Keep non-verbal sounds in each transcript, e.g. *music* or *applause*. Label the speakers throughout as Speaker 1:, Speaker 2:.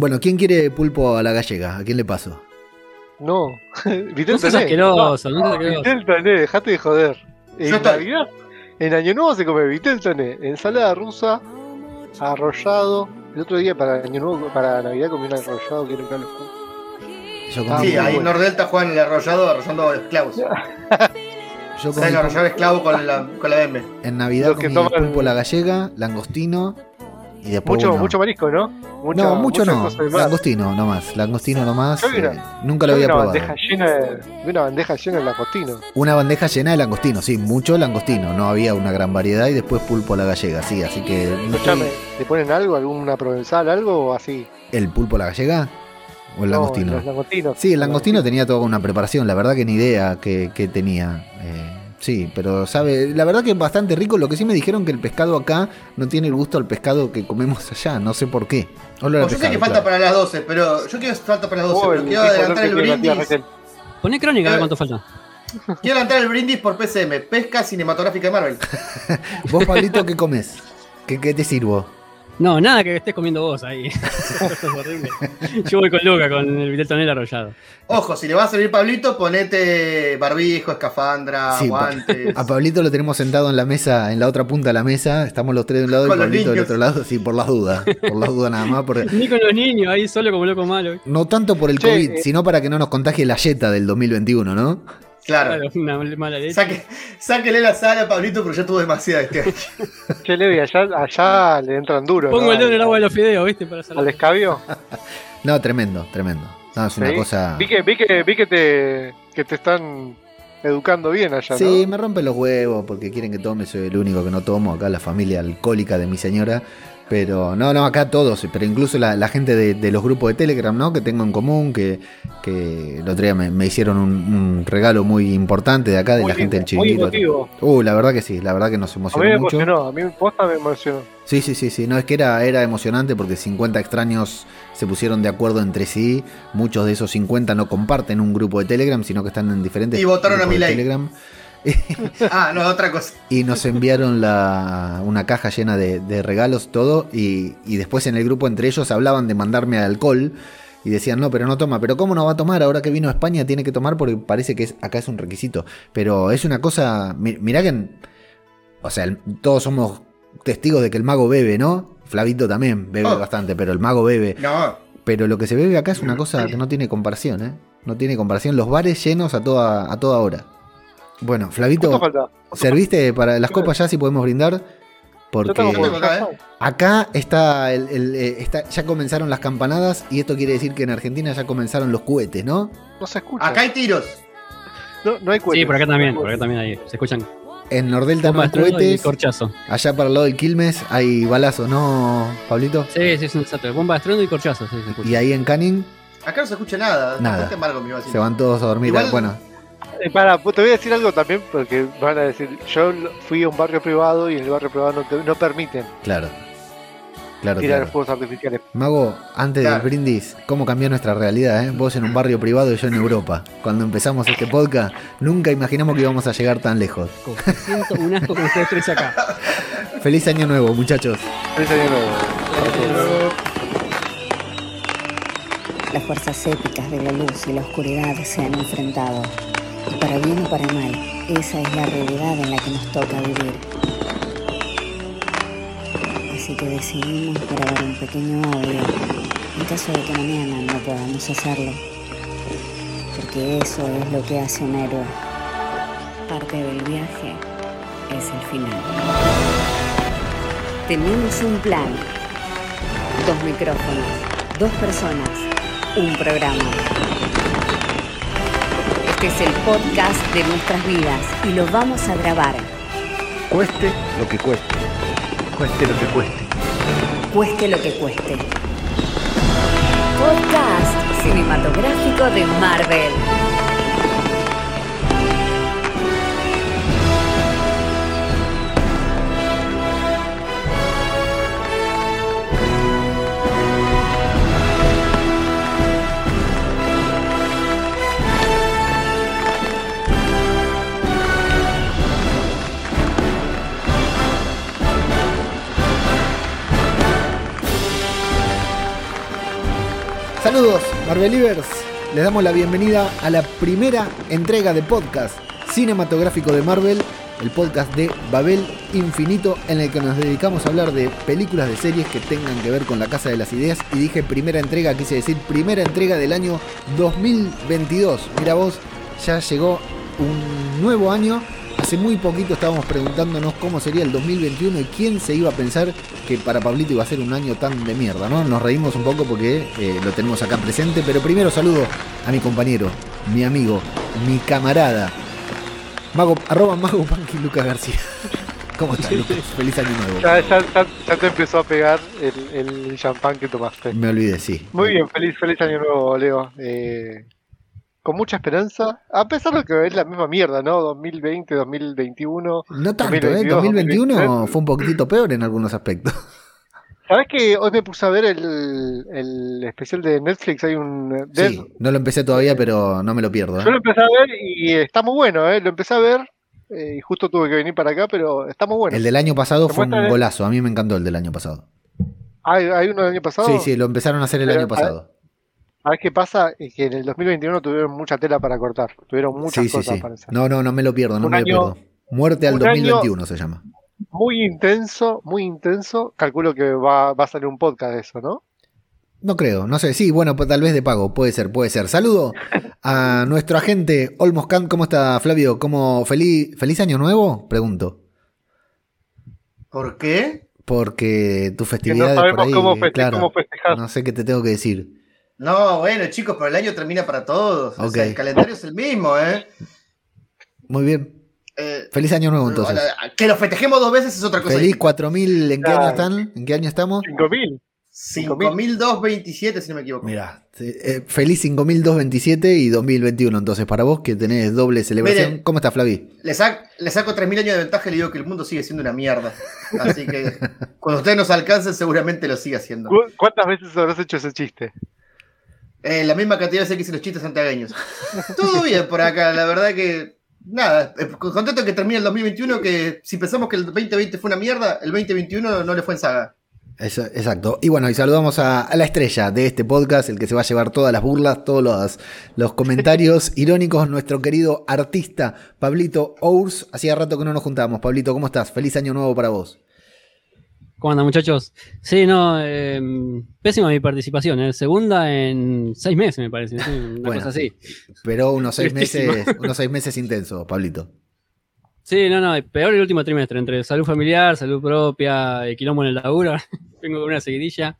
Speaker 1: Bueno, ¿quién quiere pulpo a la gallega? ¿A quién le paso?
Speaker 2: No, *laughs* Vitel
Speaker 3: No asqueroso, no asqueroso.
Speaker 2: Vitel Toné, dejate de joder. En. Navidad, en Año Nuevo se come Vitel Toné, ensalada rusa, arrollado. El otro día para Año Nuevo, para Navidad comí un arrollado que era un calor.
Speaker 1: Yo
Speaker 2: Ah,
Speaker 1: comí,
Speaker 4: Sí, ahí en. Nordelta juegan el arrollado arrollando esclavos. *laughs*
Speaker 1: yo
Speaker 4: ¿Sabes
Speaker 1: comí
Speaker 4: el arrollado esclavo con la, con la M?
Speaker 1: en Navidad
Speaker 2: Los que
Speaker 1: comí
Speaker 2: toman-
Speaker 1: pulpo a la gallega, langostino y después
Speaker 2: Mucho,
Speaker 1: bueno,
Speaker 2: mucho marisco, ¿no? Mucha-
Speaker 1: no, mucho no. Langostino nomás. Langostino nomás.
Speaker 2: Una-
Speaker 1: eh, nunca lo había
Speaker 2: una
Speaker 1: probado.
Speaker 2: bandeja llena de, una bandeja llena de langostino.
Speaker 1: Una bandeja llena de langostino, sí, mucho langostino. No había una gran variedad y después pulpo a la gallega, sí. Así que no
Speaker 2: Escuchame,
Speaker 1: estoy-
Speaker 2: ¿le ponen algo, alguna provenzal, algo o así?
Speaker 1: el pulpo a la gallega o el
Speaker 2: No,
Speaker 1: langostino.
Speaker 2: los langostinos.
Speaker 1: Sí, el langostino tenía toda una preparación, la verdad que ni idea que, que tenía. Eh, sí, pero sabe, la verdad que es bastante rico. Lo que sí me dijeron que el pescado acá no tiene el gusto al pescado que comemos allá, no sé por qué. Olor a
Speaker 4: Pues yo sé
Speaker 1: pescado,
Speaker 4: que falta
Speaker 1: claro.
Speaker 4: para las 12, pero yo quiero falta para las 12,
Speaker 2: Oh,
Speaker 4: pero quiero adelantar el brindis.
Speaker 2: Raquel.
Speaker 3: Poné crónica a ver cuánto falta. *laughs*
Speaker 4: Quiero adelantar el brindis por PCM, pesca cinematográfica de Marvel. *laughs*
Speaker 1: ¿Vos, Pablito, qué comes? ¿Qué, qué te sirvo?
Speaker 3: No, nada que estés comiendo vos ahí. *laughs* Esto es horrible. Yo voy con Luca, con el Vitel Tonel arrollado.
Speaker 4: Ojo, si le va a servir Pablito, ponete barbijo, escafandra,
Speaker 1: Sí,
Speaker 4: guantes.
Speaker 1: A Pablito lo tenemos sentado en la mesa, en la otra punta de la mesa. Estamos los tres de un lado y
Speaker 4: Con
Speaker 1: Pablito del otro lado, sí, por las dudas. Por las dudas nada más. Porque,
Speaker 3: Ni con los niños, ahí solo como loco malo.
Speaker 1: no tanto por el
Speaker 2: Che,
Speaker 1: COVID,
Speaker 2: eh.
Speaker 1: sino para que no nos contagie la yeta del 2021, ¿no?
Speaker 4: Claro.
Speaker 3: Una mala leche.
Speaker 4: Saque, sáquele la sala a Pablito, pero ya tuvo demasiada este año. *laughs*
Speaker 2: Che, Levi, allá, allá le entran duro.
Speaker 3: Pongo
Speaker 2: ¿no?
Speaker 3: el dedo en el agua de los fideos, ¿viste? Para hacer
Speaker 2: Al escabio. *laughs*
Speaker 1: No, tremendo, tremendo. No, es una
Speaker 2: ¿sí?
Speaker 1: cosa.
Speaker 2: Vi que, vi que, vi que te, que te están educando bien allá,
Speaker 1: Sí,
Speaker 2: ¿no?
Speaker 1: me rompen los huevos porque quieren que tome, soy el único que no tomo, acá la familia alcohólica de mi señora. Pero no, no, acá todos, pero incluso la, la gente de, de los grupos de Telegram, ¿no? Que tengo en común, que, que el otro día me, me hicieron un, un regalo muy importante de acá, de
Speaker 2: Muy
Speaker 1: la gente del
Speaker 2: muy
Speaker 1: chiringuito. Uh, la verdad que sí, la verdad que nos
Speaker 2: A mí
Speaker 1: emocionó
Speaker 2: me
Speaker 1: mucho.
Speaker 2: emocionó, a mí posta me emocionó.
Speaker 1: Sí, sí, sí, sí, no, es que era, era emocionante porque 50 extraños se pusieron de acuerdo entre sí. Muchos de esos 50 no comparten un grupo de Telegram, sino que están en diferentes
Speaker 4: Y votaron a
Speaker 1: grupos de
Speaker 4: Milei. *laughs* Ah, no, otra cosa.
Speaker 1: y nos enviaron la, una caja llena de, de regalos, todo, y, y después en el grupo entre ellos hablaban de mandarme alcohol y decían, no, pero no toma, pero ¿cómo no va a tomar? Ahora que vino a España tiene que tomar porque parece que es, acá es un requisito. Pero es una cosa, mi- mirá que, en- o sea, el- todos somos testigos de que el mago bebe, ¿no? Flavito también bebe
Speaker 4: Oh.
Speaker 1: bastante, pero el mago bebe.
Speaker 4: No,
Speaker 1: Pero lo que se bebe acá es una cosa que no tiene comparación, ¿eh? No tiene comparación. Los bares llenos a toda, a toda hora. Bueno, Flavito. ¿Serviste para las copas ya si podemos brindar? Porque
Speaker 4: acá, ¿eh?
Speaker 1: acá está, el, el, eh, está- ya comenzaron las campanadas y esto quiere decir que en Argentina ya comenzaron los cohetes, ¿no?
Speaker 2: No se escucha.
Speaker 4: acá hay tiros.
Speaker 2: no, no hay cohetes.
Speaker 3: Sí, por acá también,
Speaker 2: hay
Speaker 3: por acá también ahí. Se escuchan
Speaker 1: En Nordelta no hay
Speaker 3: de estruendo y
Speaker 1: cohetes,
Speaker 3: corchazo.
Speaker 1: allá para el lado del Quilmes hay balazos, ¿no, Pablito?
Speaker 3: Sí, sí, es exacto. Bomba de estruendo y corchazo, sí, se escucha.
Speaker 1: Y ahí en Canning
Speaker 4: Acá no se escucha nada.
Speaker 1: Nada.
Speaker 4: Mi vecino.
Speaker 1: se van todos a dormir.
Speaker 4: Igual-
Speaker 1: Bueno,
Speaker 2: para, pues te voy a decir algo también, porque van a decir, yo fui a un barrio privado y en el barrio privado no, te- no permiten
Speaker 1: claro. Claro,
Speaker 2: tirar
Speaker 1: claro.
Speaker 2: fuegos artificiales.
Speaker 1: Mago, antes
Speaker 4: Claro.
Speaker 1: del brindis, ¿cómo cambió nuestra realidad? Eh? Vos en un barrio privado y yo en Europa. Cuando empezamos este podcast, nunca imaginamos que íbamos a llegar tan lejos.
Speaker 3: Me siento un asco con ustedes tres acá. *laughs*
Speaker 1: Feliz año nuevo, muchachos.
Speaker 2: Feliz año nuevo.
Speaker 5: Las fuerzas épicas de la luz y la oscuridad se han enfrentado. Para bien o para mal, esa es la realidad en la que nos toca vivir. Así que decidimos grabar un pequeño audio en caso de que mañana no podamos hacerlo. Porque eso es lo que hace un héroe. Parte del viaje es el final. Tenemos un plan. Dos micrófonos, dos personas, un programa. Este es el podcast de nuestras vidas y lo vamos a grabar,
Speaker 1: Cueste lo que cueste. Cueste lo que cueste.
Speaker 5: cueste lo que cueste. Podcast cinematográfico de Marvel.
Speaker 1: Saludos, Marvelivers. Les damos la bienvenida a la primera entrega de podcast cinematográfico de Marvel, el podcast de Babel Infinito, en el que nos dedicamos a hablar de películas de series que tengan que ver con la Casa de las Ideas. Y dije primera entrega, quise decir primera entrega del año 2022. Mira vos, ya llegó un nuevo año. Hace muy poquito estábamos preguntándonos cómo sería el 2021 y quién se iba a pensar que para Pablito iba a ser un año tan de mierda, ¿no? Nos reímos un poco porque eh, lo tenemos acá presente, pero primero saludo a mi compañero, mi amigo, mi camarada, Mago, arroba Mago Punky Lucas García. *laughs* ¿Cómo estás, Lucas? *laughs* Feliz año nuevo.
Speaker 2: Ya, ya, ya- ya te empezó a pegar el, el champán que tomaste.
Speaker 1: Me olvidé, sí.
Speaker 2: Muy bien, feliz, feliz año nuevo, Leo. Eh, con mucha esperanza, a pesar de que es la misma mierda, ¿no? 2020, 2021.
Speaker 1: No tanto, ¿eh?
Speaker 2: 2022,
Speaker 1: 2021
Speaker 2: 2023.
Speaker 1: fue un poquitito peor en algunos aspectos. *laughs*
Speaker 2: ¿Sabes que hoy me puse a ver el, el especial de Netflix? Hay un eh,
Speaker 1: Sí, no lo empecé todavía, pero no me lo pierdo. ¿eh?
Speaker 2: Yo lo empecé a ver y está muy bueno, ¿eh? Lo empecé a ver eh, y justo tuve que venir para acá, pero está muy bueno.
Speaker 1: El del año pasado fue un golazo. A mí me encantó el del año pasado.
Speaker 2: ¿Hay, hay uno del año pasado?
Speaker 1: Sí, sí, lo empezaron a hacer el
Speaker 2: Pero,
Speaker 1: año pasado.
Speaker 2: ¿Sabes qué pasa? Es que en el 2021 tuvieron mucha tela para cortar. Tuvieron muchas
Speaker 1: Sí,
Speaker 2: cosas
Speaker 1: sí.
Speaker 2: para hacer.
Speaker 1: No, no, no me lo pierdo, no
Speaker 2: Un
Speaker 1: me
Speaker 2: año-
Speaker 1: lo pierdo. Muerte al
Speaker 2: un año-
Speaker 1: 2021 se llama.
Speaker 2: Muy intenso, muy intenso. Calculo que va, va a salir un podcast de eso, ¿no?
Speaker 1: No creo, no sé. Sí, bueno, pues tal vez de pago. Puede ser, puede ser. Saludo a nuestro agente Olmos Kant. ¿Cómo está, Flavio? ¿Cómo feliz, feliz año nuevo? Pregunto.
Speaker 4: ¿Por qué?
Speaker 1: Porque tu
Speaker 2: Que
Speaker 1: festividad
Speaker 2: no
Speaker 1: es por
Speaker 2: sabemos
Speaker 1: ahí,
Speaker 2: cómo, feste-
Speaker 1: claro.
Speaker 2: cómo festejar.
Speaker 1: No sé qué te tengo que decir.
Speaker 4: No, bueno, chicos, pero el año termina para todos. O sea, el calendario es el mismo, ¿eh?
Speaker 1: Muy bien.
Speaker 4: Eh,
Speaker 1: Feliz año nuevo entonces.
Speaker 4: Que lo festejemos dos veces es otra cosa.
Speaker 1: Feliz 4000. ¿En qué año están? ¿En qué año estamos?
Speaker 2: 5000.
Speaker 4: 5227, si no me equivoco.
Speaker 1: Mira, eh, feliz 5227 y 2021 entonces para vos que tenés doble celebración.
Speaker 4: Miren.
Speaker 1: ¿Cómo está Flavi?
Speaker 4: Le, sac- le saco 3000 años de ventaja y le digo que el mundo sigue siendo una mierda. Así que *laughs* cuando ustedes nos alcancen, seguramente lo sigue haciendo.
Speaker 2: ¿Cu- ¿Cuántas veces habrás hecho ese chiste?
Speaker 4: Eh, la misma cantidad de veces que hice los chistes santiagueños. Todo bien por acá, la verdad que. Nada, eh, contento que termine el 2021, que si pensamos que el 2020 fue una mierda, el 2021 no le fue en saga.
Speaker 1: Eso, exacto. Y bueno, y saludamos a, a la estrella de este podcast, el que se va a llevar todas las burlas, todos los, los comentarios *laughs* irónicos, nuestro querido artista Pablito Ours. Hacía rato que no nos juntábamos. Pablito, ¿cómo estás? Feliz año nuevo para vos.
Speaker 3: ¿Cómo andan, muchachos? Sí, no, eh, pésima mi participación, ¿eh? Segunda en seis meses, me parece. ¿sí? Una
Speaker 1: Bueno.
Speaker 3: cosa así.
Speaker 1: Pero unos seis
Speaker 3: Tristísimo.
Speaker 1: meses, unos seis meses intensos, Pablito.
Speaker 3: Sí, no, no, peor el último trimestre, entre salud familiar, salud propia, eh, quilombo en el laburo. *laughs* Vengo con una seguidilla.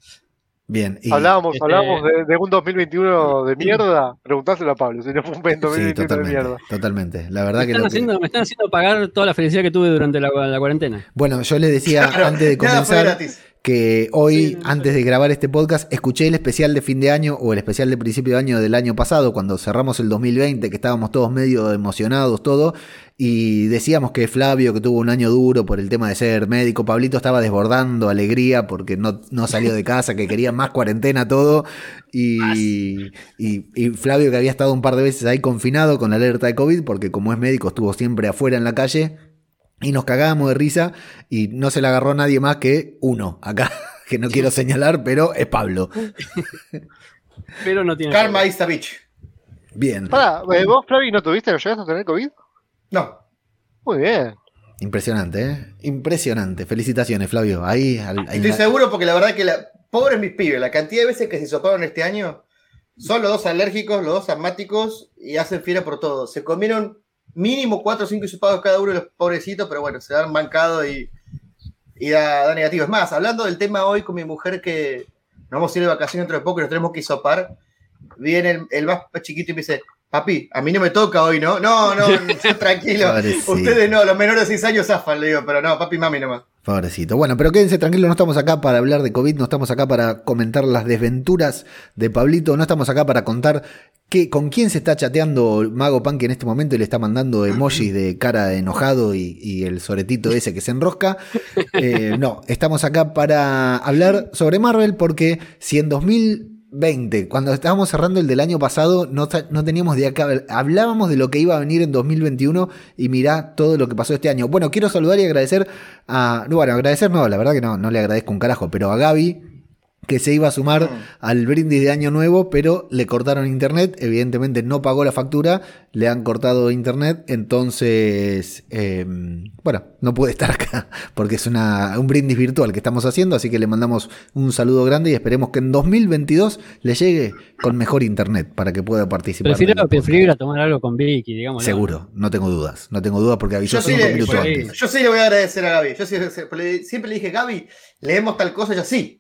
Speaker 1: Bien. y-
Speaker 2: hablábamos
Speaker 3: este-
Speaker 2: hablábamos de, de un 2021 de mierda. Preguntáselo a Pablo, si no fue un 2021
Speaker 1: sí,
Speaker 2: de
Speaker 1: totalmente,
Speaker 2: mierda.
Speaker 1: totalmente. La
Speaker 3: Me
Speaker 1: verdad que,
Speaker 3: están,
Speaker 1: lo que-
Speaker 3: haciendo, me están haciendo pagar toda la felicidad que tuve durante la, la cuarentena.
Speaker 1: Bueno, yo les decía *laughs*
Speaker 4: Claro,
Speaker 1: antes de
Speaker 4: nada fue
Speaker 1: comenzar
Speaker 4: gratis.
Speaker 1: Que hoy,
Speaker 3: Sí,
Speaker 1: antes de grabar este podcast, escuché el especial de fin de año o el especial de principio de año del año pasado, cuando cerramos el 2020, que estábamos todos medio emocionados, todo, y decíamos que Flavio, que tuvo un año duro por el tema de ser médico, Pablito estaba desbordando alegría porque no, no salió de casa, que quería más cuarentena, todo, y, y, y Flavio que había estado un par de veces ahí confinado con la alerta de COVID, porque como es médico estuvo siempre afuera en la calle, y nos cagábamos de risa y no se le agarró nadie más que uno acá, *laughs* que no quiero señalar, pero es Pablo. *laughs*
Speaker 3: Pero no tiene.
Speaker 4: Karma is a bitch.
Speaker 1: Bien,
Speaker 2: Pará, eh, ¿vos, Flavi, no tuviste? ¿No llegaste a tener COVID?
Speaker 4: No.
Speaker 2: Muy bien.
Speaker 1: impresionante, ¿eh? Impresionante. Felicitaciones, Flavio. Ahí, al- ahí
Speaker 4: Estoy
Speaker 1: la-
Speaker 4: seguro porque la verdad que la. Pobres mis pibes, la cantidad de veces que se soparon este año son los dos alérgicos, los dos asmáticos y hacen fiera por todo. Se comieron mínimo 4 o 5 hisopados cada uno de los pobrecitos, pero bueno, se han bancado y, y da, da negativo. Es más, hablando del tema hoy con mi mujer que nos vamos a ir de vacaciones dentro de poco y nos tenemos que hisopar, viene el, el más chiquito y me dice, papi, a mí no me toca hoy, ¿no? No, no, *laughs* tranquilo.
Speaker 1: Pobrecito.
Speaker 4: Ustedes no, los menores de 6 años zafan, le digo, pero no, papi, mami nomás.
Speaker 1: Bueno, pero quédense tranquilos, no estamos acá para hablar de COVID, no estamos acá para comentar las desventuras de Pablito, no estamos acá para contar qué, con quién se está chateando Mago Punk en este momento y le está mandando emojis de cara enojado y, el soretito ese que se enrosca. Eh, no, estamos acá para hablar sobre Marvel porque si en 2020, cuando estábamos cerrando el del año pasado, no, no teníamos de acá, hablábamos de lo que iba a venir en 2021 y mirá todo lo que pasó este año. Bueno, quiero saludar y agradecer a, no, bueno, agradecer no, la verdad que no, no le agradezco un carajo, pero a Gaby, que se iba a sumar
Speaker 4: Mm.
Speaker 1: al brindis de Año Nuevo, pero le cortaron internet. Evidentemente no pagó la factura, le han cortado internet. Entonces, eh, bueno, no puede estar acá *laughs* porque es una, un brindis virtual que estamos haciendo. Así que le mandamos un saludo grande y esperemos que en 2022 le llegue con mejor internet para que pueda participar.
Speaker 3: Prefiero, prefiero ir a tomar algo con Vicky, digamos.
Speaker 1: Seguro, no tengo dudas. No tengo dudas porque avisó
Speaker 4: Yo sí,
Speaker 1: cinco
Speaker 4: le,
Speaker 1: minutos
Speaker 4: yo-
Speaker 1: antes.
Speaker 4: yo sí le voy a agradecer a Gaby. Yo sí- siempre le dije, Gaby, leemos tal cosa, yo sí.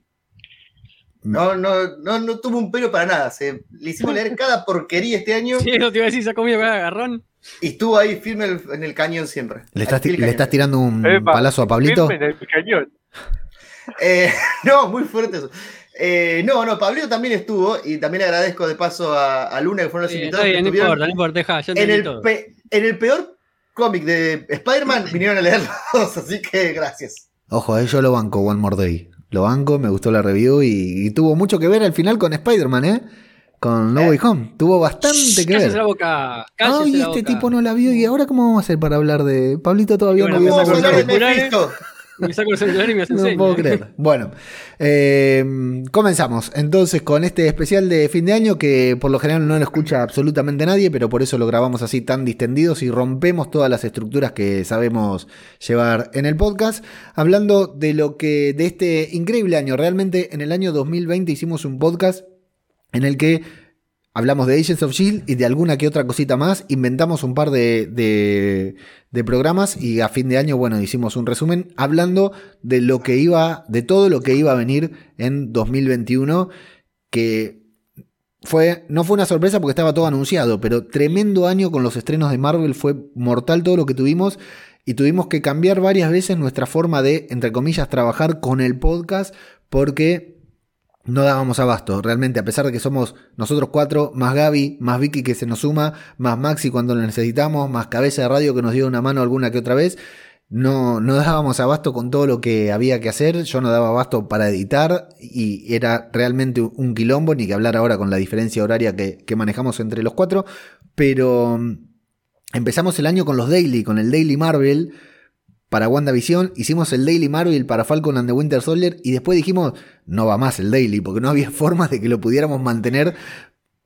Speaker 4: No, no, no, no tuvo un pelo para nada. Se, le hicimos leer cada *laughs* porquería este año
Speaker 3: Sí, no te iba a decir, comido cada agarrón.
Speaker 4: y estuvo ahí firme en el, en el cañón siempre.
Speaker 1: ¿Le estás, le tirando un
Speaker 2: Epa,
Speaker 1: palazo a Pablito?
Speaker 2: Firme en el cañón. *laughs*
Speaker 4: Eh, *laughs* no, muy fuerte eso. Eh, no, no, Pablito también estuvo y también agradezco de paso a, a Luna que fueron los
Speaker 3: Sí,
Speaker 4: invitados. que
Speaker 3: no importa, no importa, deja, ya
Speaker 4: en,
Speaker 3: entendí
Speaker 4: el
Speaker 3: todo.
Speaker 4: pe- en el peor cómic de Spider-Man vinieron a leerlos, así que gracias.
Speaker 1: Ojo, eh, yo lo banco One More Day. Lo banco, me gustó la review y, y tuvo mucho que ver al final con Spider-Man, ¿eh? Con No
Speaker 4: Eh.
Speaker 1: Way Home. Tuvo bastante que
Speaker 3: Cállese
Speaker 1: ver.
Speaker 3: la boca,
Speaker 1: Ay, este
Speaker 3: boca.
Speaker 1: tipo no la vio y ahora cómo vamos a hacer para hablar de... Pablito todavía no vio
Speaker 3: Me saco el celular y me hace
Speaker 1: No puedo creer. Bueno, eh, comenzamos entonces con este especial de fin de año que por lo general no lo escucha absolutamente nadie, pero por eso lo grabamos así tan distendidos y rompemos todas las estructuras que sabemos llevar en el podcast, hablando de lo que de este increíble año. Realmente en el año 2020 hicimos un podcast en el que hablamos de Agents of Shield y de alguna que otra cosita más. Inventamos un par de, de- de programas y a fin de año, bueno, hicimos un resumen hablando de lo que iba, de todo lo que iba a venir en 2021, que fue, no fue una sorpresa porque estaba todo anunciado, pero tremendo año con los estrenos de Marvel, fue mortal todo lo que tuvimos. Y tuvimos que cambiar varias veces nuestra forma de, entre comillas, trabajar con el podcast porque no dábamos abasto. Realmente, a pesar de que somos nosotros cuatro, más Gaby, más Vicky que se nos suma, más Maxi cuando lo necesitamos, más cabeza de radio que nos dio una mano alguna que otra vez, no, no dábamos abasto con todo lo que había que hacer. Yo no daba abasto para editar y era realmente un quilombo, ni que hablar ahora con la diferencia horaria que, que manejamos entre los cuatro. Pero mm, empezamos el año con los Daily, con el Daily Marvel para WandaVision, hicimos el Daily Marvel para Falcon and the Winter Soldier y después dijimos, no va más el Daily, porque no había *laughs* formas de que lo pudiéramos mantener.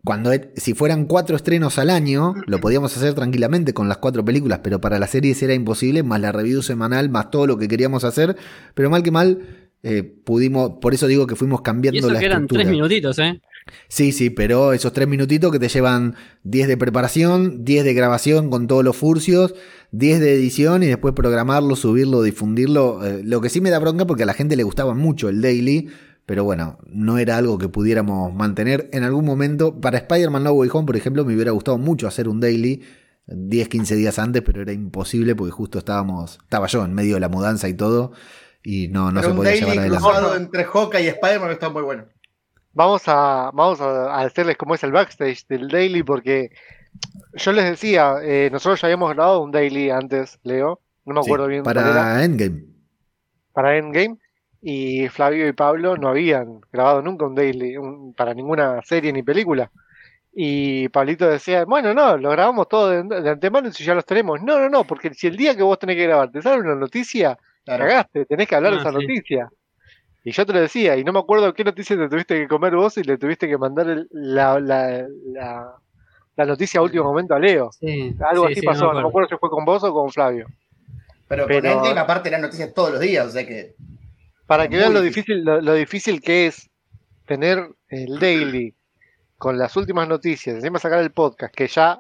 Speaker 1: Cuando e- si fueran cuatro estrenos al año, lo podíamos hacer tranquilamente con las cuatro películas, pero para las series era imposible, más la review semanal, más todo lo que queríamos hacer. Pero mal que mal, eh, pudimos, por eso digo que fuimos
Speaker 3: Y
Speaker 1: cambiando
Speaker 3: eso
Speaker 1: la
Speaker 3: que eran
Speaker 1: estructura.
Speaker 3: tres minutitos, ¿eh?
Speaker 1: Sí, sí, pero esos tres minutitos que te llevan 10 de preparación, 10 de grabación con todos los furcios, 10 de edición y después programarlo, subirlo, difundirlo. eh, lo que sí me da bronca porque a la gente le gustaba mucho el daily, pero bueno, no era algo que pudiéramos mantener en algún momento. Para Spider-Man No Way Home, por ejemplo, me hubiera gustado mucho hacer un daily 10, 15 días antes, pero era imposible porque justo estábamos, estaba yo en medio de la mudanza y todo. Y no, no
Speaker 4: Pero
Speaker 1: se
Speaker 4: un
Speaker 1: podía
Speaker 4: daily
Speaker 1: llevar adelante.
Speaker 4: cruzado entre Hawkeye y Spider-Man está muy bueno.
Speaker 2: Vamos a, vamos a hacerles como es el backstage del daily porque yo les decía, eh, nosotros ya habíamos grabado un daily antes, Leo, no me
Speaker 1: Sí,
Speaker 2: acuerdo bien cuál era,
Speaker 1: para Endgame.
Speaker 2: para Endgame, y Flavio y Pablo no habían grabado nunca un daily un- para ninguna serie ni película. Y Pablito decía, bueno, no, lo grabamos todo de, de antemano si ya los tenemos. No, no, no, porque si el día que vos tenés que grabar te sale una noticia,
Speaker 4: Claro.
Speaker 2: cagaste, tenés que hablar de
Speaker 3: Ah,
Speaker 2: esa
Speaker 3: sí.
Speaker 2: noticia. Y yo te lo decía, y no me acuerdo qué noticia te tuviste que comer vos y le tuviste que mandar el- la, la, la, la noticia a último momento a Leo.
Speaker 3: Sí,
Speaker 2: Algo
Speaker 3: sí,
Speaker 2: así
Speaker 3: sí,
Speaker 2: pasó,
Speaker 3: me
Speaker 2: no me
Speaker 3: acuerdo.
Speaker 2: si fue con vos o con Flavio.
Speaker 4: Pero,
Speaker 2: Pero-
Speaker 4: con Endgame aparte eran noticias todos los días, o sea que
Speaker 2: Para que vean lo
Speaker 4: difícil.
Speaker 2: difícil, lo, lo difícil que es tener el daily con las últimas noticias, encima sacar el podcast, que ya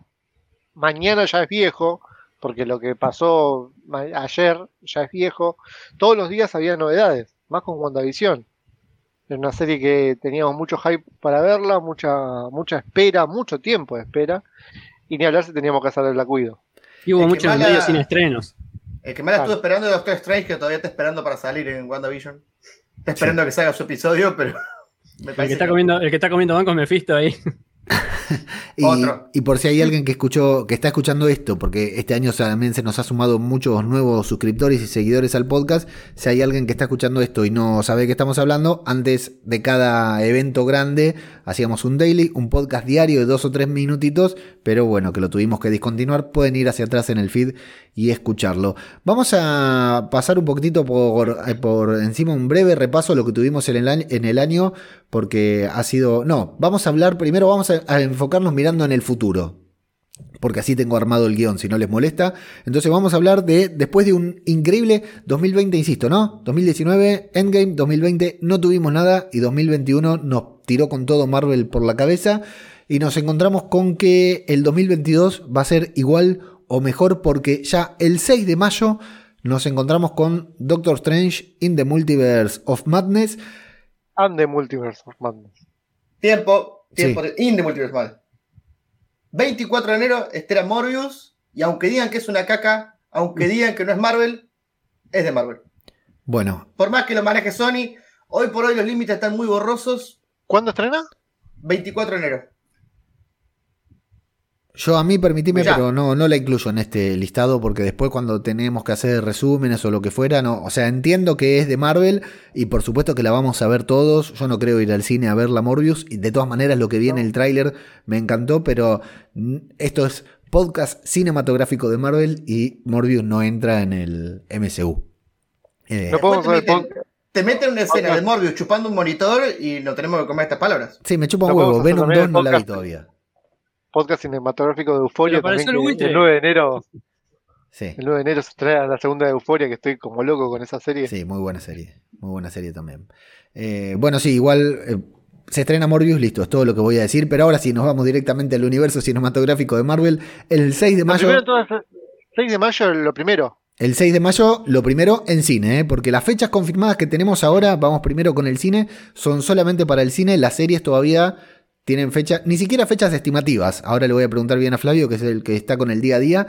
Speaker 2: mañana ya es viejo, porque lo que pasó ayer ya es viejo, todos los días había novedades, más con WandaVision. Era una serie que teníamos mucho hype para verla, mucha, mucha espera, mucho tiempo de espera, y ni hablar si teníamos que hacer el Black Widow.
Speaker 3: Y hubo muchos
Speaker 4: mala-
Speaker 3: medios sin estrenos.
Speaker 4: el que más la
Speaker 2: Claro.
Speaker 4: estuvo esperando es Doctor Strange, que todavía está esperando para salir en WandaVision. Está esperando a que salga su episodio, pero *laughs* me
Speaker 3: El que, está
Speaker 4: que-
Speaker 3: comiendo, el que está comiendo banco es Mephisto ahí. *laughs*
Speaker 1: y,
Speaker 4: Otro.
Speaker 1: y por si hay alguien que escuchó, que está escuchando esto, porque este año también se nos ha sumado muchos nuevos suscriptores y seguidores al podcast. Si hay alguien que está escuchando esto y no sabe de qué estamos hablando, antes de cada evento grande hacíamos un daily, un podcast diario de dos o tres minutitos, pero bueno, que lo tuvimos que discontinuar. Pueden ir hacia atrás en el feed y escucharlo. Vamos a pasar un poquitito por, eh, por encima un breve repaso de lo que tuvimos en el, año, porque ha sido... No, vamos a hablar, primero vamos a enfocarnos mirando en el futuro. Porque así tengo armado el guion, si no les molesta. Entonces vamos a hablar de, después de un increíble 2020, insisto, ¿no? 2019, Endgame, 2020 no tuvimos nada y 2021 nos tiró con todo Marvel por la cabeza y nos encontramos con que el 2022 va a ser igual o mejor porque ya el 6 de mayo nos encontramos con Doctor Strange in the Multiverse of Madness.
Speaker 2: And the Multiverse of Madness.
Speaker 4: Tiempo, tiempo
Speaker 1: Sí.
Speaker 4: de In the Multiverse Madness. 24 de enero, estrena Morbius. Y aunque digan que es una caca, aunque digan que no es Marvel, es de Marvel.
Speaker 1: Bueno,
Speaker 4: Por más que lo maneje Sony, hoy por hoy los límites están muy borrosos.
Speaker 2: ¿Cuándo estrena?
Speaker 4: 24 de enero.
Speaker 1: Yo a mí permitime,
Speaker 4: Ya.
Speaker 1: pero no, no la incluyo en este listado porque después cuando tenemos que hacer resúmenes o lo que fuera, no, o sea, entiendo que es de Marvel y por supuesto que la vamos a ver todos. Yo no creo ir al cine a ver la Morbius y de todas maneras lo que vi en el tráiler me encantó, pero esto es podcast cinematográfico de Marvel y Morbius no entra en el MCU. Eh,
Speaker 2: No
Speaker 4: te,
Speaker 2: podemos
Speaker 4: meten,
Speaker 2: ver
Speaker 4: te meten una escena de Morbius chupando un monitor y no tenemos que comer estas palabras.
Speaker 1: sí, me chupa un
Speaker 2: lo
Speaker 1: huevo. Venom
Speaker 2: también
Speaker 1: 2
Speaker 2: en
Speaker 1: no la vi todavía.
Speaker 2: Podcast cinematográfico de Euforia también.
Speaker 3: el
Speaker 2: el 9 de enero.
Speaker 1: Sí.
Speaker 2: El 9 de enero se estrena la segunda de Euforia, que estoy como loco con esa serie.
Speaker 1: Sí, muy buena serie. Muy buena serie también. Eh, bueno, sí, igual eh, se estrena Morbius, listo, es todo lo que voy a decir. Pero ahora sí, nos vamos directamente al universo cinematográfico de Marvel. El 6 de
Speaker 2: Lo
Speaker 1: mayo.
Speaker 2: primero de todas, 6 de mayo, lo primero.
Speaker 1: El 6 de mayo, lo primero en cine, ¿eh? porque las fechas confirmadas que tenemos ahora, vamos primero con el cine, son solamente para el cine. Las series todavía tienen fecha, ni siquiera fechas estimativas. Ahora le voy a preguntar bien a Flavio, que es el que está con el día a día.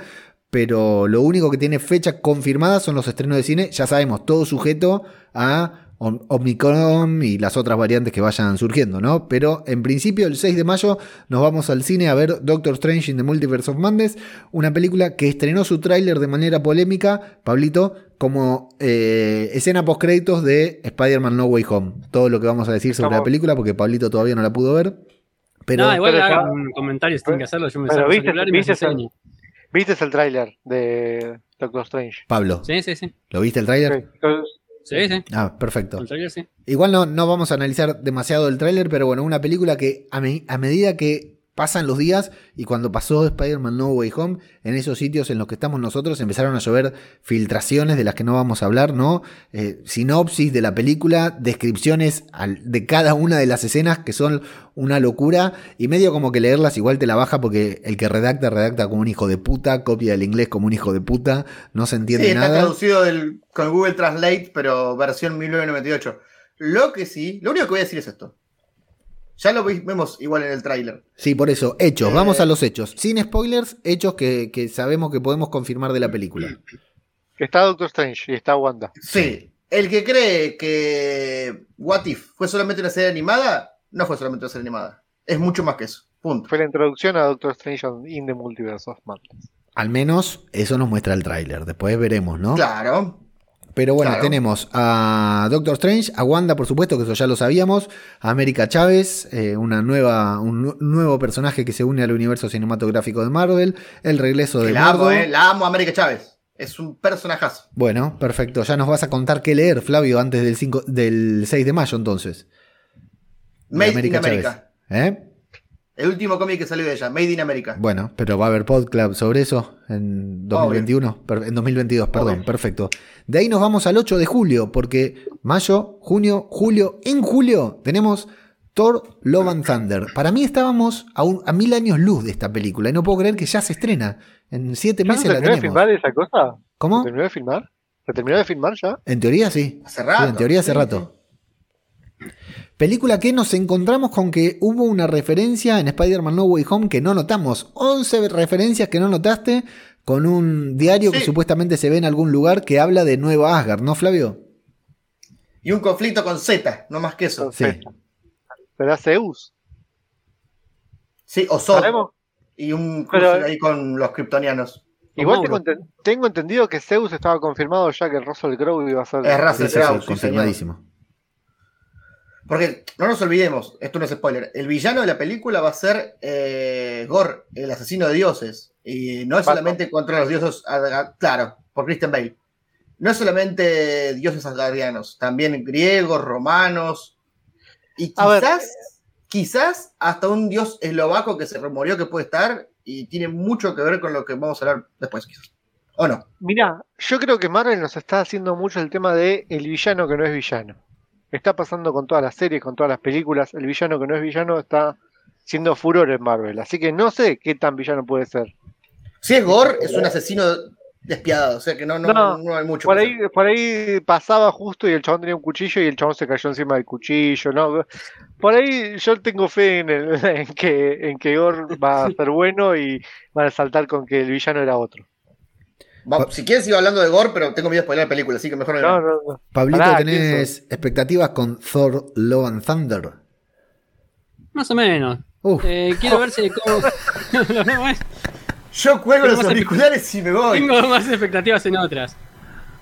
Speaker 1: Pero lo único que tiene fecha confirmada son los estrenos de cine. Ya sabemos, todo sujeto a Om- Omicron y las otras variantes que vayan surgiendo, ¿no? Pero en principio, el 6 de mayo nos vamos al cine a ver Doctor Strange in the Multiverse of Madness, una película que estrenó su tráiler de manera polémica, Pablito, como eh, escena post créditos de Spider-Man No Way Home. Todo lo que vamos a decir sobre
Speaker 2: Estamos-
Speaker 1: la película, porque Pablito todavía no la pudo ver. Pero
Speaker 3: no, igual
Speaker 2: pero
Speaker 3: hagan
Speaker 2: ya-
Speaker 3: un comentario si tienen que hacerlo. Yo me
Speaker 2: pero
Speaker 3: saco el
Speaker 2: viste-
Speaker 3: me
Speaker 2: viste. ¿Viste el tráiler de Doctor Strange?
Speaker 1: Pablo,
Speaker 3: Sí, sí, sí.
Speaker 1: ¿lo viste el tráiler?
Speaker 2: Sí.
Speaker 3: Sí, sí.
Speaker 1: Ah, perfecto.
Speaker 3: El trailer sí.
Speaker 1: Igual no, no vamos a analizar demasiado el tráiler, pero bueno, una película que a, me- a medida que pasan los días y cuando pasó Spider-Man No Way Home, en esos sitios en los que estamos nosotros empezaron a llover filtraciones de las que no vamos a hablar, ¿no? Eh, sinopsis de la película, descripciones al- de cada una de las escenas que son una locura y medio como que leerlas igual te la baja porque el que redacta, redacta como un hijo de puta, copia el inglés como un hijo de puta, no se entiende
Speaker 4: Sí, está
Speaker 1: nada.
Speaker 4: traducido del- con Google Translate, pero versión 1998. Lo que sí, lo único que voy a decir es esto. Ya lo vemos igual en el tráiler.
Speaker 1: Sí, por eso, hechos,
Speaker 4: Eh.
Speaker 1: vamos a los hechos. Sin spoilers, hechos que, que sabemos que podemos confirmar de la película.
Speaker 2: que está Doctor Strange y está Wanda.
Speaker 4: Sí. El que cree que What If fue solamente una serie animada, no fue solamente una serie animada. Es mucho más que eso. Punto.
Speaker 2: Fue la introducción a Doctor Strange in the Multiverse of Madness.
Speaker 1: Al menos eso nos muestra el tráiler, después veremos, ¿no?
Speaker 4: Claro.
Speaker 1: Pero bueno,
Speaker 4: claro.
Speaker 1: tenemos a Doctor Strange, a Wanda, por supuesto, que eso ya lo sabíamos, a América Chávez, eh, una nueva, un nu- nuevo personaje que se une al universo cinematográfico de Marvel, el regreso
Speaker 4: Que
Speaker 1: de
Speaker 4: la amo, eh. La amo a América Chávez. Es un personajazo.
Speaker 1: Bueno, perfecto, ya nos vas a contar qué leer, Flavio, antes del, 5, del 6 de mayo entonces. de
Speaker 4: Made
Speaker 1: América
Speaker 4: in America.
Speaker 1: ¿Eh?
Speaker 4: El último cómic que salió de ella, Made in America.
Speaker 1: Bueno, pero va a haber podcast sobre eso en 2021, per- en 2022, perdón,
Speaker 4: Obvio.
Speaker 1: perfecto. De ahí nos vamos al 8 de julio, porque mayo, junio, julio, en julio tenemos Thor Love and Thunder. Para mí estábamos a, un- a mil años luz de esta película y no puedo creer que ya se estrena. En siete
Speaker 2: ¿Ya se
Speaker 1: meses la
Speaker 2: terminó de
Speaker 1: tenemos.
Speaker 2: filmar esa cosa? ¿Se
Speaker 1: ¿Cómo?
Speaker 2: terminó de filmar? ¿Se terminó de filmar ya?
Speaker 1: En teoría sí.
Speaker 4: Hace rato.
Speaker 1: Sí, en teoría hace
Speaker 4: Sí,
Speaker 1: rato. Película que nos encontramos con que hubo una referencia en Spider-Man No Way Home que no notamos. 11 referencias que no notaste con un diario que
Speaker 4: Sí.
Speaker 1: supuestamente se ve en algún lugar que habla de Nueva Asgard, ¿no, Flavio?
Speaker 4: Y un conflicto con Z, no más que eso.
Speaker 2: Entonces, ¿Será Zeus?
Speaker 4: Sí, o.
Speaker 2: ¿Sabemos?
Speaker 4: Y un
Speaker 2: Pero-
Speaker 4: cruce ahí con los kryptonianos.
Speaker 2: Igual tengo, enten- tengo entendido que Zeus estaba confirmado ya que Russell Crowe iba a ser.
Speaker 4: Es Russell
Speaker 1: Sí, sí, sí,
Speaker 4: Crowe, sí,
Speaker 1: confirmadísimo.
Speaker 4: Porque no nos olvidemos, esto no es spoiler, el villano de la película va a ser eh, Gor, el asesino de dioses. Y no es
Speaker 2: Batman.
Speaker 4: solamente contra los dioses, claro, por Christian Bale. No es solamente dioses asgardianos, también griegos, romanos. Y quizás, quizás hasta un dios eslovaco que se rumoreó que puede estar y tiene mucho que ver con lo que vamos a hablar después, quizás. ¿O no?
Speaker 2: Mirá, yo creo que Marvel nos está haciendo mucho el tema de el villano que no es villano. Está pasando con todas las series, con todas las películas. El villano que no es villano está siendo furor en Marvel. Así que no sé qué tan villano puede ser.
Speaker 4: Si es Gor, es un asesino despiadado, o sea que no, no,
Speaker 2: No,
Speaker 4: no hay mucho.
Speaker 2: Por
Speaker 4: que
Speaker 2: ahí, por ahí pasaba justo y el chabón tenía un cuchillo y el chabón se cayó encima del cuchillo, ¿no? Por ahí yo tengo fe en, el- *laughs* en que en que Gore va a *laughs* ser bueno y van a saltar con que el villano era otro.
Speaker 4: Va- si quieres sigo hablando de Gore, pero tengo miedo de spoiler la película, así que mejor
Speaker 2: No, no, no.
Speaker 1: Pablito,
Speaker 2: Pará,
Speaker 1: ¿tenés expectativas con Thor Love and Thunder?
Speaker 3: Más o menos.
Speaker 1: Uf,
Speaker 3: Eh, quiero ver si cómo. *laughs*
Speaker 4: Yo cuelgo los auriculares y me voy.
Speaker 3: Tengo más expectativas en otras.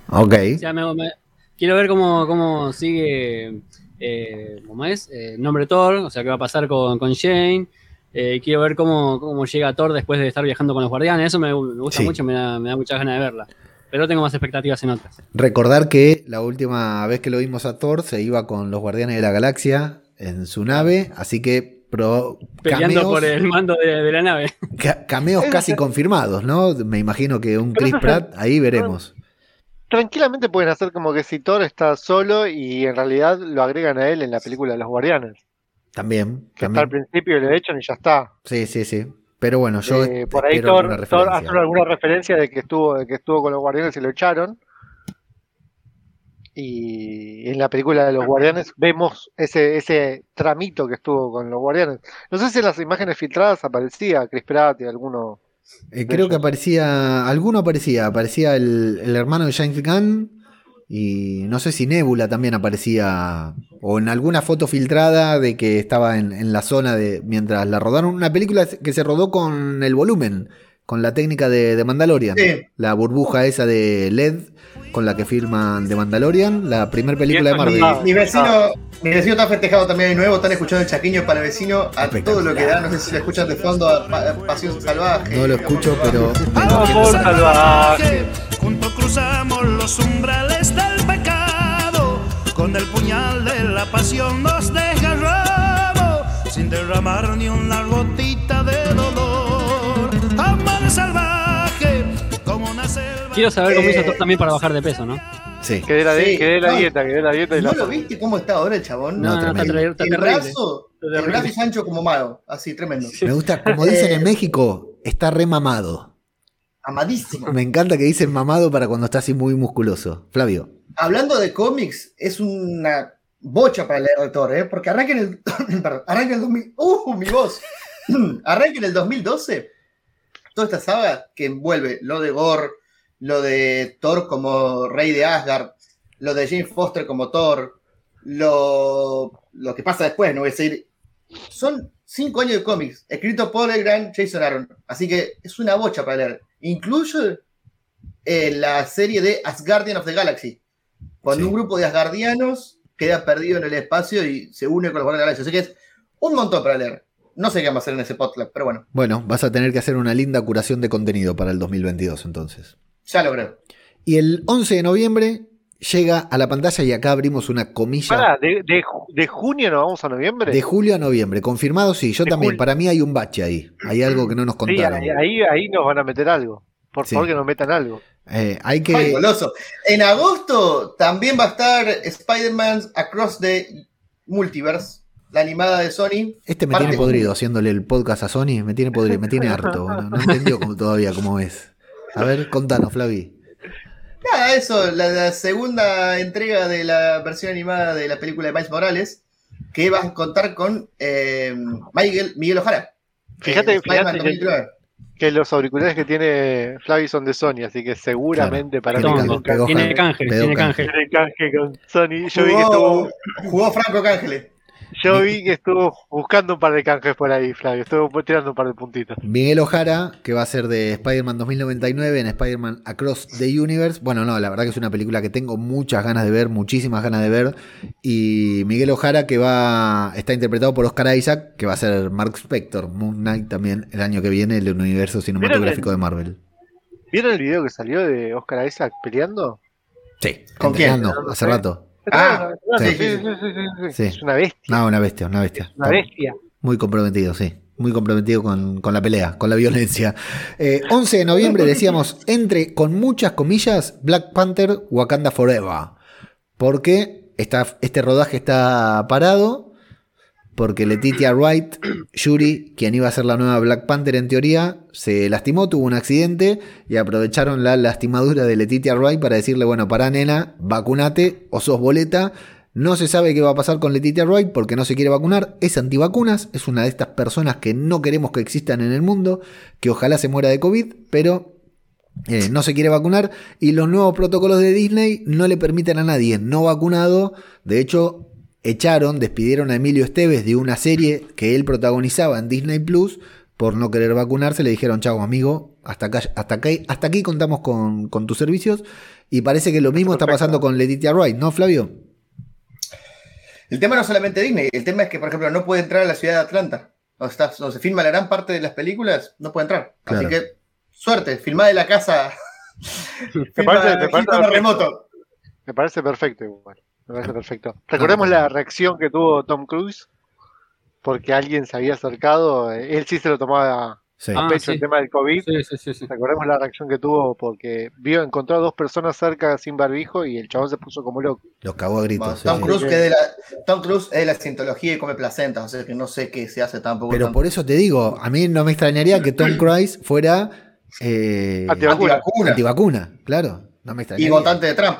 Speaker 1: ok.
Speaker 3: O sea, me- me- quiero ver cómo, cómo sigue. Eh, ¿Cómo es? Eh, nombre Thor, o sea, qué va a pasar con, con Shane. Eh, quiero ver cómo, cómo llega Thor después de estar viajando con los guardianes. Eso me, me gusta
Speaker 1: Sí.
Speaker 3: mucho, me da, me da muchas ganas de verla. Pero tengo más expectativas en otras.
Speaker 1: Recordar que la última vez que lo vimos a Thor se iba con los Guardianes de la Galaxia en su nave, así que pro
Speaker 3: Peleando
Speaker 1: cameos,
Speaker 3: por el mando de, de la nave. *laughs*
Speaker 1: ca- cameos casi confirmados, ¿no? Me imagino que un Chris Pratt, ahí veremos.
Speaker 2: Tranquilamente pueden hacer como que si Thor está solo y en realidad lo agregan a él en la película de los Guardianes.
Speaker 1: También,
Speaker 2: Que está al
Speaker 1: también.
Speaker 2: principio y lo echan y ya está.
Speaker 1: Sí, sí, sí. Pero bueno, yo
Speaker 2: Eh, por ahí Thor,
Speaker 1: alguna
Speaker 2: Thor hace alguna referencia de que estuvo, de que estuvo con los guardianes y lo echaron. Y en la película de los guardianes vemos ese, ese tramito que estuvo con los guardianes. No sé si en las imágenes filtradas aparecía Chris Pratt y alguno.
Speaker 1: Eh, creo que aparecía, alguno aparecía, aparecía el, el hermano de James Gunn y no sé si Nebula también aparecía o en alguna foto filtrada de que estaba en, en la zona de mientras la rodaron. Una película que se rodó con el volumen, con la técnica de, de Mandalorian,
Speaker 4: Sí.
Speaker 1: la burbuja esa de LED con la que firman de Mandalorian, la primera película de Marvel.
Speaker 4: Mi, mi vecino, mi vecino está festejado también de nuevo, están escuchando el chaquiño para el vecino a todo lo que da, no sé si lo escuchan de fondo a, Pa- a Pasión Salvaje.
Speaker 1: No lo escucho, pero
Speaker 2: Amor salvaje.
Speaker 6: Juntos cruzamos los umbrales del pecado. Con el puñal de la pasión nos desgarramos. Sin derramar ni una gotita
Speaker 3: Quiero saber cómo hizo
Speaker 4: Eh,
Speaker 3: también para bajar de peso, ¿no?
Speaker 1: sí.
Speaker 2: Que dé la, di-
Speaker 4: Sí,
Speaker 2: que dé la
Speaker 4: no.
Speaker 2: dieta, que dé la dieta y
Speaker 4: ¿No
Speaker 2: la.
Speaker 4: lo viste cómo está ahora el chabón?
Speaker 3: No, no, está,
Speaker 1: tremendo.
Speaker 3: ter- está
Speaker 4: el
Speaker 3: terrible.
Speaker 4: brazo,
Speaker 3: Está
Speaker 4: el brazo es ancho como mago, así tremendo.
Speaker 1: Me gusta, como dicen
Speaker 4: Eh,
Speaker 1: en México, está remamado.
Speaker 4: Amadísimo.
Speaker 1: Me encanta que dicen mamado para cuando está así muy musculoso. Flavio.
Speaker 4: Hablando de cómics, es una bocha para leer de Thor, ¿eh? Porque arranca en el. *coughs* perdón, arranca en el 2000. ¡Uh! Mi voz. *coughs* arranca en el 2012. Toda esta saga que envuelve lo de Gore, lo de Thor como rey de Asgard, lo de Jane Foster como Thor, lo, lo que pasa después, no voy a decir. Son cinco años de cómics, escrito por el gran Jason Aaron. Así que es una bocha para leer. Incluso eh, la serie de Asgardian of the Galaxy. Cuando
Speaker 1: Sí.
Speaker 4: un grupo de asgardianos queda perdido en el espacio y se une con los Guardianes de la Galaxia. Así que es un montón para leer. No sé qué vamos a hacer en ese podcast, pero bueno,
Speaker 1: Bueno, vas a tener que hacer una linda curación de contenido para el 2022 entonces.
Speaker 4: Ya lo creo.
Speaker 1: Y el 11 de noviembre llega a la pantalla y acá abrimos una comilla
Speaker 2: Pará, de, de, ju- de junio nos vamos a noviembre.
Speaker 1: de julio a noviembre. Confirmado, sí, yo
Speaker 2: De
Speaker 1: también.
Speaker 2: julio.
Speaker 1: Para mí hay un bache ahí. Hay algo que no nos contaron.
Speaker 2: ahí, ahí, ahí nos van a meter algo. Por
Speaker 1: Sí.
Speaker 2: favor que nos metan algo.
Speaker 1: Eh, hay
Speaker 4: Ay,
Speaker 1: que.
Speaker 4: goloso. En agosto también va a estar Spider-Man Across the Multiverse, la animada de Sony.
Speaker 1: Este me
Speaker 4: parte
Speaker 1: tiene podrido haciéndole el podcast a Sony. Me tiene podrido, me tiene *laughs* harto. No, no entendió cómo- todavía cómo es. A ver, contanos, Flavi.
Speaker 4: Nada, eso, la, la segunda entrega de la versión animada de la película de Miles Morales, que va a contar con eh, Miguel, Miguel Ojara.
Speaker 2: Fíjate,
Speaker 4: Eh,
Speaker 2: fíjate que-
Speaker 4: 2009.
Speaker 2: Que los auriculares que tiene Flavi son de Sony, así que seguramente para
Speaker 1: Tiene
Speaker 2: mí
Speaker 3: Tiene
Speaker 1: can-
Speaker 3: canje, tiene
Speaker 1: canje.
Speaker 2: tiene canje con Sony. Yo vi que
Speaker 4: Jugó,
Speaker 2: estuvo.
Speaker 4: jugó Franco Cángele.
Speaker 2: Yo vi que estuvo buscando un par de canjes por ahí, Flavio. Estuvo tirando un par de puntitos.
Speaker 1: Miguel Ojara, que va a ser de Spider-Man 2099 en Spider-Man Across the Universe. Bueno, no, la verdad que es una película que tengo muchas ganas de ver, muchísimas ganas de ver. Y Miguel Ojara, que va está interpretado por Oscar Isaac, que va a ser Mark Spector, Moon Knight también el año que viene, el universo cinematográfico de Marvel.
Speaker 2: ¿Vieron el video que salió de Oscar Isaac peleando?
Speaker 1: Sí,
Speaker 4: ¿Con quién?
Speaker 1: hace rato.
Speaker 4: Ah,
Speaker 2: sí. sí,
Speaker 1: sí.
Speaker 2: Es una bestia.
Speaker 1: No, una bestia, una bestia.
Speaker 2: Una bestia.
Speaker 1: Muy comprometido, sí. Muy comprometido con, con la pelea, con la violencia. Eh, 11 de noviembre decíamos, entre con muchas comillas, Black Panther, Wakanda Forever. Porque está, este rodaje está parado. Porque Letitia Wright, *clears throat* Yuri, quien iba a ser la nueva Black Panther en teoría, se lastimó, tuvo un accidente y aprovecharon la lastimadura de Letitia Wright para decirle, bueno, para nena, vacunate o sos boleta. No se sabe qué va a pasar con Letitia Wright porque no se quiere vacunar. Es antivacunas, es una de estas personas que no queremos que existan en el mundo, que ojalá se muera de COVID, pero eh, no se quiere vacunar. Y los nuevos protocolos de Disney no le permiten a nadie no vacunado. De hecho, echaron, despidieron a Emilio Esteves de una serie que él protagonizaba en Disney Plus por no querer vacunarse. Le dijeron, chao amigo, hasta, acá, hasta, acá, hasta aquí contamos con, con tus servicios. Y parece que lo mismo está pasando con Letitia Wright, ¿no, Flavio?
Speaker 4: El tema no es solamente Disney, el tema es que, por ejemplo, no puede entrar a la ciudad de Atlanta. Donde, está, donde se filma la gran parte de las películas, no puede entrar.
Speaker 1: Claro.
Speaker 4: Así que, suerte, filmá de la casa. *laughs*
Speaker 2: Me
Speaker 4: Filma
Speaker 2: parece, me parece
Speaker 4: Houston
Speaker 2: perfecto.
Speaker 4: remoto.
Speaker 2: Me parece perfecto igual. Me parece perfecto. Recordemos la reacción que tuvo Tom Cruise porque alguien se había acercado. eh, Él sí se lo tomaba
Speaker 1: Sí.
Speaker 2: a
Speaker 3: Ah,
Speaker 2: pecho
Speaker 3: sí.
Speaker 2: el tema del COVID.
Speaker 3: Sí, sí, sí, sí.
Speaker 2: Recordemos la reacción que tuvo porque vio, encontró a dos personas cerca sin barbijo y el chabón se puso como loco.
Speaker 1: Los cagó a gritos.
Speaker 4: Bueno,
Speaker 1: sí,
Speaker 4: Tom,
Speaker 1: sí.
Speaker 4: Cruise, que es de la, Tom Cruise es de la cientología y come placenta, o sea que no sé qué se hace tampoco.
Speaker 1: Pero
Speaker 4: tanto.
Speaker 1: por eso te digo, a mí no me extrañaría que Tom Cruise fuera eh,
Speaker 2: Antivacuna.
Speaker 4: Antivacuna.
Speaker 1: antivacuna, claro. No me
Speaker 4: Y
Speaker 1: extrañaría.
Speaker 4: votante de Trump.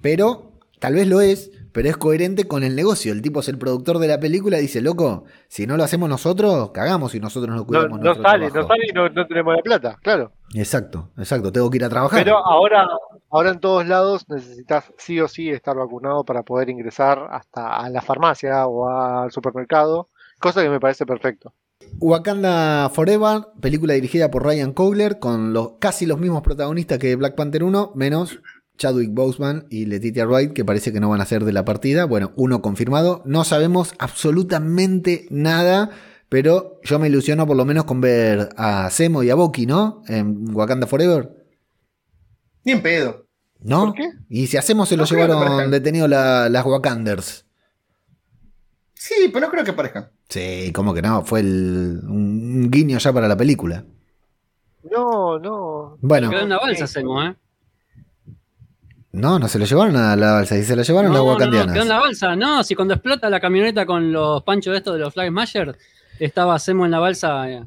Speaker 1: Pero tal vez lo es, pero es coherente con el negocio. El tipo es el productor de la película y dice, loco, si no lo hacemos nosotros, cagamos y nosotros no
Speaker 2: No,
Speaker 1: cuidamos
Speaker 2: no
Speaker 1: nuestro
Speaker 2: sale, no sale y no, no tenemos la plata, claro.
Speaker 1: Exacto, exacto. Tengo que ir a trabajar.
Speaker 2: Pero ahora, ahora en todos lados necesitas sí o sí estar vacunado para poder ingresar hasta a la farmacia o al supermercado, cosa que me parece perfecto.
Speaker 1: Wakanda Forever, película dirigida por Ryan Coogler, con los, casi los mismos protagonistas que Black Panther 1, menos Chadwick Boseman y Letitia Wright, que parece que no van a ser de la partida. Bueno, uno confirmado. No sabemos absolutamente nada, pero yo me ilusiono por lo menos con ver a Semo y a Boki, ¿no? En Wakanda Forever.
Speaker 4: Ni en pedo.
Speaker 1: ¿No?
Speaker 2: ¿Por qué?
Speaker 1: Y si hacemos se lo
Speaker 4: No
Speaker 1: llevaron detenido la- las Wakanders.
Speaker 4: Sí, pero no creo que parezcan.
Speaker 1: Sí, como que no, fue el- un un guiño ya para la película.
Speaker 2: No, no.
Speaker 1: Bueno,
Speaker 3: Quedó en una balsa, Semo, ¿eh?
Speaker 1: No, no se lo llevaron a la balsa, y se lo llevaron
Speaker 3: No,
Speaker 1: las
Speaker 3: no, no, quedó en la balsa. No, si cuando explota la camioneta con los panchos estos de los Flag Smasher, estaba Semo en la balsa eh,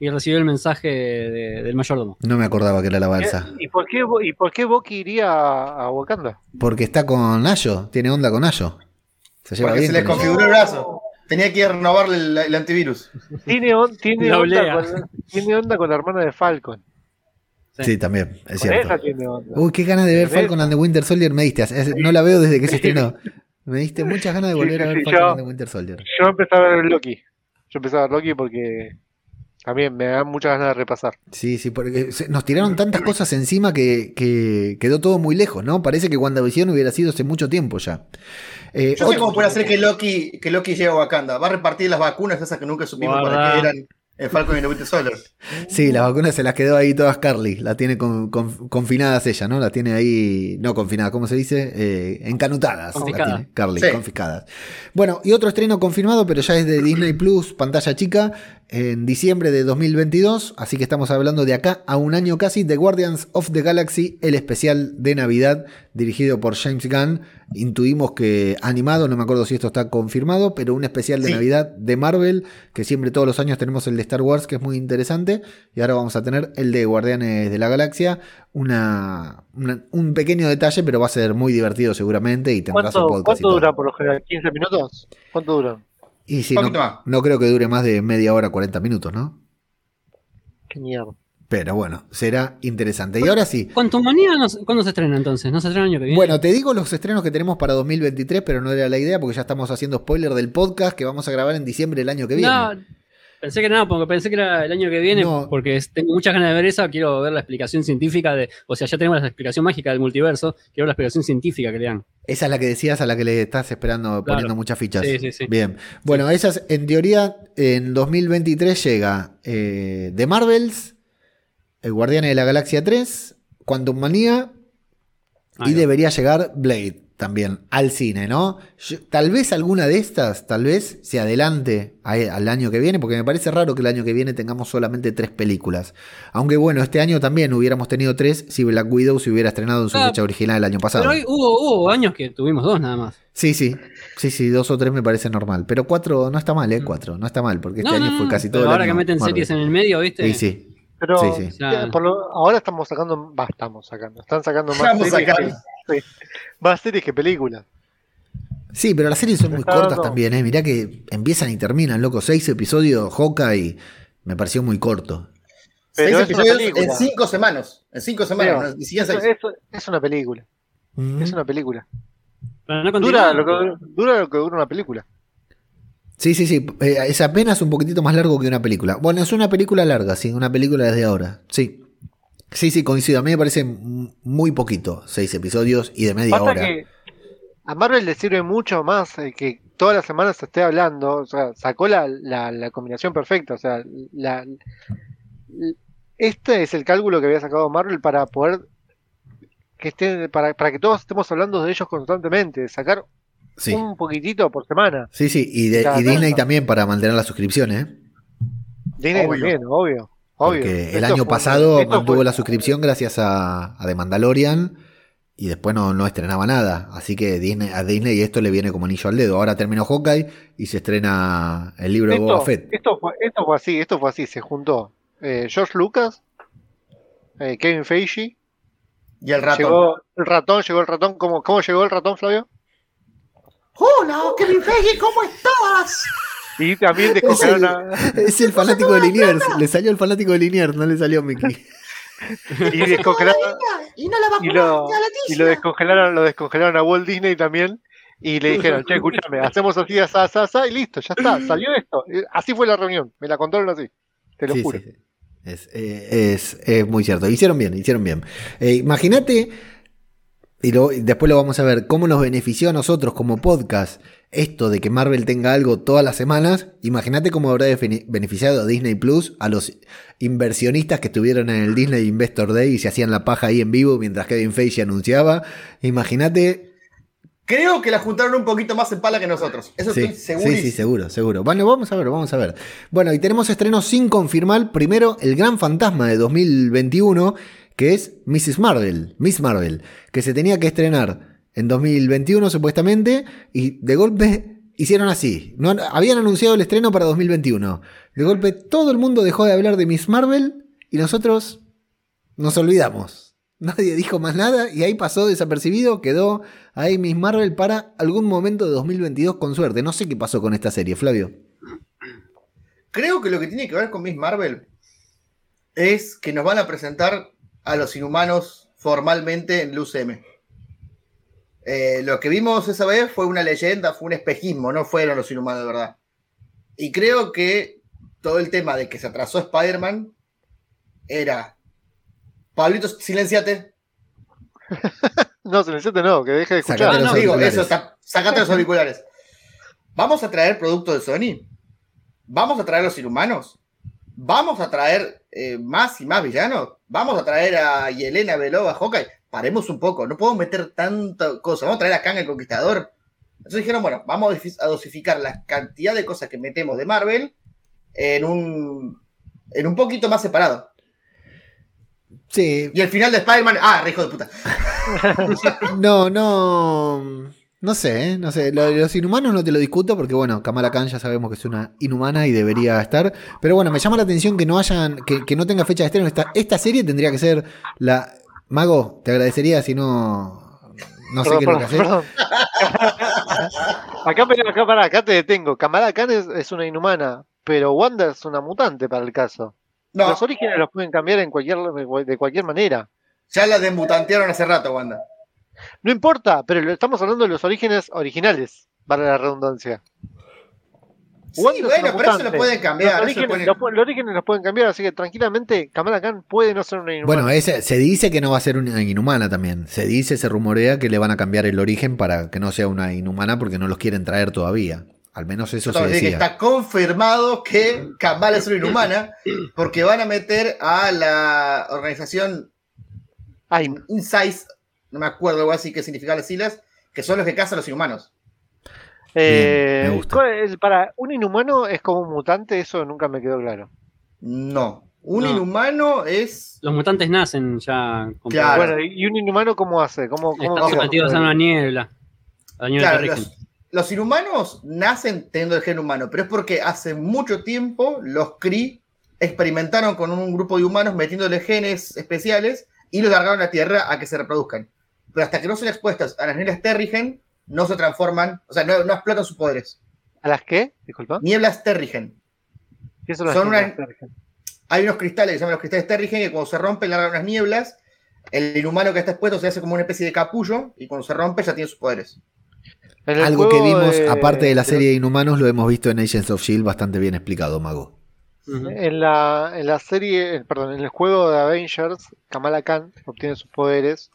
Speaker 3: y recibió el mensaje de- del mayordomo.
Speaker 1: No me acordaba que era la balsa.
Speaker 2: ¿Y por qué, y por qué Boki iría a, a Wakanda?
Speaker 1: Porque está con Ayo, tiene onda con Ayo. Se lleva
Speaker 4: Porque
Speaker 1: bien
Speaker 4: se le
Speaker 1: con ella.
Speaker 4: configuró el brazo. Tenía que renovarle el, el antivirus.
Speaker 2: Tiene, on- tiene, onda con, tiene onda con la hermana de Falcon.
Speaker 1: Sí, también, es
Speaker 2: Con
Speaker 1: cierto. Uy, qué ganas de ver. Falcon and the Winter Soldier me diste. Es- No la veo desde que se estrenó. Me diste muchas ganas de volver
Speaker 2: sí,
Speaker 1: a ver
Speaker 2: sí,
Speaker 1: Falcon
Speaker 2: yo-
Speaker 1: and the Winter Soldier.
Speaker 2: Yo empecé a ver Loki. Yo empecé a ver Loki porque también me dan muchas ganas de repasar.
Speaker 1: Sí, sí, porque nos tiraron tantas cosas encima que, que quedó todo muy lejos, ¿no? Parece que WandaVision hubiera sido hace mucho tiempo ya. Eh,
Speaker 4: Yo sé
Speaker 1: otro-
Speaker 4: cómo puede hacer que Loki, que Loki llegue a Wakanda. Va a repartir las vacunas esas que nunca supimos
Speaker 3: Guarda.
Speaker 4: para qué eran el Falcon y el Winter Soldier.
Speaker 1: Sí, las vacunas se las quedó ahí todas Carly. La tiene con- con- confinadas ella, ¿no? La tiene ahí, no confinadas, ¿cómo se dice? Eh, encanutadas. la tiene Carly,
Speaker 4: Sí.
Speaker 1: confiscadas. Bueno, y otro estreno confirmado, pero ya es de Disney Plus, pantalla chica, en diciembre de 2022. Así que estamos hablando de acá a un año casi, The Guardians of the Galaxy, el especial de Navidad dirigido por James Gunn. Intuimos que animado, no me acuerdo si esto está confirmado, pero un especial de
Speaker 4: Sí.
Speaker 1: Navidad de Marvel, que siempre todos los años tenemos el de Star Wars, que es muy interesante, y ahora vamos a tener el de Guardianes de la Galaxia, una, una- un pequeño detalle, pero va a ser muy divertido seguramente y tendrá su
Speaker 2: ¿Cuánto,
Speaker 1: podcast.
Speaker 2: dura por lo general? ¿15 minutos? ¿Cuánto duran?
Speaker 1: Y si no, no creo que dure más de media hora, 40 minutos, ¿no?
Speaker 2: Qué mierda.
Speaker 1: Pero bueno, será interesante. Y ahora sí.
Speaker 3: Quantumania, no se- ¿cuándo se estrena entonces? ¿No se estrena el año que viene?
Speaker 1: Bueno, te digo los estrenos que tenemos para 2023, pero no era la idea porque ya estamos haciendo spoiler del podcast que vamos a grabar en diciembre del año que viene.
Speaker 3: No, pensé que nada, porque pensé que era el año que viene,
Speaker 1: No.
Speaker 3: porque tengo muchas ganas de ver esa, quiero ver la explicación científica de, o sea, ya tenemos la explicación mágica del multiverso, quiero ver la explicación científica que le dan.
Speaker 1: Esa es la que decías a la que le estás esperando
Speaker 3: Claro.
Speaker 1: poniendo muchas fichas.
Speaker 3: Sí, sí, sí.
Speaker 1: Bien. Bueno, esas en teoría en 2023 llega eh, The Marvels, El Guardianes de la Galaxia 3, Quantum Manía y debería llegar Blade también al cine, ¿no? Yo- tal vez alguna de estas, tal vez se adelante a- al año que viene, porque me parece raro que el año que viene tengamos solamente tres películas. Aunque bueno, este año también hubiéramos tenido tres si Black Widow se hubiera estrenado en su
Speaker 3: Ah,
Speaker 1: fecha original el año pasado.
Speaker 3: Pero hoy hubo, hubo años que tuvimos dos nada más.
Speaker 1: Sí, sí. Sí, sí, dos o tres me parece normal. Pero cuatro no está mal, ¿eh? Cuatro, no está mal, porque este
Speaker 3: Mm. No,
Speaker 1: año
Speaker 3: no,
Speaker 1: fue casi todo
Speaker 3: pero
Speaker 1: el
Speaker 3: ahora
Speaker 1: año
Speaker 3: que meten
Speaker 1: Marvel.
Speaker 3: series en el medio, ¿viste?
Speaker 1: Sí, sí.
Speaker 2: Pero
Speaker 1: Sí, sí.
Speaker 2: ya, por lo- ahora estamos sacando, va, estamos sacando, están sacando más
Speaker 4: Estamos
Speaker 2: series,
Speaker 4: sacando.
Speaker 2: que, sí, más series que películas.
Speaker 1: Sí, pero las series son muy cortas
Speaker 2: dando-
Speaker 1: también, ¿eh? Mirá que empiezan y terminan, loco. Seis episodios, Hawkeye, me pareció muy corto.
Speaker 2: Pero
Speaker 4: seis episodios en cinco semanas. En cinco semanas,
Speaker 2: Pero,
Speaker 4: no, siquiera
Speaker 2: es,
Speaker 4: seis.
Speaker 2: es- es una película,
Speaker 1: Mm.
Speaker 2: es una película.
Speaker 3: Para no
Speaker 2: Dura lo, que, dura lo que dura una película.
Speaker 1: Sí, sí, sí. eh, es apenas un poquitito más largo que una película. Bueno, es una película larga, sí, una película desde ahora. Sí. Sí, sí, coincido. A mí me parece muy poquito. Seis episodios y de media
Speaker 2: Pasa
Speaker 1: hora.
Speaker 2: que a Marvel le sirve mucho más eh, que todas las semanas se esté hablando. O sea, sacó la, la, la combinación perfecta. O sea, la, este es el cálculo que había sacado Marvel para poder que esté, para, para que todos estemos hablando de ellos constantemente. Sacar
Speaker 1: Sí.
Speaker 2: un poquitito por semana.
Speaker 1: Sí, sí. Y, de- y Disney
Speaker 2: tanto.
Speaker 1: también para mantener las suscripciones, ¿eh?
Speaker 2: Disney
Speaker 4: Obvio.
Speaker 2: también, obvio. obvio.
Speaker 1: Porque el
Speaker 2: Esto
Speaker 1: año
Speaker 2: fue-
Speaker 1: pasado mantuvo
Speaker 2: fue-
Speaker 1: la suscripción gracias a, a The Mandalorian y después no, no estrenaba nada. Así que Disney, a Disney esto le viene como anillo al dedo. Ahora terminó Hawkeye y se estrena el libro de Boba Fett.
Speaker 2: esto, fue, esto fue así, esto fue así, se juntó eh, George Lucas, eh, Kevin Feige,
Speaker 4: Y el ratón.
Speaker 2: llegó el ratón, llegó el ratón, ¿cómo, cómo llegó el ratón, Flavio?
Speaker 4: Hola, Kevin Feige, ¿cómo estás?
Speaker 2: Y también descongelaron *laughs* a,
Speaker 1: Es el *laughs* fanático de Liniers. Le salió el fanático de Liniers, no le salió Mickey.
Speaker 2: y descongelaron, *laughs*
Speaker 4: Y no la
Speaker 2: y lo, y lo descongelaron, lo descongelaron a Walt Disney también. Y le dijeron, che, escúchame, hacemos así, asá, asá, asá, y listo, ya está, salió esto. Eh, Así fue la reunión, me la contaron así, te lo
Speaker 1: Sí,
Speaker 2: juro.
Speaker 1: sí, sí. Es, eh, es- es muy cierto. Hicieron bien, hicieron bien. Eh, Imagínate, y, lo- y después lo vamos a ver, cómo nos benefició a nosotros como podcast esto de que Marvel tenga algo todas las semanas. Imagínate cómo habrá beneficiado a Disney Plus, a los inversionistas que estuvieron en el Disney Investor Day y se hacían la paja ahí en vivo mientras Kevin Feige anunciaba. Imagínate.
Speaker 4: Creo que la juntaron un poquito más en pala que nosotros. Eso
Speaker 1: Sí,
Speaker 4: estoy
Speaker 1: sí,
Speaker 4: segurísimo.
Speaker 1: sí, seguro, seguro. Bueno, vamos a ver, vamos a ver. Bueno, y tenemos estrenos sin confirmar. Primero, el gran fantasma de 2021, que es Mrs. Marvel, Miss Marvel, que se tenía que estrenar en 2021 supuestamente, y de golpe hicieron así. No, habían anunciado el estreno para 2021. De golpe todo el mundo dejó de hablar de Miss Marvel y nosotros nos olvidamos. Nadie dijo más nada y ahí pasó desapercibido, quedó ahí Miss Marvel para algún momento de 2022 con suerte. No sé qué pasó con esta serie, Flavio.
Speaker 4: Creo que lo que tiene que ver con Miss Marvel es que nos van a presentar a los inhumanos formalmente en el UCM. Eh, lo que vimos esa vez fue una leyenda, fue un espejismo, no fueron los inhumanos de verdad. Y creo que todo el tema de que se atrasó Spider-Man era. Pablito, silenciate. *laughs*
Speaker 2: No, silenciate no, que deje de escuchar.
Speaker 1: Sacate
Speaker 3: Ah,
Speaker 1: los
Speaker 3: no,
Speaker 4: Digo,
Speaker 1: auriculares.
Speaker 4: eso, sacate los auriculares. ¿Vamos a traer producto de Sony? ¿Vamos a traer los inhumanos? ¿Vamos a traer eh, más y más villanos? ¿Vamos a traer a Yelena Belova, Hawkeye? Paremos un poco, no podemos meter tanta cosa. Vamos a traer a Kang el Conquistador. Entonces dijeron, bueno, vamos a dosifi- a dosificar la cantidad de cosas que metemos de Marvel en un, en un poquito más separado.
Speaker 1: Sí,
Speaker 4: Y el final de Spider-Man, ah, hijo de puta. *laughs*
Speaker 1: no, no. No sé, ¿eh? no sé. Lo de los inhumanos no te lo discuto porque, bueno, Kamala Khan ya sabemos que es una inhumana y debería estar. Pero bueno, me llama la atención que no hayan, que, que no tenga fecha de estreno. Esta, esta serie tendría que ser la. Mago, te agradecería si no. No sé
Speaker 2: Perdón,
Speaker 1: qué es lo que *laughs*
Speaker 2: acá, pero acá, pará, acá te detengo. Kamala Khan es, es una inhumana, pero Wanda es una mutante para el caso.
Speaker 4: No,
Speaker 2: Los orígenes los pueden cambiar en cualquier, de cualquier manera.
Speaker 4: ya la desmutantearon hace rato, Wanda.
Speaker 2: No importa, pero estamos hablando de los orígenes originales, para la redundancia.
Speaker 4: Sí, bueno, pero eso lo pueden cambiar.
Speaker 2: Los orígenes,
Speaker 4: pueden-
Speaker 2: los pu- los orígenes los pueden cambiar, así que tranquilamente Kamala Khan puede no ser una inhumana.
Speaker 1: Bueno, ese, se dice que no va a ser una inhumana también. Se dice, se rumorea que le van a cambiar el origen para que no sea una inhumana porque no los quieren traer todavía. Al menos eso se
Speaker 4: Entonces, que
Speaker 1: decía.
Speaker 4: está confirmado que Kamala es una inhumana porque van a meter a la organización
Speaker 2: Ay,
Speaker 4: Insights, no me acuerdo algo así que significa las siglas, que son los que cazan a los inhumanos.
Speaker 2: eh,
Speaker 1: me gusta.
Speaker 2: ¿cuál es- para un inhumano es como un mutante, eso nunca me quedó claro.
Speaker 4: No. Un
Speaker 3: No.
Speaker 4: inhumano es.
Speaker 3: Los mutantes nacen ya con
Speaker 4: Claro.
Speaker 2: Bueno, ¿y un inhumano cómo hace? ¿Cómo, cómo
Speaker 3: Están sometidos a una niebla. A la niebla
Speaker 4: Claro,
Speaker 3: que rigen.
Speaker 4: los, los inhumanos nacen teniendo el gen humano, pero es porque hace mucho tiempo los Kree experimentaron con un grupo de humanos metiéndole genes especiales y los largaron a la Tierra a que se reproduzcan. Pero hasta que no son expuestos a las nieblas Terrigen, no se transforman, o sea, no, no explotan sus poderes.
Speaker 2: ¿A las qué? Disculpa.
Speaker 4: Nieblas Terrigen.
Speaker 2: ¿Qué son las
Speaker 4: Son
Speaker 2: nieblas
Speaker 4: una-
Speaker 2: Terrigen?
Speaker 4: Hay unos cristales que se llaman los cristales Terrigen que cuando se rompen largan unas nieblas. El inhumano que está expuesto se hace como una especie de capullo y cuando se rompe ya tiene sus poderes.
Speaker 1: Algo que vimos,
Speaker 2: de-
Speaker 1: aparte de la serie de Inhumanos, lo hemos visto en Agents of Shield bastante bien explicado, Mago.
Speaker 2: En la, en la serie, eh, perdón, en el juego de Avengers, Kamala Khan obtiene sus poderes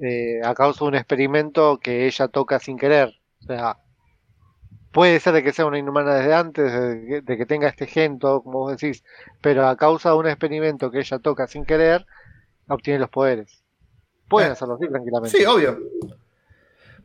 Speaker 2: eh, a causa de un experimento que ella toca sin querer. O sea, puede ser de que sea una inhumana desde antes, de que, de que tenga este gen, todo como vos decís, pero a causa de un experimento que ella toca sin querer, obtiene los poderes. Pueden
Speaker 4: Eh,
Speaker 2: hacerlo así tranquilamente.
Speaker 4: Sí, obvio.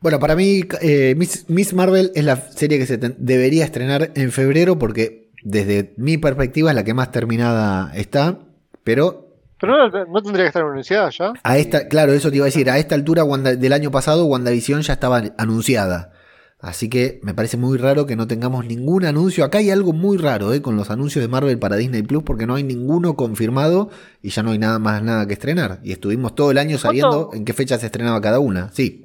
Speaker 1: Bueno, para mí, eh, Miss, Miss Marvel es la serie que se debería estrenar en febrero porque desde mi perspectiva es la que más terminada está, pero
Speaker 2: Pero no, no tendría que estar anunciada ya.
Speaker 1: a esta, claro, eso te iba a decir, a esta altura Wanda- del año pasado WandaVision ya estaba anunciada. Así que me parece muy raro que no tengamos ningún anuncio. Acá hay algo muy raro eh, con los anuncios de Marvel para Disney Plus porque no hay ninguno confirmado y ya no hay nada más nada que estrenar. Y estuvimos todo el año sabiendo en qué fecha se estrenaba cada una. Sí,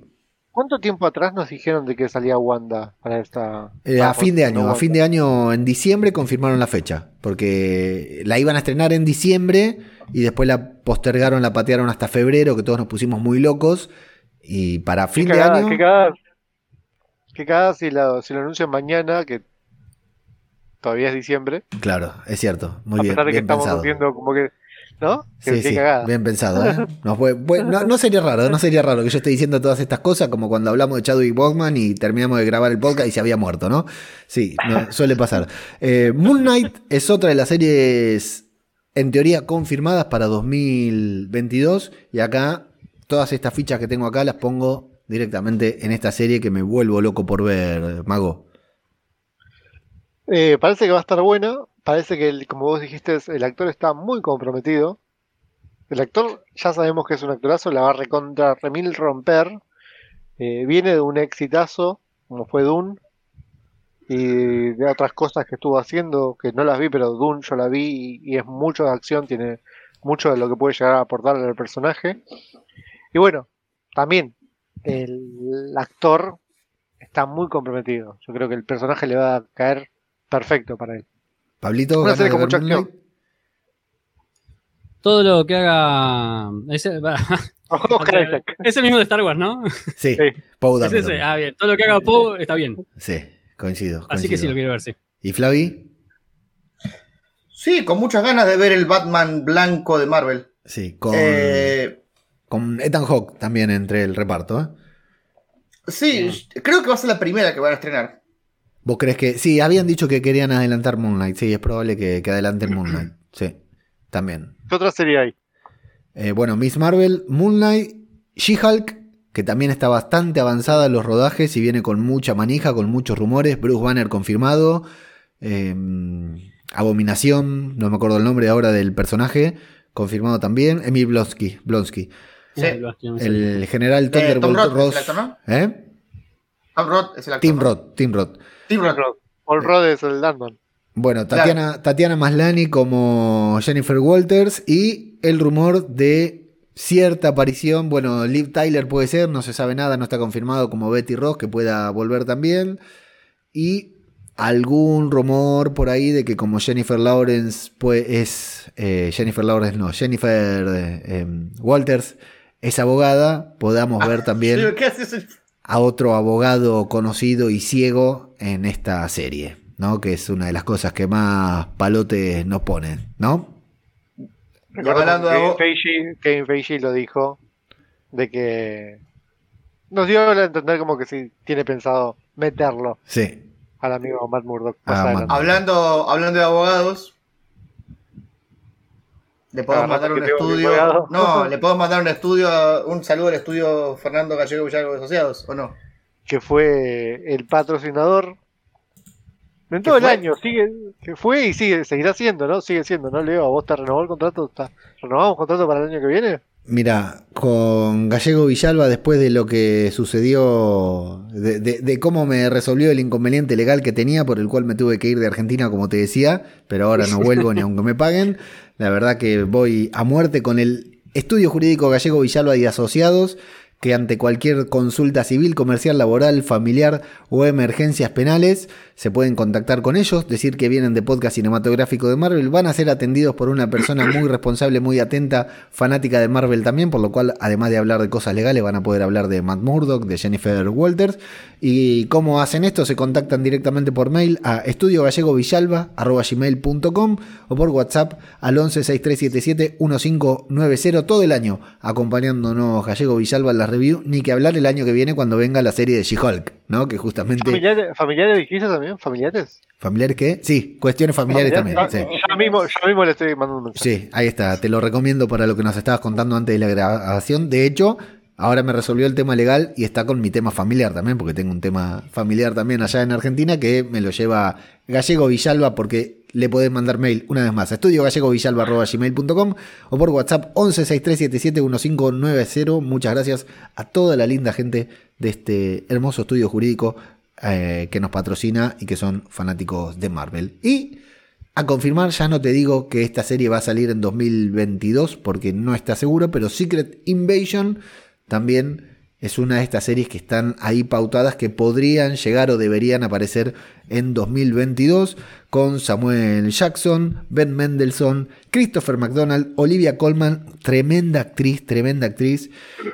Speaker 2: ¿Cuánto tiempo atrás nos dijeron de que salía Wanda para esta...
Speaker 1: Eh, a fin de año, a fin de año en diciembre confirmaron la fecha, porque la iban a estrenar en diciembre y después la postergaron, la patearon hasta febrero, que todos nos pusimos muy locos y para fin de año,
Speaker 2: qué cagada. Qué cagada si, la- si lo anuncian mañana, que todavía es diciembre,
Speaker 1: claro, es cierto, muy
Speaker 2: a
Speaker 1: bien,
Speaker 2: pesar de que estamos haciendo como que... ¿No?
Speaker 1: Sí,
Speaker 2: qué
Speaker 1: sí, bien pensado. ¿eh? *laughs* Fue- no, no sería raro, no sería raro que yo esté diciendo todas estas cosas como cuando hablamos de Chadwick Boseman y terminamos de grabar el podcast y se había muerto, ¿no? Sí, no, *laughs* suele pasar. Eh, Moon Knight es otra de las series en teoría confirmadas para 2022 y acá todas estas fichas que tengo acá las pongo directamente en esta serie que me vuelvo loco por ver, Mago.
Speaker 2: Eh, parece que va a estar buena. Parece que, como vos dijiste, el actor está muy comprometido. El actor, ya sabemos que es un actorazo, la va a recontra remil romper. Eh, viene de un exitazo, como fue Dune, y de otras cosas que estuvo haciendo, que no las vi, pero Dune yo la vi y, y es mucho de acción, tiene mucho de lo que puede llegar a aportarle al personaje. Y bueno, también el actor está muy comprometido. Yo creo que el personaje le va a caer perfecto para él.
Speaker 1: Pablito,
Speaker 2: Una
Speaker 1: ¿ganas
Speaker 2: serie con mucha acción.
Speaker 3: Todo lo que haga. *laughs* Ese,
Speaker 2: Oscar
Speaker 3: es el mismo de Star Wars, ¿no?
Speaker 1: Sí,
Speaker 2: Sí.
Speaker 1: Poe
Speaker 3: Es ese. Ah, bien. Todo lo que haga Poe está bien.
Speaker 1: Sí, coincido.
Speaker 3: Así que sí lo quiero ver, sí.
Speaker 1: ¿Y Flavi?
Speaker 4: Sí, con muchas ganas de ver el Batman blanco de Marvel.
Speaker 1: Sí, con,
Speaker 4: Eh,
Speaker 1: con Ethan Hawke también entre el reparto. ¿eh?
Speaker 4: sí, creo que va a ser la primera que van a estrenar.
Speaker 1: ¿Vos crees que.? Sí, habían dicho que querían adelantar Moon Knight. Sí, es probable que, que adelanten Moon Knight. Sí, también.
Speaker 2: ¿Qué otra serie hay?
Speaker 1: Eh, bueno, Miss Marvel, Moon Knight, She-Hulk, que también está bastante avanzada en los rodajes y viene con mucha manija, con muchos rumores. Bruce Banner confirmado. eh, Abominación, no me acuerdo el nombre ahora del personaje, confirmado también. Emil Blonsky. Blonsky.
Speaker 4: Sí.
Speaker 1: El general
Speaker 4: Eh, Tom
Speaker 1: Thunderbolt Ross.
Speaker 4: el actor, ¿no?
Speaker 1: ¿Eh?
Speaker 4: Tom Roth es el actor.
Speaker 1: Tim. Roth, Tim Roth.
Speaker 4: Tim Roth.
Speaker 2: Paul Rudd es el Landman.
Speaker 1: Bueno, Tatiana, Tatiana Maslany como Jennifer Walters y el rumor de cierta aparición, bueno, Liv Tyler puede ser, no se sabe nada, no está confirmado como Betty Ross que pueda volver también. Y algún rumor por ahí de que como Jennifer Lawrence pues, es eh, Jennifer Lawrence no Jennifer eh, em, Walters es abogada podamos ver *laughs* también
Speaker 4: ¿Qué haces?
Speaker 1: A otro abogado conocido y ciego en esta serie no que es una de las cosas que más palote nos ponen no
Speaker 4: hablando de
Speaker 2: Kevin Feige, Kevin Feige lo dijo de que nos dio a entender como que sí tiene pensado meterlo
Speaker 1: sí
Speaker 2: al amigo Matt Murdock.
Speaker 1: Ah. Matt-
Speaker 4: Hablando, hablando de abogados, le podemos
Speaker 2: Agarraste
Speaker 4: mandar un estudio. No, *laughs* le podemos mandar un estudio, un saludo al estudio Fernando Gallego Villalgo de Asociados, ¿o no?
Speaker 2: que fue el patrocinador en
Speaker 4: ¿Que
Speaker 2: todo el
Speaker 4: fue?
Speaker 2: año, sigue, que fue y sigue, seguirá siendo, ¿no? Sigue siendo, ¿no, Leo? ¿A vos te renovó el contrato? ¿Está- ¿Renovamos contrato para el año que viene?
Speaker 1: Mira, con Gallego Villalba, después de lo que sucedió, de, de- de cómo me resolvió el inconveniente legal que tenía, por el cual me tuve que ir de Argentina, como te decía, pero ahora no vuelvo ni aunque me paguen, la verdad que voy a muerte con el estudio jurídico Gallego Villalba y Asociados, que ante cualquier consulta civil, comercial, laboral, familiar o emergencias penales, se pueden contactar con ellos, decir que vienen de podcast cinematográfico de Marvel, van a ser atendidos por una persona muy *coughs* responsable, muy atenta, fanática de Marvel también, por lo cual, además de hablar de cosas legales, van a poder hablar de Matt Murdock, de Jennifer Walters. ¿Y cómo hacen esto? Se contactan directamente por mail a estudiogallegovillalba.gmail.com o por WhatsApp al 11 6377 1590 todo el año, acompañándonos Gallego Villalba en review, ni que hablar el año que viene cuando venga la serie de She-Hulk, ¿no? Que justamente...
Speaker 2: ¿Familiares, familiares también? ¿Familiares?
Speaker 1: ¿Familiares qué? Sí, cuestiones familiares también. Sí.
Speaker 2: Ya, mismo, ya mismo le estoy mandando un mensaje.
Speaker 1: Sí, ahí está. Te lo recomiendo para lo que nos estabas contando antes de la grabación. De hecho, ahora me resolvió el tema legal y está con mi tema familiar también, porque tengo un tema familiar también allá en Argentina que me lo lleva Gallego Villalba porque le podés mandar mail una vez más a estudiogallegovillalba.gmail.com o por WhatsApp 1163771590. Muchas gracias a toda la linda gente de este hermoso estudio jurídico eh, que nos patrocina y que son fanáticos de Marvel. Y a confirmar, ya no te digo que esta serie va a salir en 2022 porque no está seguro, pero Secret Invasion también es una de estas series que están ahí pautadas que podrían llegar o deberían aparecer en 2022 con Samuel Jackson, Ben Mendelssohn, Christopher McDonald, Olivia Colman, tremenda actriz, tremenda actriz,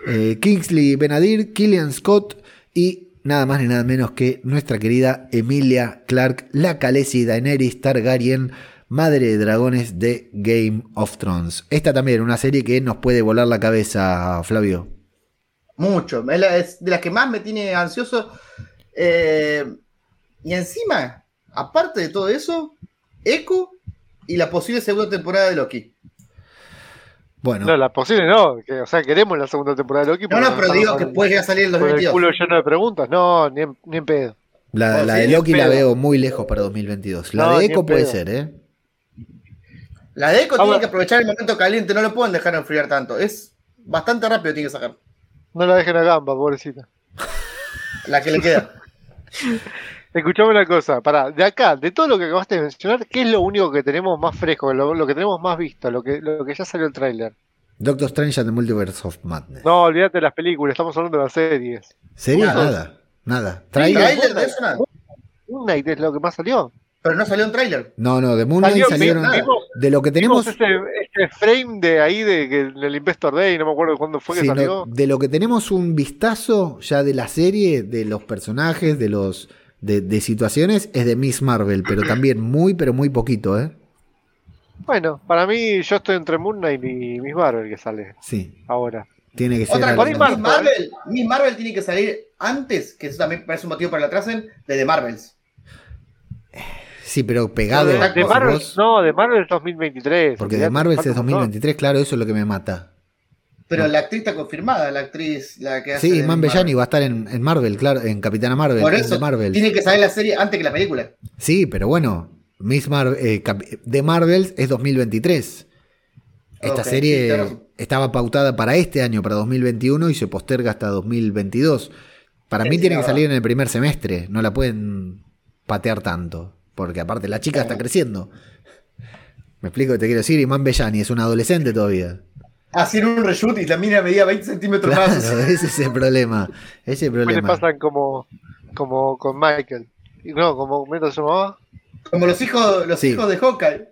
Speaker 1: eh, Kingsley Benadir, Killian Scott y nada más ni nada menos que nuestra querida Emilia Clark, la Khaleesi Daenerys Targaryen, madre de dragones de Game of Thrones. Esta también, una serie que nos puede volar la cabeza, Flavio.
Speaker 4: Mucho. Es, de las que más me tiene ansioso. Eh, y encima, aparte de todo eso, Echo y la posible segunda temporada de Loki.
Speaker 1: Bueno,
Speaker 2: No, la posible no. Que, o sea, queremos la segunda temporada de Loki.
Speaker 4: No, no, pero digo que puede llegar a salir en el
Speaker 2: Con el
Speaker 4: 2022.
Speaker 2: culo lleno de preguntas. No, ni en, ni en pedo.
Speaker 1: la,
Speaker 4: Bueno,
Speaker 1: la
Speaker 4: sí,
Speaker 1: de Loki la veo muy lejos para 2022. La
Speaker 2: No,
Speaker 1: de Echo puede
Speaker 2: pedo.
Speaker 1: ser, ¿eh?
Speaker 4: La de Echo
Speaker 2: Ah,
Speaker 4: tiene que aprovechar el momento caliente, no lo pueden dejar enfriar tanto. Es bastante rápido, tiene que sacar.
Speaker 2: No la dejen a gamba, pobrecita.
Speaker 4: La que le queda. *laughs*
Speaker 2: Escuchame una cosa, pará, de acá, de todo lo que acabaste de mencionar, ¿qué es lo único que tenemos más fresco, lo, lo que tenemos más visto, lo que, lo que ya salió el tráiler?
Speaker 1: Doctor Strange and the Multiverse of Madness.
Speaker 2: No, olvídate de las películas, estamos hablando de las series.
Speaker 1: ¿Sería?
Speaker 4: Nada.
Speaker 1: Nada, nada.
Speaker 4: ¿Trailer
Speaker 1: ¿Trailer?
Speaker 4: de eso nada?
Speaker 2: Moon Knight es lo que más salió.
Speaker 4: Pero no salió un tráiler.
Speaker 1: No, no, de Moon Knight salieron.
Speaker 2: vimos,
Speaker 1: De lo que tenemos.
Speaker 2: ese frame de ahí de que el Investor Day, no me acuerdo cuándo fue que salió.
Speaker 1: de lo que tenemos un vistazo ya de la serie, de los personajes, de los de, de situaciones, es de Miss Marvel, pero *clears throat* también muy, pero muy poquito, ¿eh?
Speaker 2: Bueno, para mí yo estoy entre Moon Knight y Miss Marvel que sale
Speaker 1: Sí,
Speaker 2: ahora.
Speaker 1: tiene que ser.
Speaker 4: Otra cosa. Miss Marvel, Miss Marvel tiene que salir antes, que eso también parece un motivo para la atrasen, de The Marvels.
Speaker 1: Sí, pero pegado.
Speaker 2: de, de Marvel, no, de Marvel es 2023.
Speaker 1: porque de Marvel es
Speaker 2: un montón.
Speaker 1: 2023, claro, eso es lo que me mata.
Speaker 4: Pero
Speaker 1: No.
Speaker 4: la actriz está confirmada, la actriz, la que hace.
Speaker 1: Sí,
Speaker 4: de
Speaker 1: Man Bellani va a estar en, en Marvel, claro, en Capitana Marvel,
Speaker 4: Por eso,
Speaker 1: Marvel.
Speaker 4: tiene que salir la serie antes que la película.
Speaker 1: Sí, pero bueno, Miss Marvel, eh, The Marvels es 2023. Esta serie estaba pautada para este año, para 2021, y se posterga hasta 2022. Para
Speaker 4: Sí,
Speaker 1: mí
Speaker 4: sí,
Speaker 1: tiene que salir en el primer semestre, no la pueden patear tanto, porque aparte la chica está creciendo. Me explico, te quiero decir, y Man Bellani es una adolescente todavía.
Speaker 4: Hacían un reshoot y la mina medía 20 centímetros
Speaker 1: Claro,
Speaker 4: más. *laughs*
Speaker 1: ese es el problema. Ese es el
Speaker 2: Después le
Speaker 1: problema.
Speaker 2: pasan como, como con Michael. no, como Meto se llamaba.
Speaker 4: Como los hijos, los
Speaker 1: Sí.
Speaker 4: hijos de Hawkeye.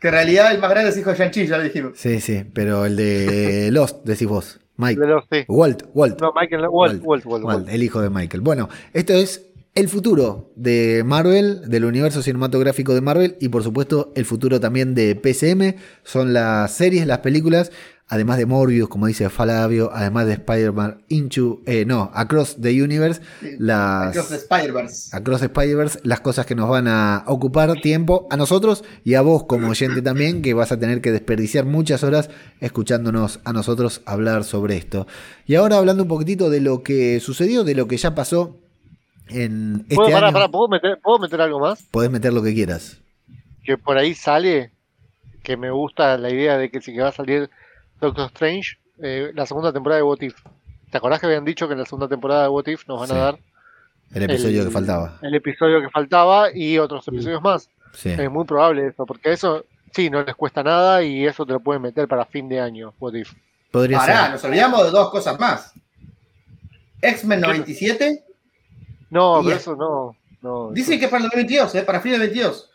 Speaker 4: Que en realidad el más grande es hijo de Shang-Chi, ya lo dijimos.
Speaker 1: Sí, sí, pero el de *laughs* Lost, decís vos. Mike.
Speaker 2: De los, sí.
Speaker 1: Walt, Walt.
Speaker 2: No, Michael, Walt, Walt, Walt,
Speaker 1: Walt,
Speaker 2: Walt.
Speaker 1: el hijo de Michael. Bueno, esto es el futuro de Marvel, del universo cinematográfico de Marvel y por supuesto el futuro también de PCM. Son las series, las películas, además de Morbius, como dice Falabio, además de Spider-Man Into, eh, no, Across the Universe, las...
Speaker 4: Across the Spider-Verse.
Speaker 1: Across the Spider-Verse, las cosas que nos van a ocupar tiempo a nosotros y a vos como oyente también, que vas a tener que desperdiciar muchas horas escuchándonos a nosotros hablar sobre esto. Y ahora hablando un poquitito de lo que sucedió, de lo que ya pasó en este
Speaker 2: ¿Puedo, pará,
Speaker 1: año.
Speaker 2: pará, ¿puedo, meter, ¿Puedo meter algo más?
Speaker 1: Podés meter lo que quieras.
Speaker 2: Que por ahí sale, que me gusta la idea de que si que va a salir Doctor Strange, eh, la segunda temporada de What If. ¿Te acordás que habían dicho que en la segunda temporada de What If nos van
Speaker 1: Sí.
Speaker 2: a dar
Speaker 1: El episodio
Speaker 2: El-
Speaker 1: que faltaba.
Speaker 2: el episodio que faltaba y otros episodios más?
Speaker 1: Sí.
Speaker 2: Es muy probable eso, porque eso sí, no les cuesta nada y eso te lo pueden meter para fin de año, What If.
Speaker 1: Podría
Speaker 4: Pará,
Speaker 1: ser.
Speaker 4: nos olvidamos de dos cosas más. X-Men 97
Speaker 2: No,
Speaker 4: Y
Speaker 2: pero
Speaker 4: es-
Speaker 2: eso no. no
Speaker 4: Dicen que es para el 2022, ¿eh? para fin del 22.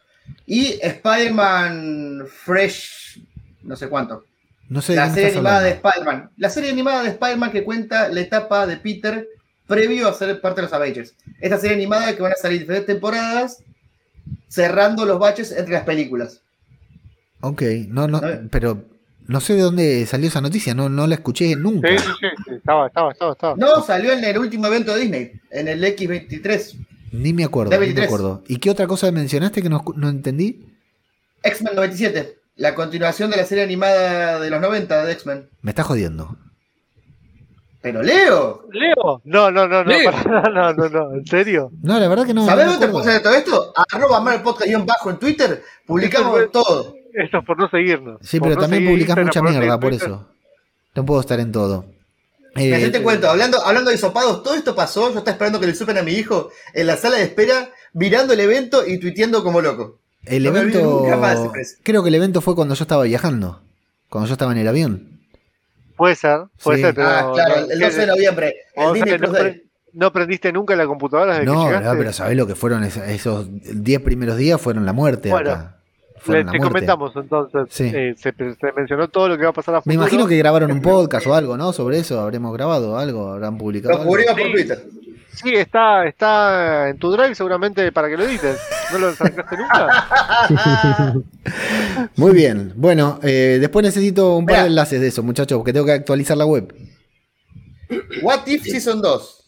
Speaker 4: Y Spider-Man Fresh, no sé cuánto.
Speaker 1: No sé de
Speaker 4: la serie animada de. Spider-Man. La serie animada de Spider-Man que cuenta la etapa de Peter previo a ser parte de los Avengers. Esta serie animada que van a salir diferentes temporadas cerrando los baches entre las películas.
Speaker 1: Ok, no, no, pero no sé de dónde salió esa noticia, no, no la escuché nunca.
Speaker 2: Sí, sí, sí, sí, estaba, estaba, estaba, estaba.
Speaker 4: No, salió en el último evento de Disney, en el X23.
Speaker 1: Ni me acuerdo, ni me
Speaker 4: 23.
Speaker 1: acuerdo. ¿Y qué otra cosa mencionaste que no, no entendí?
Speaker 4: X-Men 97, la continuación de la serie animada de los 90 de X-Men.
Speaker 1: Me está jodiendo.
Speaker 4: Pero Leo,
Speaker 2: ¿Leo? No, no, no, no, pará, no, no, no, ¿en serio?
Speaker 1: No, la verdad que no.
Speaker 4: ¿sabés
Speaker 1: no
Speaker 4: dónde te hacer todo esto? Arroba Marvel Podcast bajo en Twitter, publicamos todo.
Speaker 2: Esto es por no seguirnos.
Speaker 1: Sí, pero
Speaker 2: no
Speaker 1: también publicás mucha
Speaker 2: por
Speaker 1: mierda, por eso. No puedo estar en todo. Eh,
Speaker 4: Me te cuento, hablando, hablando de sopados, todo esto pasó, yo estaba esperando que le supen a mi hijo en la sala de espera, mirando el evento y tuiteando como loco.
Speaker 1: El
Speaker 4: no
Speaker 1: evento.
Speaker 4: más.
Speaker 1: Creo que el evento fue cuando yo estaba viajando. Cuando yo estaba en el avión.
Speaker 2: Puede ser, puede
Speaker 1: Sí.
Speaker 2: ser, pero.
Speaker 4: ah, claro,
Speaker 2: no,
Speaker 4: el 12 de
Speaker 2: ¿qué-
Speaker 4: noviembre, el Disney
Speaker 2: no, pre- no prendiste nunca la computadora desde
Speaker 1: No,
Speaker 2: que llegaste.
Speaker 1: no, pero ¿sabés lo que fueron es- esos 10 primeros días? Fueron la muerte
Speaker 2: Bueno,
Speaker 1: acá.
Speaker 2: Le-
Speaker 1: Fueron la
Speaker 2: te
Speaker 1: muerte.
Speaker 2: comentamos entonces.
Speaker 1: Sí.
Speaker 2: eh, se, se mencionó todo lo que va a pasar a futuro.
Speaker 1: Me imagino que grabaron un podcast o algo, ¿no? Sobre eso habremos grabado algo, habrán publicado.
Speaker 4: Lo
Speaker 1: algo.
Speaker 4: cubrimos por
Speaker 2: Sí.
Speaker 4: Twitter.
Speaker 2: Sí, está, está en tu drive seguramente para que lo edites. ¿No lo sacaste nunca? *laughs*
Speaker 1: Muy bien. Bueno, eh, después necesito un par
Speaker 4: Mirá.
Speaker 1: de enlaces de eso, muchachos, porque tengo que actualizar la web.
Speaker 4: What If Season 2.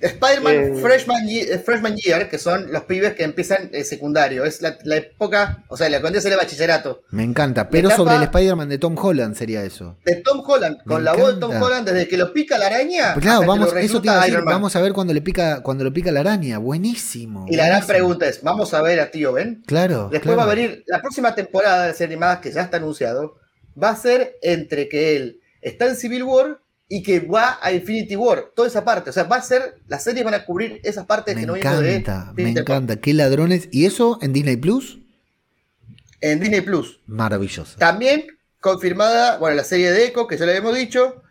Speaker 4: Spider-Man
Speaker 2: Eh.
Speaker 4: Freshman, eh, Freshman Year, que son los pibes que empiezan el secundario. Es la, la época, o sea, la cuando es el bachillerato.
Speaker 1: Me encanta. Pero
Speaker 4: etapa-
Speaker 1: sobre el Spider-Man de Tom Holland sería eso.
Speaker 4: De Tom Holland, con la voz de Tom. Holland, desde que lo pica la araña.
Speaker 1: Pues claro, vamos, eso te iba a decir, vamos a ver cuando le pica, cuando lo pica la araña. Buenísimo.
Speaker 4: Y la gran pregunta es: ¿vamos a ver a Tío Ben?
Speaker 1: Claro.
Speaker 4: Después
Speaker 1: claro.
Speaker 4: va a venir la próxima temporada de serie animada que ya está anunciado. Va a ser entre que él está en Civil War y que va a Infinity War. Toda esa parte. O sea, va a ser. Las series van a cubrir esas partes
Speaker 1: Me
Speaker 4: que no vimos de.
Speaker 1: encanta, me
Speaker 4: Peter
Speaker 1: encanta. Qué ladrones. ¿Y eso en Disney Plus?
Speaker 4: En Disney Plus.
Speaker 1: Maravilloso.
Speaker 4: También confirmada, bueno, la serie de Echo, que ya le habíamos dicho.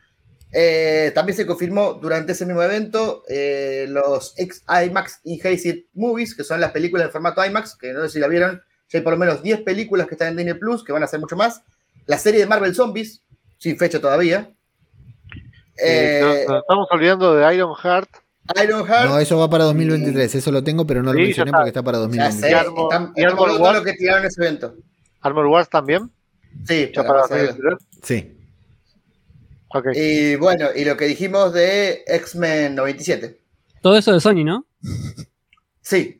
Speaker 4: Eh, también se confirmó durante ese mismo evento eh, los X IMAX y Hazy Movies, que son las películas en formato IMAX, que no sé si la vieron. Ya hay por lo menos 10 películas que están en Disney Plus, que van a ser mucho más. La serie de Marvel Zombies, sin fecha todavía.
Speaker 2: Eh, estamos olvidando de Iron Heart.
Speaker 4: Iron Heart.
Speaker 1: No, eso va para 2023. Eso lo tengo, pero no lo
Speaker 2: Sí,
Speaker 1: mencioné
Speaker 2: está.
Speaker 1: porque está para
Speaker 4: ya
Speaker 1: 2023.
Speaker 4: sé,
Speaker 2: Armor-
Speaker 4: están-
Speaker 2: y Armor
Speaker 4: todo
Speaker 2: Wars.
Speaker 4: lo que tiraron ese evento.
Speaker 2: Armor Wars también.
Speaker 4: Sí,
Speaker 2: Ya
Speaker 4: para
Speaker 2: para
Speaker 4: hacerlo.
Speaker 2: 2023.
Speaker 1: Sí.
Speaker 4: Y bueno, y lo que dijimos de X-Men 97.
Speaker 3: Todo eso de Sony, ¿no?
Speaker 4: Sí,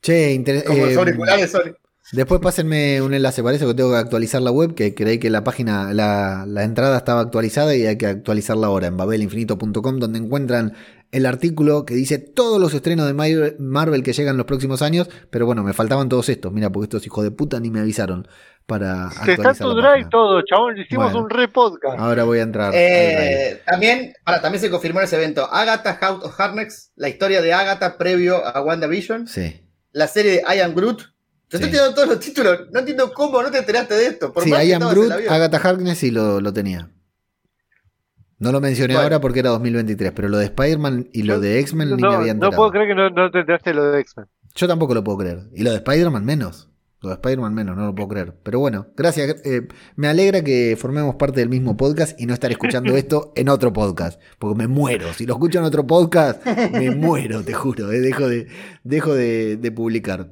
Speaker 1: Che, inter-
Speaker 4: como los
Speaker 1: eh,
Speaker 4: auriculares Sony.
Speaker 1: Después pásenme un enlace, parece que tengo que actualizar la web, que creí que la página, la, la entrada estaba actualizada y hay que actualizarla ahora en babelinfinito.com, donde encuentran el artículo que dice todos los estrenos de Mar- Marvel que llegan los próximos años, pero bueno, me faltaban todos estos, mira, porque estos hijos de puta ni me avisaron para
Speaker 2: Que está tu drive
Speaker 1: página.
Speaker 2: todo, chabón. Hicimos
Speaker 1: Bueno.
Speaker 2: un re podcast.
Speaker 1: Ahora voy a entrar.
Speaker 4: Eh, también, para, también se confirmó en ese evento Agatha House of Harnex, la historia de Agatha previo a WandaVision,
Speaker 1: Sí.
Speaker 4: la serie de I Am Groot. Te estoy
Speaker 1: Sí.
Speaker 4: tirando todos los títulos, no entiendo cómo no te enteraste de esto. Por
Speaker 1: Sí,
Speaker 4: más que
Speaker 1: I Am
Speaker 4: estabas en
Speaker 1: Groot,
Speaker 4: el avión.
Speaker 1: Agatha Harkness y lo, lo tenía. No lo mencioné
Speaker 4: Bueno.
Speaker 1: ahora porque era 2023, pero lo de Spider-Man y lo de X-Men ni me
Speaker 2: No,
Speaker 1: había
Speaker 2: no
Speaker 1: enterado.
Speaker 2: puedo creer que no, no te enteraste lo de X-Men.
Speaker 1: Yo tampoco lo puedo creer. Y lo de Spider-Man menos. Lo de Spider-Man menos, no lo puedo creer. Pero bueno, gracias. eh, me alegra que formemos parte del mismo podcast y no estar escuchando *laughs* esto en otro podcast. Porque me muero. Si lo escucho en otro podcast, me muero, te juro. eh, dejo de, dejo de, de publicar.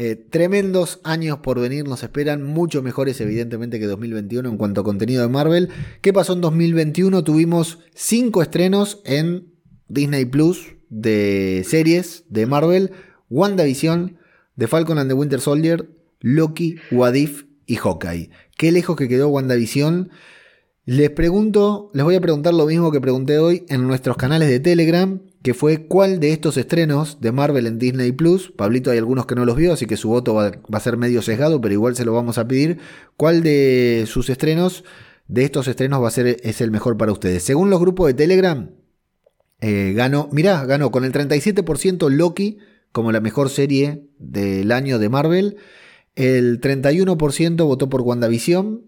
Speaker 1: Eh, tremendos años por venir nos esperan, mucho mejores evidentemente que 2021 en cuanto a contenido de Marvel. ¿Qué pasó en 2021? Tuvimos cinco estrenos en Disney Plus de series de Marvel, WandaVision, The Falcon and the Winter Soldier, Loki, What If y Hawkeye. Qué lejos que quedó WandaVision. Les pregunto, les voy a preguntar lo mismo que pregunté hoy en nuestros canales de Telegram, que fue cuál de estos estrenos de Marvel en Disney Plus, Pablito hay algunos que no los vio, así que su voto va, a ser medio sesgado, pero igual se lo vamos a pedir, cuál de sus estrenos, de estos estrenos va a ser es el mejor para ustedes. Según los grupos de Telegram, eh, ganó, mirá, ganó con el 37% Loki como la mejor serie del año de Marvel, el 31% votó por WandaVision,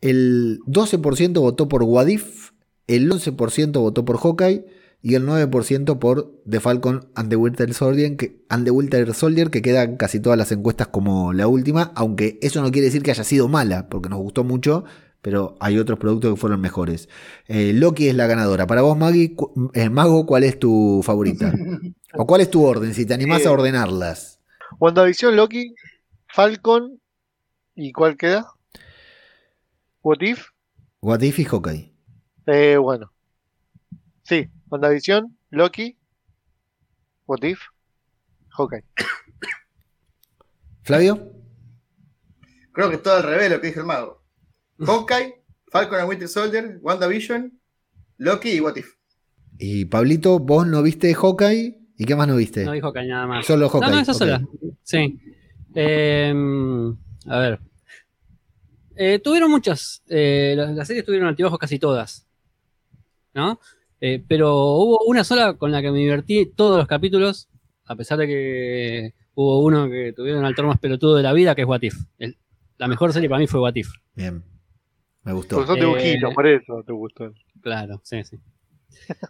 Speaker 1: el 12% votó por Wadif, el 11% votó por Hawkeye y el 9% por The Falcon and the Winter Soldier, que, and the Winter Soldier, que quedan casi todas las encuestas como la última, aunque eso no quiere decir que haya sido mala, porque nos gustó mucho, pero hay otros productos que fueron mejores. Eh, Loki es la ganadora. Para vos, Maggie, cu- eh, Mago, ¿cuál es tu favorita? *laughs* ¿O cuál es tu orden, si te animás
Speaker 2: Eh,
Speaker 1: a ordenarlas?
Speaker 2: WandaVision, Loki, Falcon. ¿Y cuál queda? What If.
Speaker 1: What If y Hawkeye.
Speaker 2: Eh, bueno. Sí, WandaVision, Loki, What If, Hawkeye. *coughs*
Speaker 1: ¿Flavio?
Speaker 4: Creo que es todo al revés lo que dijo el mago. *laughs* Hawkeye, Falcon and Winter Soldier, WandaVision, Loki y What If.
Speaker 1: Y Pablito, vos no viste Hawkeye y qué más no viste?
Speaker 3: No dijo Hawkeye nada más.
Speaker 1: Solo Hawkeye.
Speaker 3: No, no, esa sola. Sí. Eh, a ver. Eh, tuvieron muchas. eh, las, las series tuvieron altibajos casi todas. ¿No? Eh, pero hubo una sola con la que me divertí todos los capítulos. A pesar de que hubo uno que tuvieron el más pelotudo de la vida, que es What If. El- la mejor serie para mí fue What If.
Speaker 1: Bien. Me gustó.
Speaker 2: Porque son
Speaker 3: Eh,
Speaker 2: dibujitos, por eso te gustó.
Speaker 3: Claro, sí, sí.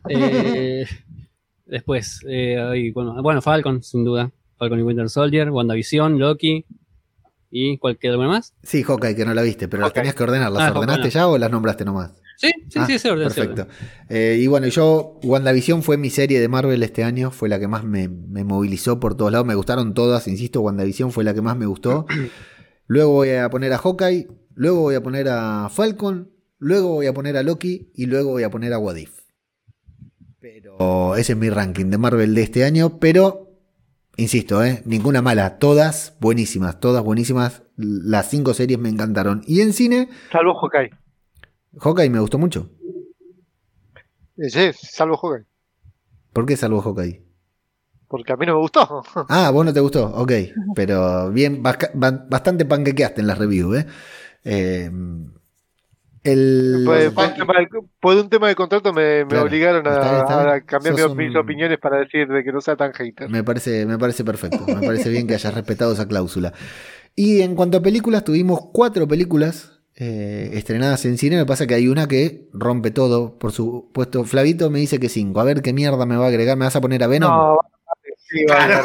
Speaker 3: Eh, *laughs* después, eh, bueno, bueno, Falcon, sin duda. Falcon y Winter Soldier, WandaVision, Loki. ¿Y cualquier alguna más?
Speaker 1: Sí, Hawkeye, que no la viste, pero las tenías que ordenar. ¿Las
Speaker 3: Ah,
Speaker 1: ordenaste
Speaker 3: Hawkeye.
Speaker 1: ya o las nombraste nomás?
Speaker 3: Sí, sí,
Speaker 1: Ah,
Speaker 3: sí, ese orden. ese
Speaker 1: Perfecto. Eh, y bueno, yo, WandaVision fue mi serie de Marvel este año, fue la que más me, me movilizó por todos lados, me gustaron todas, insisto, WandaVision fue la que más me gustó. *clears throat* Luego voy a poner a Hawkeye, luego voy a poner a Falcon, luego voy a poner a Loki y luego voy a poner a Wadif. Pero ese es mi ranking de Marvel de este año, pero insisto, ¿eh? ninguna mala, todas buenísimas, todas buenísimas. Las cinco series me encantaron. Y en cine,
Speaker 2: Salvo Hawkeye.
Speaker 1: Hawkeye me gustó mucho.
Speaker 2: Eh, Sí, salvo Hawkeye.
Speaker 1: ¿Por qué salvo Hawkeye?
Speaker 2: Porque a mí no me gustó. *laughs*
Speaker 1: Ah, vos no te gustó, ok. Pero bien, bastante panquequeaste en la review, ¿eh? Eh, el,
Speaker 2: Pues,
Speaker 4: Funky.
Speaker 2: por, un tema de, por un tema de contrato me, me
Speaker 1: Claro.
Speaker 2: obligaron a,
Speaker 1: Está bien, está bien.
Speaker 2: a cambiar mis opiniones para decir de que no sea tan hater.
Speaker 1: me, parece, me parece perfecto. Me parece bien que hayas respetado esa cláusula. Y en cuanto a películas, tuvimos cuatro películas eh, estrenadas en cine. Me pasa que hay una que rompe todo. Por supuesto, Flavito me dice que cinco. A ver qué mierda me va a agregar. ¿Me vas a poner a Venom?
Speaker 2: No, sí.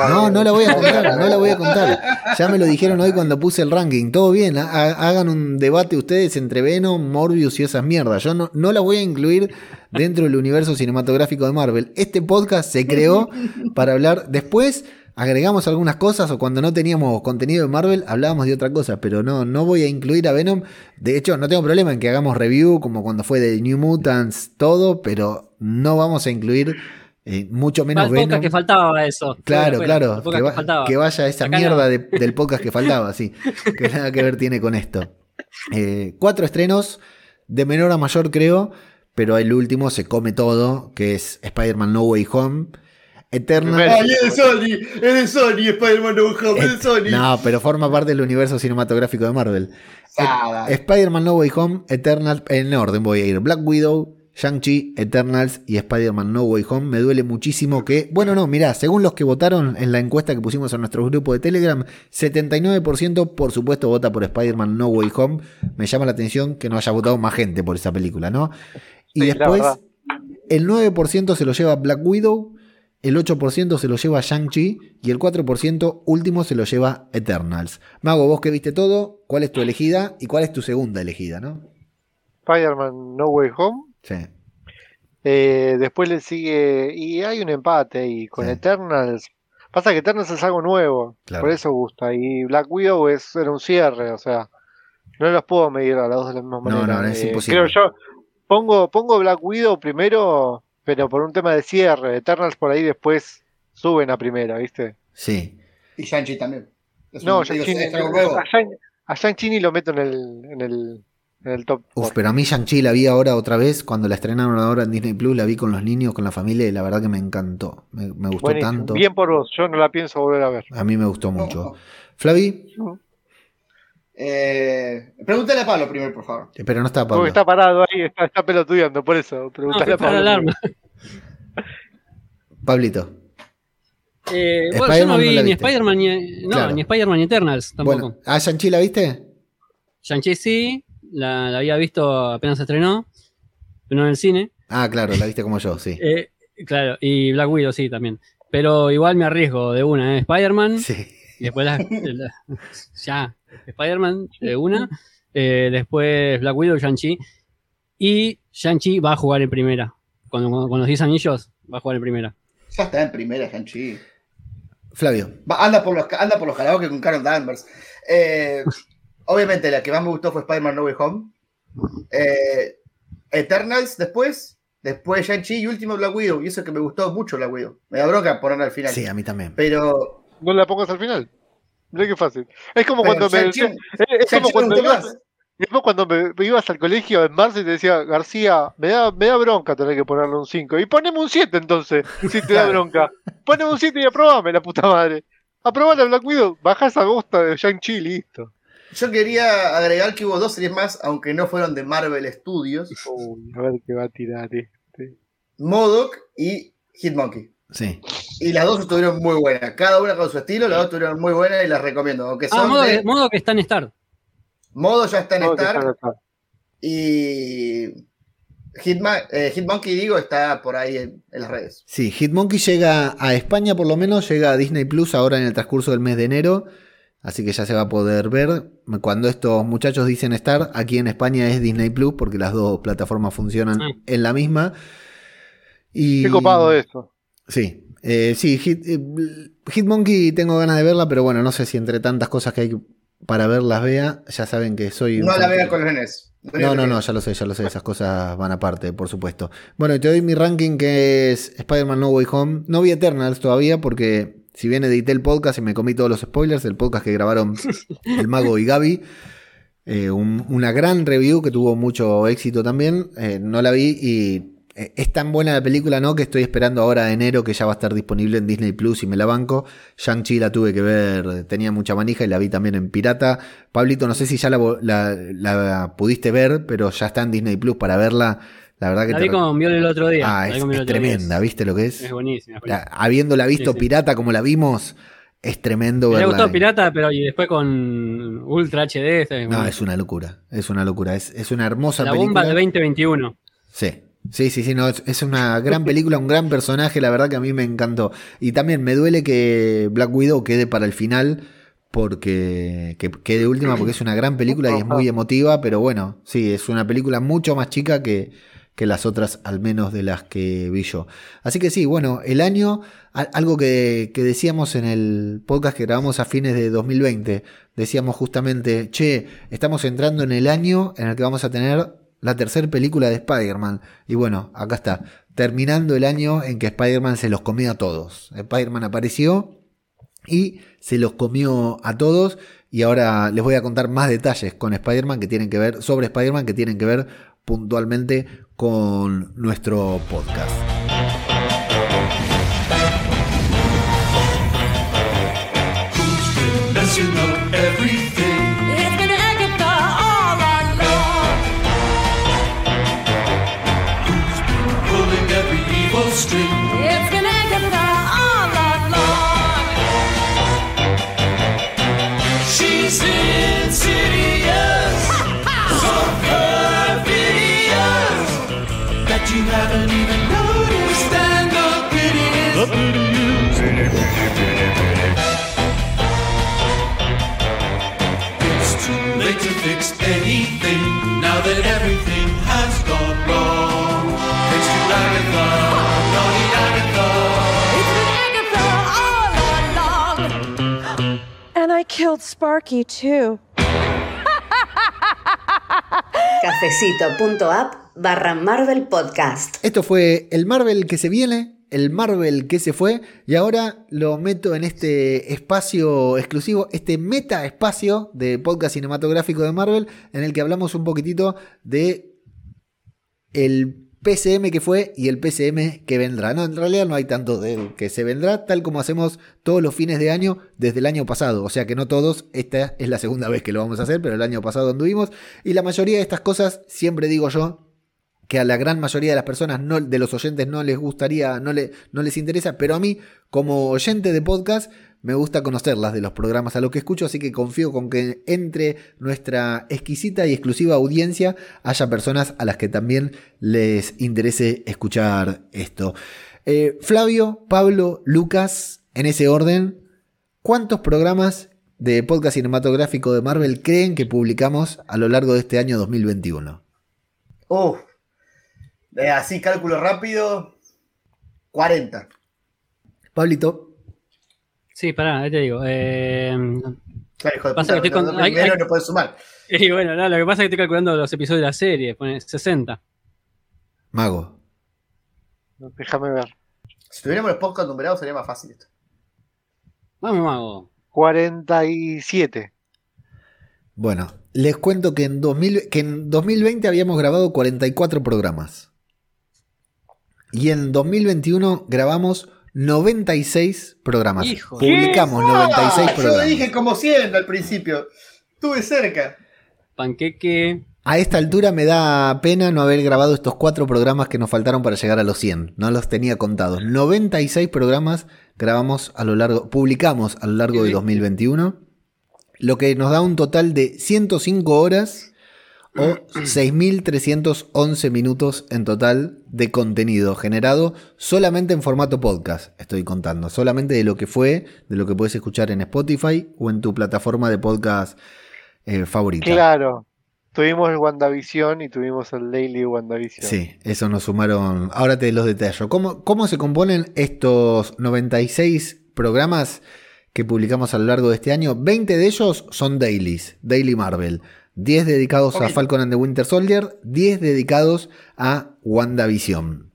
Speaker 1: No, no la voy a contar, no la voy a contar. Ya me lo dijeron hoy cuando puse el ranking. Todo bien, ha- ha- hagan un debate ustedes entre Venom, Morbius y esas mierdas. Yo no, no la voy a incluir dentro del universo cinematográfico de Marvel. Este podcast se creó para hablar. Después agregamos algunas cosas o cuando no teníamos contenido de Marvel hablábamos de otra cosa, pero no, no voy a incluir a Venom. De hecho, no tengo problema en que hagamos review como cuando fue de New Mutants, todo, pero no vamos a incluir eh, mucho menos
Speaker 3: el podcast
Speaker 1: Venom.
Speaker 3: que faltaba eso.
Speaker 1: Claro,
Speaker 3: Fuera,
Speaker 1: claro,
Speaker 3: podcast
Speaker 1: que, va- que vaya esa
Speaker 3: Acá no.
Speaker 1: mierda de- del podcast que faltaba, sí, que nada que ver tiene con esto. Eh, cuatro estrenos, de menor a mayor creo, pero el último se come todo, que es Spider-Man No Way Home, Eternal...
Speaker 2: Primero.
Speaker 4: Ay, es de Sony, es de Sony, Spider-Man No Way Home, es de Sony.
Speaker 1: No, pero forma parte del universo cinematográfico de Marvel.
Speaker 4: Sada.
Speaker 1: Spider-Man No Way Home, Eternal, en orden voy a ir. Black Widow, Shang-Chi, Eternals y Spider-Man No Way Home. Me duele muchísimo que. Bueno, no, mirá, según los que votaron en la encuesta que pusimos en nuestro grupo de Telegram, 79% por supuesto vota por Spider-Man No Way Home. Me llama la atención que no haya votado más gente por esa película, ¿no? Y
Speaker 2: Sí,
Speaker 1: después el 9% se lo lleva Black Widow, el 8% se lo lleva Shang-Chi y el 4% último se lo lleva Eternals. Mago, vos que viste todo, ¿cuál es tu elegida y cuál es tu segunda elegida, no?
Speaker 2: Spider-Man No Way Home.
Speaker 1: Sí.
Speaker 2: Eh, después le sigue. Y hay un empate ahí con
Speaker 1: Sí.
Speaker 2: Eternals. Pasa que Eternals es algo nuevo.
Speaker 1: Claro.
Speaker 2: Por eso gusta. Y Black Widow es, era un cierre. O sea, no los puedo medir a las dos de la misma
Speaker 1: No,
Speaker 2: manera.
Speaker 1: no, es
Speaker 2: Eh,
Speaker 1: imposible.
Speaker 2: Creo yo. Pongo, pongo Black Widow primero, pero por un tema de cierre. Eternals por ahí después suben a primera, ¿viste?
Speaker 1: Sí.
Speaker 4: Y Shang-Chi también. Es
Speaker 2: No, Shang-Chi- a Shang- a Shang-Chi ni lo meto en el, en el, en el top.
Speaker 1: Uf, pero a mí Shang-Chi la vi ahora otra vez, cuando la estrenaron ahora en Disney Plus, la vi con los niños, con la familia y la verdad que me encantó. Me, me gustó
Speaker 2: Buenísimo.
Speaker 1: tanto.
Speaker 2: Bien por vos, yo no la pienso volver a ver.
Speaker 1: A mí me gustó mucho.
Speaker 4: no.
Speaker 1: Flavi,
Speaker 4: Eh, pregúntale a Pablo primero, por favor.
Speaker 1: pero no está Pablo.
Speaker 2: Porque está parado ahí, está, está pelotudeando, por eso.
Speaker 3: No,
Speaker 2: Preguntale
Speaker 3: fue
Speaker 2: a Pablo.
Speaker 3: alarma. *laughs*
Speaker 1: Pablito.
Speaker 3: Eh, bueno, yo no
Speaker 1: no
Speaker 3: vi ni. Spider-Man ni, no,
Speaker 1: Claro.
Speaker 3: ni Spider-Man ni Eternals tampoco.
Speaker 1: Bueno, ¿a Shang-Chi la viste?
Speaker 3: Shang-Chi sí, la, la había visto apenas se estrenó, pero no en el cine.
Speaker 1: Ah, claro, la viste como yo, sí. *laughs*
Speaker 3: Eh, claro, y Black Widow sí también. Pero igual me arriesgo de una, ¿eh? Spider-Man,
Speaker 1: Sí.
Speaker 3: y después la, *laughs* la- ya, Spider-Man de una, eh, después Black Widow, Shang-Chi, y Shang-Chi va a jugar en primera. Con, con- con los 10 anillos, va a jugar en primera.
Speaker 4: Ya está en primera, Shang-Chi.
Speaker 1: Flavio.
Speaker 4: Va, anda por los anda por los karaoke con Karen Danvers. Eh, obviamente la que más me gustó fue Spider-Man No Way Home. Eh, Eternals después, después Shang-Chi y último Black Widow. Y eso que me gustó mucho Black Widow. Me da bronca ponerla al final.
Speaker 1: Sí, a mí también.
Speaker 4: Pero
Speaker 2: No la pongas al final. Mira qué fácil. Es como
Speaker 4: Pero
Speaker 2: cuando me. Es, como cuando
Speaker 4: me
Speaker 2: ibas,
Speaker 4: más.
Speaker 2: es como cuando me, me ibas al colegio en marzo y te decía, García, me da, me da bronca tener que ponerle un 5. Y poneme un 7 entonces, si te da bronca. Poneme un 7 y aprobame, la puta madre. Aprobame Black Widow, baja esa bosta de Shang-Chi listo.
Speaker 4: yo quería agregar que hubo dos series más, aunque no fueron de Marvel Studios.
Speaker 2: Uy, a ver qué va a tirar este.
Speaker 4: Modoc y Hitmonkey.
Speaker 1: Sí.
Speaker 4: Y las dos estuvieron muy buenas. Cada una con su estilo, las dos estuvieron muy buenas y las recomiendo. Aunque son
Speaker 3: Ah, modo,
Speaker 4: de-
Speaker 3: que, modo que está en Star.
Speaker 4: Modo ya está en Star.
Speaker 2: está.
Speaker 4: Y Hitman, eh, Hitmonkey, digo, está por ahí en, en las redes.
Speaker 1: Sí, Hitmonkey llega a España por lo menos, llega a Disney Plus ahora en el transcurso del mes de enero. Así que ya se va a poder ver. Cuando estos muchachos dicen estar, aquí en España es Disney Plus, porque las dos plataformas funcionan
Speaker 3: Ah.
Speaker 1: en la misma. Y...
Speaker 2: Qué copado eso.
Speaker 1: Sí, eh, sí, Hit, eh, Hitmonkey tengo ganas de verla, pero bueno, no sé si entre tantas cosas que hay para verlas vea, ya saben que soy... un
Speaker 4: No la vean con los nenes.
Speaker 1: No, no, no, ya lo sé, ya lo sé, esas cosas van aparte, por supuesto. Bueno, te doy mi ranking que es Spider-Man No Way Home. No vi Eternals todavía porque si bien edité el podcast y me comí todos los spoilers, el podcast que grabaron *laughs* el mago y Gaby, eh, un- una gran review que tuvo mucho éxito también, eh, no la vi y es tan buena la película, ¿no? Que estoy esperando ahora de enero que ya va a estar disponible en Disney Plus y me la banco. Shang-Chi la tuve que ver, tenía mucha manija y la vi también en Pirata. Pablito, no sé si ya la, la- la pudiste ver, pero ya está en Disney Plus para verla. La verdad que
Speaker 3: La
Speaker 1: te
Speaker 3: vi
Speaker 1: re-
Speaker 3: con Viol el otro día.
Speaker 1: Ah,
Speaker 3: la
Speaker 1: es, tremenda, ¿viste lo que es?
Speaker 3: Es buenísima.
Speaker 1: La- habiéndola visto
Speaker 3: Sí, sí.
Speaker 1: pirata como la vimos, es tremendo
Speaker 3: Me gustó Pirata, pero y después con Ultra HD.
Speaker 1: No, es una locura, es una locura, es, es una hermosa
Speaker 3: La
Speaker 1: película.
Speaker 3: bomba de 2021.
Speaker 1: Sí, sí, sí, sí, no, es, una gran película, un gran personaje, la verdad que a mí me encantó. Y también me duele que Black Widow quede para el final, porque que quede última, porque es una gran película y es muy emotiva, pero bueno, sí, es una película mucho más chica que, que las otras, al menos de las que vi yo. Así que sí, bueno, el año, algo que, que decíamos en el podcast que grabamos a fines de 2020, decíamos justamente, che, estamos entrando en el año en el que vamos a tener la tercera película de Spider-Man. Y bueno, acá está, terminando el año en que Spider-Man se los comió a todos. Spider-Man apareció y se los comió a todos. Y ahora les voy a contar más detalles con Spider-Man que tienen que ver, sobre Spider-Man que tienen que ver puntualmente con nuestro podcast.
Speaker 7: Killed Sparky too. *laughs*
Speaker 5: Cafecito.app barra Marvel Podcast.
Speaker 1: Esto fue el Marvel que se viene, el Marvel que se fue, y ahora lo meto en este espacio exclusivo, este meta espacio de podcast cinematográfico de Marvel, en el que hablamos un poquitito de el PCM que fue y el PCM que vendrá. No, en realidad no hay tanto del que se vendrá, tal como hacemos todos los fines de año desde el año pasado. O sea que no todos, esta es la segunda vez que lo vamos a hacer, pero el año pasado anduvimos. Y la mayoría de estas cosas, siempre digo yo, que a la gran mayoría de las personas, no, de los oyentes, no les gustaría, no, no les interesa, pero a mí, como oyente de podcast, me gusta conocerlas de los programas a los que escucho, así que confío con que entre nuestra exquisita y exclusiva audiencia haya personas a las que también les interese escuchar esto. Eh, Flavio, Pablo, Lucas, en ese orden, ¿cuántos programas de podcast cinematográfico de Marvel creen que publicamos a lo largo de este año 2021?
Speaker 4: Uf. Eh, así, cálculo rápido. 40.
Speaker 1: Pablito,
Speaker 3: Sí, pará, ahí te digo. Eh,
Speaker 4: Claro, hijo de
Speaker 3: Pasa
Speaker 4: puta,
Speaker 3: que estoy con- hay- hay-
Speaker 4: no puedes sumar. *laughs*
Speaker 3: y bueno, no, lo que pasa es que estoy calculando los episodios de la serie, pone 60.
Speaker 1: Mago.
Speaker 2: Déjame ver.
Speaker 4: Si tuviéramos los podcasts numerados sería más fácil esto.
Speaker 3: Vamos, mago.
Speaker 2: 47.
Speaker 1: Bueno, les cuento que en, 2000 que en 2020 habíamos grabado 44 programas. Y en 2021 grabamos 96 programas.
Speaker 3: Hijo.
Speaker 1: Publicamos 96
Speaker 4: Ah, Yo
Speaker 1: programas.
Speaker 4: dije como 100 al principio. Estuve cerca.
Speaker 3: Panqueque.
Speaker 1: A esta altura me da pena no haber grabado estos cuatro programas que nos faltaron para llegar a los 100. No los tenía contados. 96 programas grabamos a lo largo, publicamos a lo largo de 2021. Lo que nos da un total de 105 horas o 6.311 minutos en total de contenido generado solamente en formato podcast. Estoy contando. Solamente de lo que fue, de lo que puedes escuchar en Spotify o en tu plataforma de podcast eh, favorita.
Speaker 2: Claro. Tuvimos el WandaVision y tuvimos el Daily WandaVision.
Speaker 1: Sí, eso nos sumaron. Ahora te los detallo. ¿Cómo, ¿Cómo se componen estos 96 programas que publicamos a lo largo de este año? 20 de ellos son dailies, Daily Marvel. 10 dedicados a. Falcon and the Winter Soldier, 10 dedicados a WandaVision.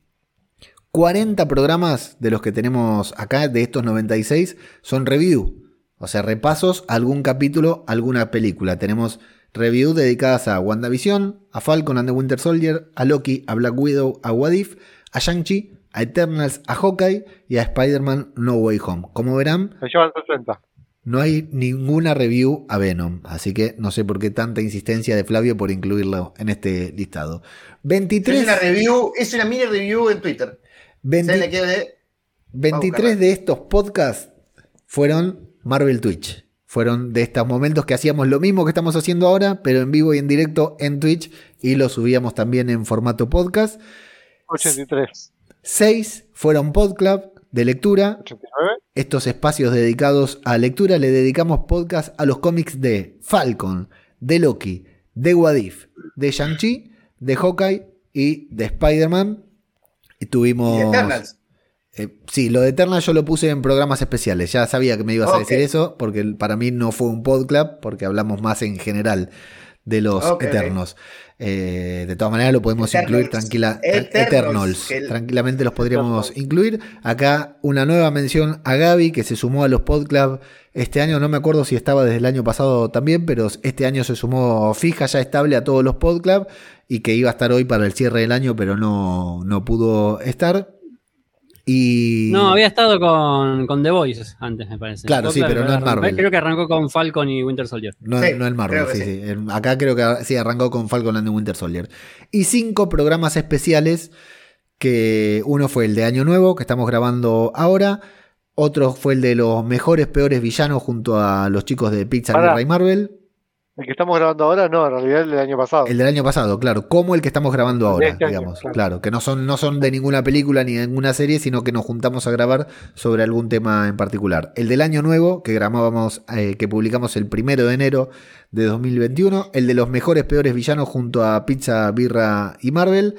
Speaker 1: 40 programas de los que tenemos acá, de estos 96, son review. O sea, repasos algún capítulo, alguna película. Tenemos review dedicadas a WandaVision, a Falcon and the Winter Soldier, a Loki, a Black Widow, a What If, a Shang-Chi, a Eternals, a Hawkeye y a Spider-Man No Way Home. Como verán,
Speaker 2: Se llevan 60.
Speaker 1: No hay ninguna review a Venom, así que no sé por qué tanta insistencia de Flavio por incluirlo en este listado.
Speaker 4: Es
Speaker 1: 23,
Speaker 4: una review, es una mini review en Twitter.
Speaker 1: 20
Speaker 4: ¿Sabes la que de-
Speaker 1: 23 de estos podcasts fueron Marvel Twitch. Fueron de estos momentos que hacíamos lo mismo que estamos haciendo ahora, pero en vivo y en directo en Twitch y lo subíamos también en formato podcast.
Speaker 2: 83.
Speaker 1: 6 fueron podclub de lectura.
Speaker 2: 89.
Speaker 1: Estos espacios dedicados a lectura le dedicamos podcast a los cómics de Falcon, de Loki, de Wadif, de Shang-Chi, de Hawkeye y de Spider-Man. Y tuvimos.
Speaker 4: Y Eternals.
Speaker 1: Eh, sí, lo de Eternals yo lo puse en programas especiales. Ya sabía que me ibas a decir eso, porque para mí no fue un podclub, porque hablamos más en general de los. Eternos. Eh, de todas maneras lo podemos
Speaker 4: Eternals.
Speaker 1: incluir tranquila,
Speaker 4: Eternals,
Speaker 1: Eternals.
Speaker 4: que el-
Speaker 1: Tranquilamente los podríamos
Speaker 2: Eternals.
Speaker 1: incluir. Acá una nueva mención a Gaby, que se sumó a los podclub este año. No me acuerdo si estaba desde el año pasado también, pero este año se sumó fija, ya estable a todos los podclub y que iba a estar hoy para el cierre del año, pero no, no pudo estar. Y
Speaker 3: No, había estado con, con The Voices antes, me parece.
Speaker 1: Claro, sí, pero no en Marvel.
Speaker 3: Creo que arrancó con Falcon y Winter Soldier.
Speaker 1: No,
Speaker 4: Sí,
Speaker 1: no el Marvel, sí,
Speaker 4: sí.
Speaker 1: sí. En- Acá creo que sí arrancó con Falcon and the Winter Soldier. Y cinco programas especiales, que uno fue el de Año Nuevo, que estamos grabando ahora. Otro fue el de los mejores, peores villanos junto a los chicos de Pixar y
Speaker 2: Pará.
Speaker 1: Ray Marvel.
Speaker 2: El que estamos grabando ahora, no, en realidad el del año pasado.
Speaker 1: El del año pasado, claro, como el que estamos grabando ahora,
Speaker 2: este año,
Speaker 1: digamos.
Speaker 2: claro.
Speaker 1: Claro, que no son, no son de ninguna película ni de ninguna serie, sino que nos juntamos a grabar sobre algún tema en particular. El del año nuevo, que grabábamos, eh, que publicamos el primero de enero de 2021. El de los mejores, peores villanos junto a Pizza, Birra y Marvel.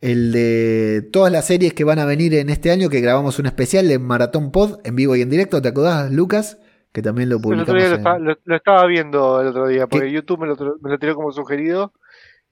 Speaker 1: El de todas las series que van a venir en este año, que grabamos un especial de Maratón Pod en vivo y en directo. ¿Te acordás, Lucas? Que también lo
Speaker 2: El otro
Speaker 1: publicamos.
Speaker 2: día lo,
Speaker 1: en-
Speaker 2: estaba, lo- lo estaba viendo el otro día, porque YouTube me lo, tr- me lo tiró como sugerido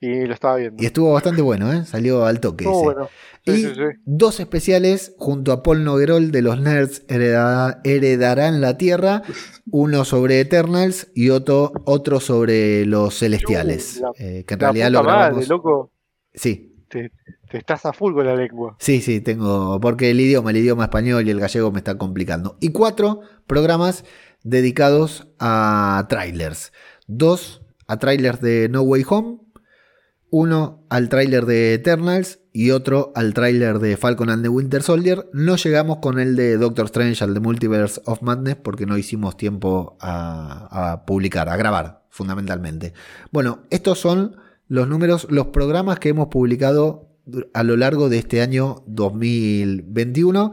Speaker 2: y lo estaba viendo.
Speaker 1: Y estuvo bastante bueno, ¿eh? Salió al toque. Ese.
Speaker 2: bueno.
Speaker 1: y
Speaker 2: Sí, sí, sí.
Speaker 1: dos especiales junto a Paul Noguerol de los Nerds hereda- heredarán la Tierra, uno sobre Eternals y otro, otro sobre los Celestiales,
Speaker 2: Uh, la-
Speaker 1: eh, que en realidad lo grabamos.
Speaker 2: madre, loco.
Speaker 1: Sí,
Speaker 2: Te, te estás a full con la lengua.
Speaker 1: sí, sí, tengo, porque el idioma, el idioma español y el gallego me está complicando. Y cuatro programas dedicados a trailers. Dos a trailers de No Way Home, uno al tráiler de Eternals y otro al tráiler de Falcon and the Winter Soldier. No llegamos con el de Doctor Strange, al de Multiverse of Madness, porque no hicimos tiempo a, a publicar, a grabar, fundamentalmente. Bueno, estos son los números, los programas que hemos publicado a lo largo de este año 2021.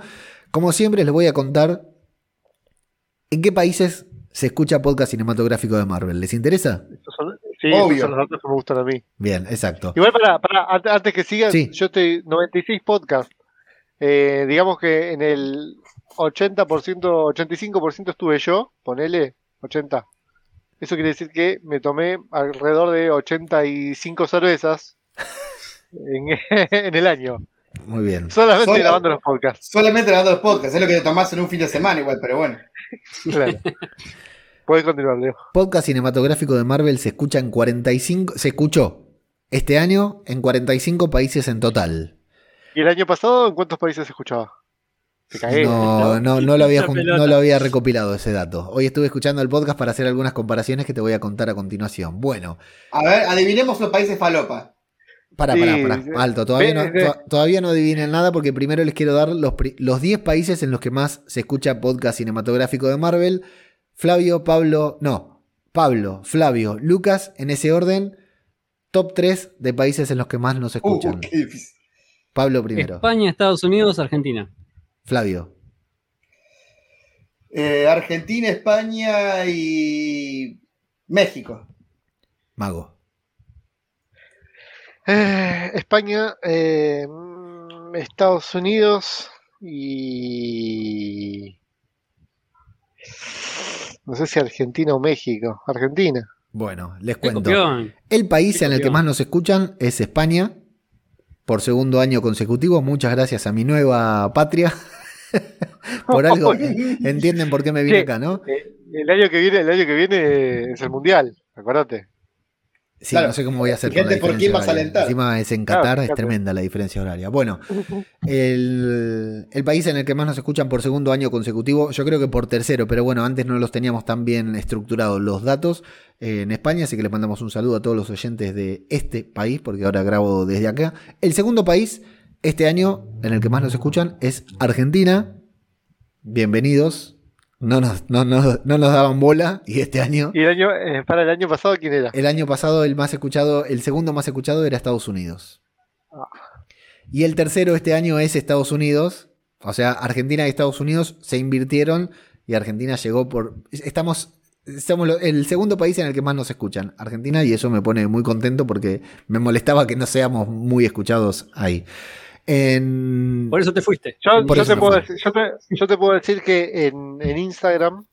Speaker 1: Como siempre, les voy a contar en qué países se escucha podcast cinematográfico de Marvel. ¿Les interesa?
Speaker 2: Son, sí,
Speaker 4: Obvio.
Speaker 2: son los datos que me gustan a mí.
Speaker 1: Bien, exacto.
Speaker 2: Igual para, para an- antes que sigas,
Speaker 1: Sí.
Speaker 2: yo estoy 96 podcast. Eh, digamos que en el 80%, 85% estuve yo, ponele 80. Eso quiere decir que me tomé alrededor de 85 cervezas *laughs* en, *laughs* en el año.
Speaker 1: Muy bien.
Speaker 2: Solamente
Speaker 4: Solo-
Speaker 2: grabando los podcasts.
Speaker 4: Solamente grabando los podcasts, es lo que te tomás en un fin de semana igual, pero bueno.
Speaker 2: Claro. Puedes continuar, Leo.
Speaker 1: Podcast cinematográfico de Marvel se escucha en 45, se escuchó este año en 45 países en total.
Speaker 2: ¿Y el año pasado en cuántos países se escuchaba? Cagué.
Speaker 1: No, no, no lo había, no lo había recopilado ese dato. Hoy estuve escuchando el podcast para hacer algunas comparaciones que te voy a contar a continuación. Bueno,
Speaker 4: A ver, adivinemos los países falopa.
Speaker 1: Para,
Speaker 2: Sí,
Speaker 1: para, para. Alto, todavía no, to- todavía no adivinen nada porque primero les quiero dar los, los 10 países en los que más se escucha podcast cinematográfico de Marvel. Flavio, Pablo, no, Pablo, Flavio, Lucas, en ese orden, top 3 de países en los que más nos
Speaker 4: Uh,
Speaker 1: escuchan.
Speaker 4: qué difícil.
Speaker 1: Pablo primero.
Speaker 3: España, Estados Unidos, Argentina.
Speaker 1: Flavio.
Speaker 4: Eh, Argentina, España y México.
Speaker 1: Mago.
Speaker 2: Eh, España, eh, mm, Estados Unidos y... No sé si Argentina o México. Argentina.
Speaker 1: Bueno, les cuento. El país en el que más nos escuchan es España. Por segundo año consecutivo. Muchas gracias a mi nueva patria. *laughs* por algo. *laughs* Entienden por qué me vine
Speaker 2: Sí.
Speaker 1: acá, ¿no?
Speaker 2: Eh, el año que viene, el año que viene es el mundial. Acuérdate.
Speaker 1: Sí,
Speaker 4: Claro.
Speaker 1: no sé cómo voy a hacer
Speaker 4: Fíjate
Speaker 1: con la
Speaker 4: por
Speaker 1: diferencia
Speaker 4: quién vas a alentar.
Speaker 1: Encima es en
Speaker 2: Claro,
Speaker 1: Qatar, es tremenda la diferencia horaria. Bueno, *laughs* el, el país en el que más nos escuchan por segundo año consecutivo, yo creo que por tercero, pero bueno, antes no los teníamos tan bien estructurados los datos eh, en España, así que le mandamos un saludo a todos los oyentes de este país, porque ahora grabo desde acá. El segundo país este año en el que más nos escuchan es Argentina. Bienvenidos. No nos, no, nos- no nos daban bola y este año...
Speaker 2: Y el año, eh, para el año pasado, ¿quién era?
Speaker 1: El año pasado el más escuchado, el segundo más escuchado era Estados Unidos. Y el tercero este año es Estados Unidos. O sea, Argentina y Estados Unidos se invirtieron y Argentina llegó por... Estamos... Somos el segundo país en el que más nos escuchan, Argentina, y eso me pone muy contento porque me molestaba que no seamos muy escuchados ahí. En...
Speaker 3: Por eso te fuiste.
Speaker 2: Yo,
Speaker 1: Por
Speaker 2: yo
Speaker 1: eso
Speaker 2: te puedo decir, yo, te, yo te puedo decir que en, en Instagram,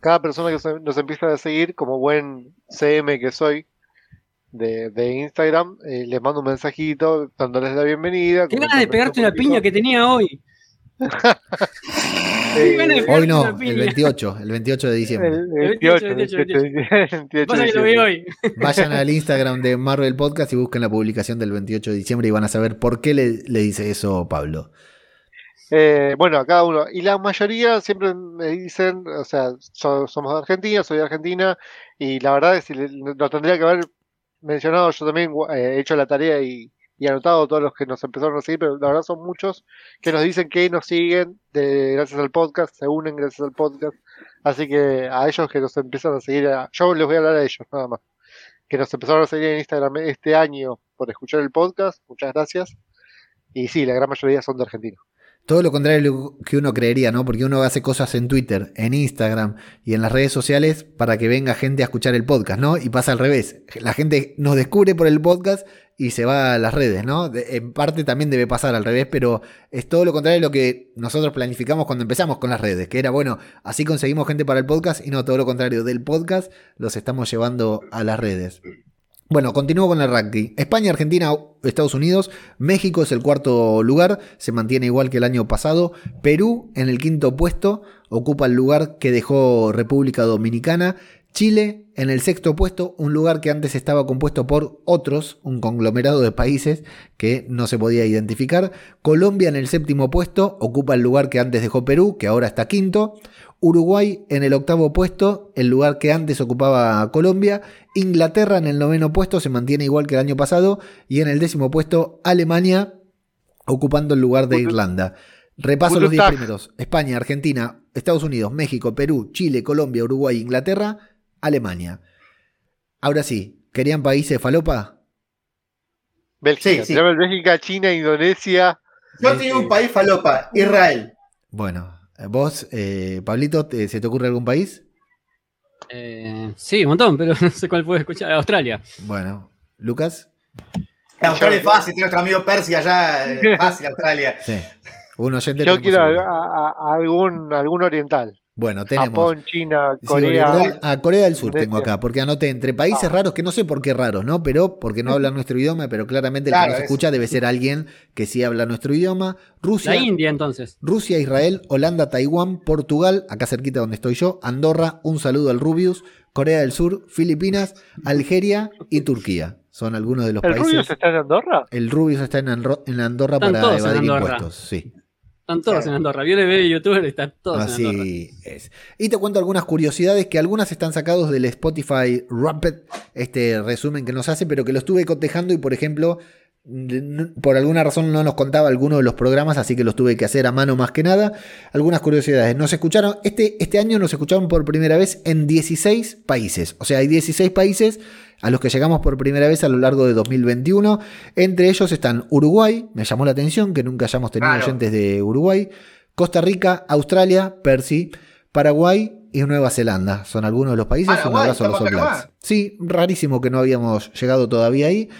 Speaker 2: cada persona que nos empieza a seguir, como buen CM que soy de, de Instagram, eh, les mando un mensajito dándoles la bienvenida.
Speaker 3: Qué ganas de pegarte
Speaker 2: un
Speaker 3: una piña que tenía hoy. *laughs*
Speaker 2: Eh,
Speaker 1: Hoy no, el
Speaker 3: piña.
Speaker 1: 28, el 28 de diciembre.
Speaker 2: el,
Speaker 3: El
Speaker 2: 28,
Speaker 3: 28,
Speaker 2: 28, 28,
Speaker 3: Pasa que lo vi
Speaker 2: 28.
Speaker 3: hoy.
Speaker 1: Vayan al Instagram de Marvel Podcast y busquen la publicación del 28 de diciembre y van a saber por qué le, le dice eso Pablo.
Speaker 2: Eh, bueno, a cada uno. Y la mayoría siempre me dicen, o sea, so- somos de Argentina, soy de Argentina, y la verdad es que le- lo tendría que haber mencionado yo también, gu- eh, he hecho la tarea y y anotado todos los que nos empezaron a seguir, pero la verdad son muchos que nos dicen que nos siguen gracias al podcast, se unen gracias al podcast. Así que a ellos que nos empiezan a seguir, yo les voy a hablar a ellos nada más, que nos empezaron a seguir en Instagram este año por escuchar el podcast, muchas gracias. Y sí, la gran mayoría son de Argentina.
Speaker 1: Todo lo contrario que uno creería, ¿no? Porque uno hace cosas en Twitter, en Instagram y en las redes sociales para que venga gente a escuchar el podcast, ¿no? Y pasa al revés. La gente nos descubre por el podcast y se va a las redes, ¿no? En parte también debe pasar al revés, pero es todo lo contrario de lo que nosotros planificamos cuando empezamos con las redes, que era, bueno, así conseguimos gente para el podcast y no todo lo contrario, del podcast los estamos llevando a las redes. Bueno, continúo con el ranking. España, Argentina, Estados Unidos, México es el cuarto lugar, se mantiene igual que el año pasado. Perú en el quinto puesto, ocupa el lugar que dejó República Dominicana. Chile en el sexto puesto, un lugar que antes estaba compuesto por otros, un conglomerado de países que no se podía identificar. Colombia en el séptimo puesto, ocupa el lugar que antes dejó Perú, que ahora está quinto. Uruguay en el octavo puesto, el lugar que antes ocupaba Colombia. Inglaterra en el noveno puesto, se mantiene igual que el año pasado. Y en el décimo puesto, Alemania, ocupando el lugar de Irlanda. Repaso los 10
Speaker 2: Bundestag.
Speaker 1: primeros. España, Argentina, Estados Unidos, México, Perú, Chile, Colombia, Uruguay, Inglaterra, Alemania. Ahora sí, ¿querían países falopa?
Speaker 2: Bélgica,
Speaker 4: Sí, sí.
Speaker 2: Bélgica, China, Indonesia.
Speaker 4: Yo tengo un país falopa, Israel.
Speaker 1: Bueno, vos, eh, Pablito, ¿te- ¿se te ocurre algún país?
Speaker 3: Eh, sí, un montón, pero *laughs* no sé cuál puedo escuchar. Australia.
Speaker 1: Bueno, Lucas.
Speaker 4: Australia es fácil, tiene nuestro amigo Percy allá, eh, fácil Australia.
Speaker 1: Sí. Un oyente
Speaker 2: Yo quiero a,
Speaker 1: seguro.
Speaker 2: a- a algún, algún oriental.
Speaker 1: Bueno, tenemos.
Speaker 2: Japón, China,
Speaker 1: Sí,
Speaker 2: Corea.
Speaker 1: oriental, a Corea del Sur tengo acá, porque anoté entre países
Speaker 2: Ah.
Speaker 1: raros, que no sé por qué raros, ¿no? Pero porque no hablan *laughs* nuestro idioma, pero claramente el
Speaker 4: Claro,
Speaker 1: que nos
Speaker 4: es-
Speaker 1: escucha debe ser alguien que sí habla nuestro idioma. Rusia,
Speaker 3: La India, entonces.
Speaker 1: Rusia, Israel, Holanda, Taiwán, Portugal, acá cerquita donde estoy yo, Andorra, un saludo al Rubius, Corea del Sur, Filipinas, Algeria y Turquía. Son algunos de los
Speaker 2: ¿El
Speaker 1: países.
Speaker 2: Rubius está en Andorra?
Speaker 1: El Rubius está en, Andro- en Andorra
Speaker 3: Están
Speaker 1: para
Speaker 3: en
Speaker 1: evadir
Speaker 3: Andorra.
Speaker 1: impuestos, sí.
Speaker 3: Están todos en Andorra. Viene ver youtuber y están todos en Andorra.
Speaker 1: Así es. Y te cuento algunas curiosidades que algunas están sacados del Spotify Rapid, este resumen que nos hace, pero que lo estuve cotejando y por ejemplo, por alguna razón no nos contaba alguno de los programas, así que los tuve que hacer a mano más que nada. Algunas curiosidades. Nos escucharon, este, este año nos escucharon por primera vez en 16 países. O sea, hay 16 países a los que llegamos por primera vez a lo largo de 2021. Entre ellos están Uruguay, me llamó la atención que nunca hayamos tenido
Speaker 4: Claro.
Speaker 1: oyentes de Uruguay, Costa Rica, Australia, Percy, Paraguay y Nueva Zelanda. Son algunos de los países. Un abrazo a los All Blacks. Sí, rarísimo que no habíamos llegado todavía ahí.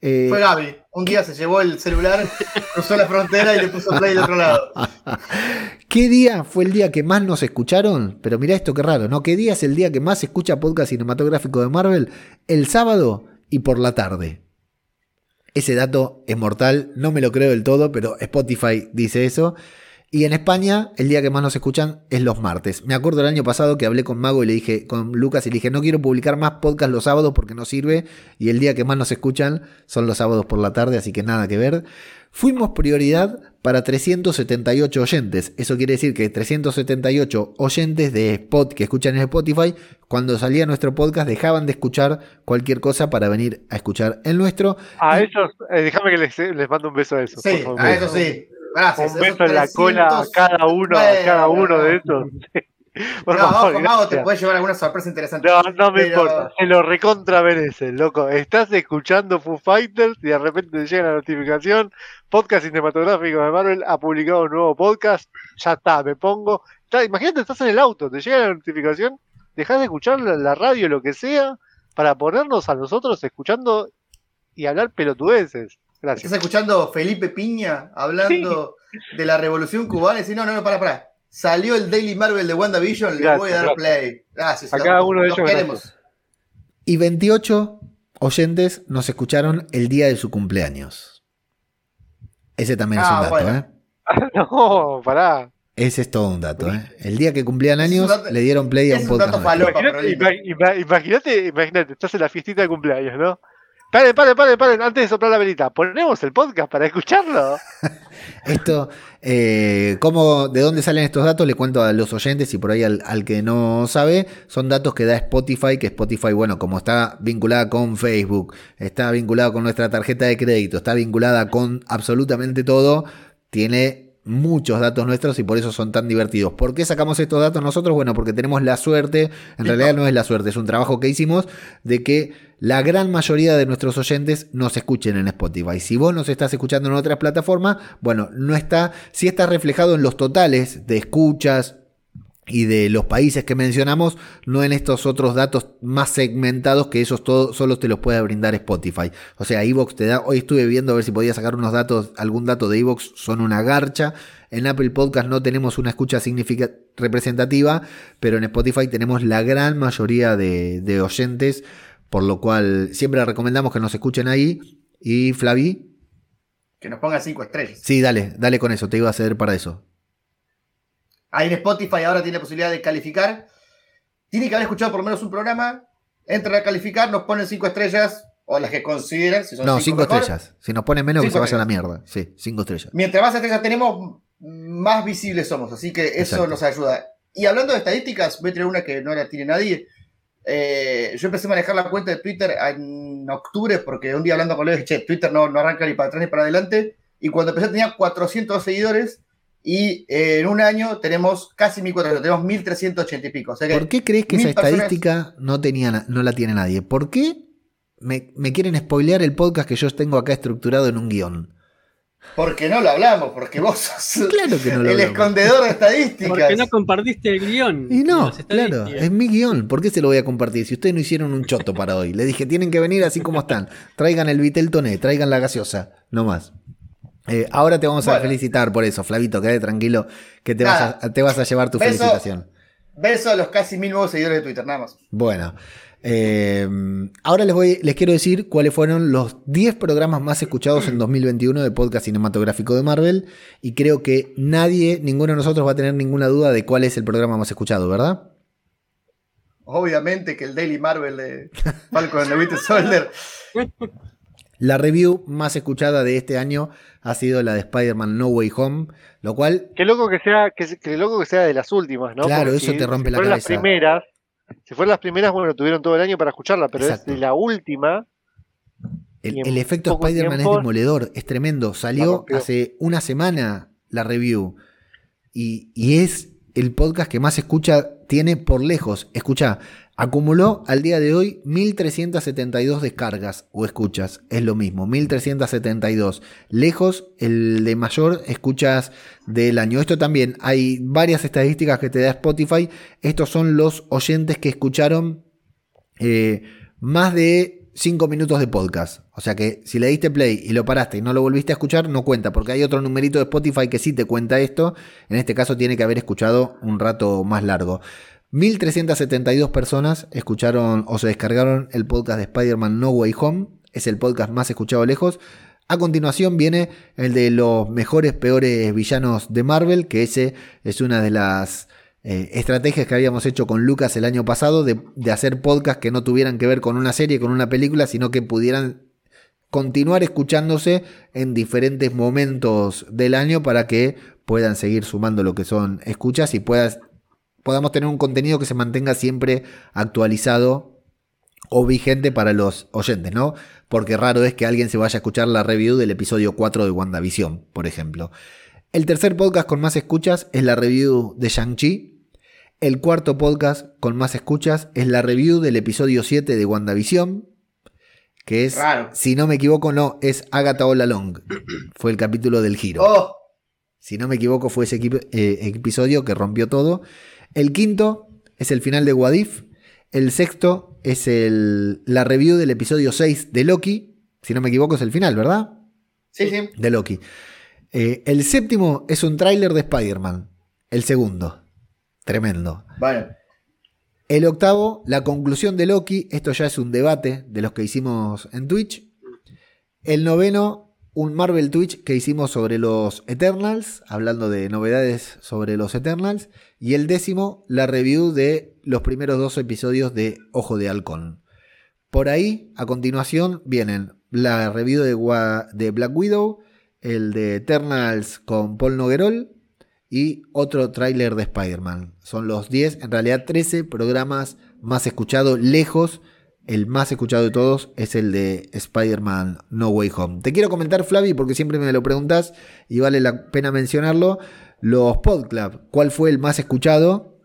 Speaker 1: Eh,
Speaker 4: Fue Gaby. Un día se llevó el celular, *laughs* cruzó la frontera y le puso play del otro lado.
Speaker 1: ¿Qué día fue el día que más nos escucharon? Pero mirá esto qué raro, ¿no? ¿Qué día es el día que más se escucha podcast cinematográfico de Marvel? El sábado y por la tarde. Ese dato es mortal, no me lo creo del todo, pero Spotify dice eso. Y en España, el día que más nos escuchan es los martes. Me acuerdo el año pasado que hablé con Mago y le dije, con Lucas y le dije, no quiero publicar más podcast los sábados porque no sirve. Y el día que más nos escuchan son los sábados por la tarde, así que nada que ver. Fuimos prioridad para 378 oyentes. Eso quiere decir que 378 oyentes de Spot que escuchan en Spotify, cuando salía nuestro podcast, dejaban de escuchar cualquier cosa para venir a escuchar el nuestro.
Speaker 2: A
Speaker 1: Y-
Speaker 2: ellos, eh, déjame que les, les mando un beso a esos.
Speaker 4: Sí,
Speaker 2: por favor.
Speaker 4: a eso sí. Gracias.
Speaker 2: Un beso en la cola a
Speaker 4: 300.
Speaker 2: cada uno, a cada uno de esos. *laughs* Por
Speaker 4: No,
Speaker 2: favor,
Speaker 4: ojo, Mago, te puedes llevar alguna sorpresa interesante.
Speaker 2: No, no me
Speaker 4: Pero-
Speaker 2: importa, se lo recontra merecen, loco. Estás escuchando Foo Fighters y de repente te llega la notificación, podcast cinematográfico de Marvel ha publicado un nuevo podcast, ya está, me pongo. Está- imagínate, estás en el auto, te llega la notificación, dejas de escuchar la, la radio, lo que sea, para ponernos a nosotros escuchando y hablar pelotudeces. Gracias.
Speaker 4: Estás escuchando Felipe Piña hablando de la revolución cubana y decís, no, no, no, para, para. Salió el Daily Marvel de WandaVision, le
Speaker 2: Gracias,
Speaker 4: voy a dar
Speaker 2: gracias.
Speaker 4: play. Gracias.
Speaker 2: A cada uno de
Speaker 4: los
Speaker 2: ellos,
Speaker 4: queremos.
Speaker 1: Y 28 oyentes nos escucharon el día de su cumpleaños. Ese también es
Speaker 4: Ah,
Speaker 1: un dato,
Speaker 4: bueno.
Speaker 1: ¿eh? *laughs*
Speaker 2: no, pará.
Speaker 1: Ese es todo un dato, ¿eh? El día que cumplían años,
Speaker 4: dato-
Speaker 1: le dieron play a un
Speaker 4: un
Speaker 1: podcast.
Speaker 2: imagínate, imagínate, estás en la fiestita de cumpleaños, ¿no? Paren, paren, paren, paren, antes de soplar la velita, ¿ponemos el podcast para escucharlo? *laughs*
Speaker 1: Esto, eh, ¿cómo, ¿de dónde salen estos datos? Le cuento a los oyentes y por ahí al, al que no sabe, son datos que da Spotify, que Spotify, bueno, como está vinculada con Facebook, está vinculada con nuestra tarjeta de crédito, está vinculada con absolutamente todo, tiene muchos datos nuestros y por eso son tan divertidos. ¿Por qué sacamos estos datos nosotros? Bueno, porque tenemos la suerte, en realidad no es la suerte, es un trabajo que hicimos de que la gran mayoría de nuestros oyentes nos escuchen en Spotify. Si vos nos estás escuchando en otras plataformas, bueno, no está, sí está reflejado en los totales de escuchas, y de los países que mencionamos, no en estos otros datos más segmentados que esos todos solo te los puede brindar Spotify. O sea, Evox te da, hoy estuve viendo a ver si podía sacar unos datos, algún dato de Evox, son una garcha. En Apple Podcast no tenemos una escucha representativa, pero en Spotify tenemos la gran mayoría de oyentes, por lo cual siempre recomendamos que nos escuchen ahí. Y Flavi.
Speaker 4: Que nos ponga cinco estrellas.
Speaker 1: Sí, dale, dale con eso, te iba a ceder para eso.
Speaker 4: Ahí en Spotify ahora tiene la posibilidad de calificar. Tiene que haber escuchado por lo menos un programa. Entran a calificar, nos ponen cinco estrellas o las que consideran. Si son
Speaker 1: No, cinco
Speaker 4: mejor.
Speaker 1: estrellas. Si nos ponen menos, que se vaya a la mierda. Sí, cinco estrellas.
Speaker 4: Mientras más estrellas tenemos, más visibles somos. Así que eso
Speaker 1: Exacto.
Speaker 4: nos ayuda. Y hablando de estadísticas, voy a tener una que no la tiene nadie. Eh, yo empecé a manejar la cuenta de Twitter en octubre porque un día hablando con Leo dije, che, Twitter no, no arranca ni para atrás ni para adelante. Y cuando empecé tenía 400 seguidores y eh, en un año tenemos casi 1400, tenemos 1380 y pico. O sea que
Speaker 1: ¿Por qué crees que esa
Speaker 4: personas-
Speaker 1: estadística no, tenía, no la tiene nadie? ¿Por qué me, me quieren spoilear el podcast que yo tengo acá estructurado en un guion?
Speaker 4: Porque no lo hablamos, porque vos sos
Speaker 1: Claro que no lo
Speaker 4: el
Speaker 1: hablamos.
Speaker 4: escondedor de estadísticas.
Speaker 3: Porque no compartiste el guion.
Speaker 1: Y no, claro, es mi guion. ¿Por qué se lo voy a compartir? Si ustedes no hicieron un choto para hoy. Le dije, tienen que venir así como están. Traigan el Vitel Toné, traigan la gaseosa, no más. Eh, ahora te vamos a felicitar por eso, Flavito, quede tranquilo que te vas, a, te vas a llevar tu
Speaker 4: Beso.
Speaker 1: felicitación.
Speaker 4: Beso a los casi mil nuevos seguidores de Twitter, nada más.
Speaker 1: Bueno, eh, ahora les, voy, les quiero decir cuáles fueron los 10 programas más escuchados en 2021 de podcast cinematográfico de Marvel. Y creo que nadie, ninguno de nosotros va a tener ninguna duda de cuál es el programa más escuchado, ¿verdad?
Speaker 4: Obviamente que el Daily Marvel de Falcon and the Winter Soldier.
Speaker 1: La review más escuchada de este año ha sido la de Spider-Man No Way Home, lo cual
Speaker 2: Qué loco que sea, que, loco que sea de las últimas, ¿no?
Speaker 1: Claro,
Speaker 2: Porque
Speaker 1: eso te rompe
Speaker 2: si
Speaker 1: la cabeza.
Speaker 2: las primeras, si fueron las primeras, bueno, tuvieron todo el año para escucharla, pero
Speaker 1: Exacto.
Speaker 2: es de la última.
Speaker 1: el, efecto Spider-Man es demoledor, es tremendo. Salió hace una semana la review y, y es el podcast que más escucha tiene por lejos. Escucha, acumuló al día de hoy 1372 descargas o escuchas. Es lo mismo, 1372. Lejos, el de mayor escuchas del año. Esto también, hay varias estadísticas que te da Spotify. Estos son los oyentes que escucharon eh, más de 5 minutos de podcast. O sea que si le diste play y lo paraste y no lo volviste a escuchar, no cuenta, porque hay otro numerito de Spotify que sí te cuenta esto. En este caso tiene que haber escuchado un rato más largo. 1372 personas escucharon o se descargaron el podcast de Spider-Man No Way Home. Es el podcast más escuchado lejos. A continuación viene el de los mejores, peores villanos de Marvel, que ese es una de las eh, estrategias que habíamos hecho con Lucas el año pasado de, de hacer podcasts que no tuvieran que ver con una serie, con una película, sino que pudieran continuar escuchándose en diferentes momentos del año para que puedan seguir sumando lo que son escuchas y puedas, podamos tener un contenido que se mantenga siempre actualizado o vigente para los oyentes, ¿no? Porque raro es que alguien se vaya a escuchar la review del episodio 4 de WandaVision, por ejemplo. El tercer podcast con más escuchas es la review de Shang-Chi. El cuarto podcast con más escuchas es la review del episodio 7 de WandaVision. Que es,
Speaker 4: Raro.
Speaker 1: si no me equivoco, no, es Agatha All Along. *clears throat* Fue el capítulo del giro.
Speaker 4: Oh,
Speaker 1: Si no me equivoco, fue ese eh, episodio que rompió todo. El quinto es el final de Wadif. El sexto es el, la review del episodio 6 de Loki. Si no me equivoco, es el final, ¿verdad?
Speaker 4: sí, sí.
Speaker 1: De Loki. Eh, el séptimo es un tráiler de Spider-Man. El segundo. Tremendo.
Speaker 4: Bueno,
Speaker 1: El octavo, la conclusión de Loki. Esto ya es un debate de los que hicimos en Twitch. El noveno, un Marvel Twitch que hicimos sobre los Eternals, hablando de novedades sobre los Eternals. Y el décimo, la review de los primeros dos episodios de Ojo de Halcón. Por ahí, a continuación, vienen la review de, Black Widow, el de Eternals con Paul Noguerol y otro tráiler de Spider-Man. Son los 10, en realidad 13 programas más escuchados, lejos. El más escuchado de todos es el de Spider-Man No Way Home. Te quiero comentar, Flavi, porque siempre me lo preguntas y vale la pena mencionarlo. Los Podclub, ¿cuál fue el más escuchado?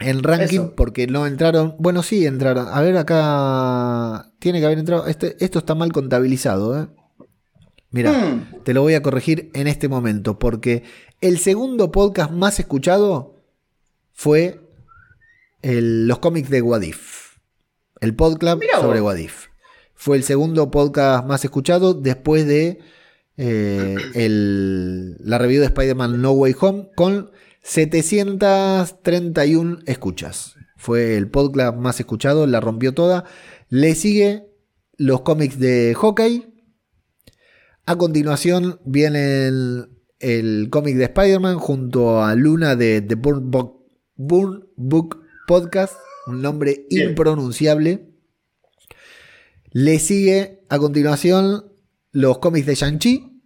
Speaker 1: En ranking,
Speaker 4: Eso.
Speaker 1: porque no entraron. Bueno, sí entraron. A ver, acá tiene que haber entrado. Este, esto está mal contabilizado, ¿eh? Mira,
Speaker 4: Mm.
Speaker 1: te lo voy a corregir en este momento, porque el segundo podcast más escuchado fue el- los cómics de Wadif. El podcast sobre. Wadif. Fue el segundo podcast más escuchado después de eh, el- la review de Spider-Man No Way Home con 731 escuchas. Fue el podcast más escuchado, la rompió toda. Le sigue los cómics de Hawkeye. A continuación viene el, el cómic de Spider-Man junto a Luna de The Burn Book, Burn Book Podcast, un nombre
Speaker 4: Bien.
Speaker 1: impronunciable. Le sigue a continuación los cómics de Shang-Chi,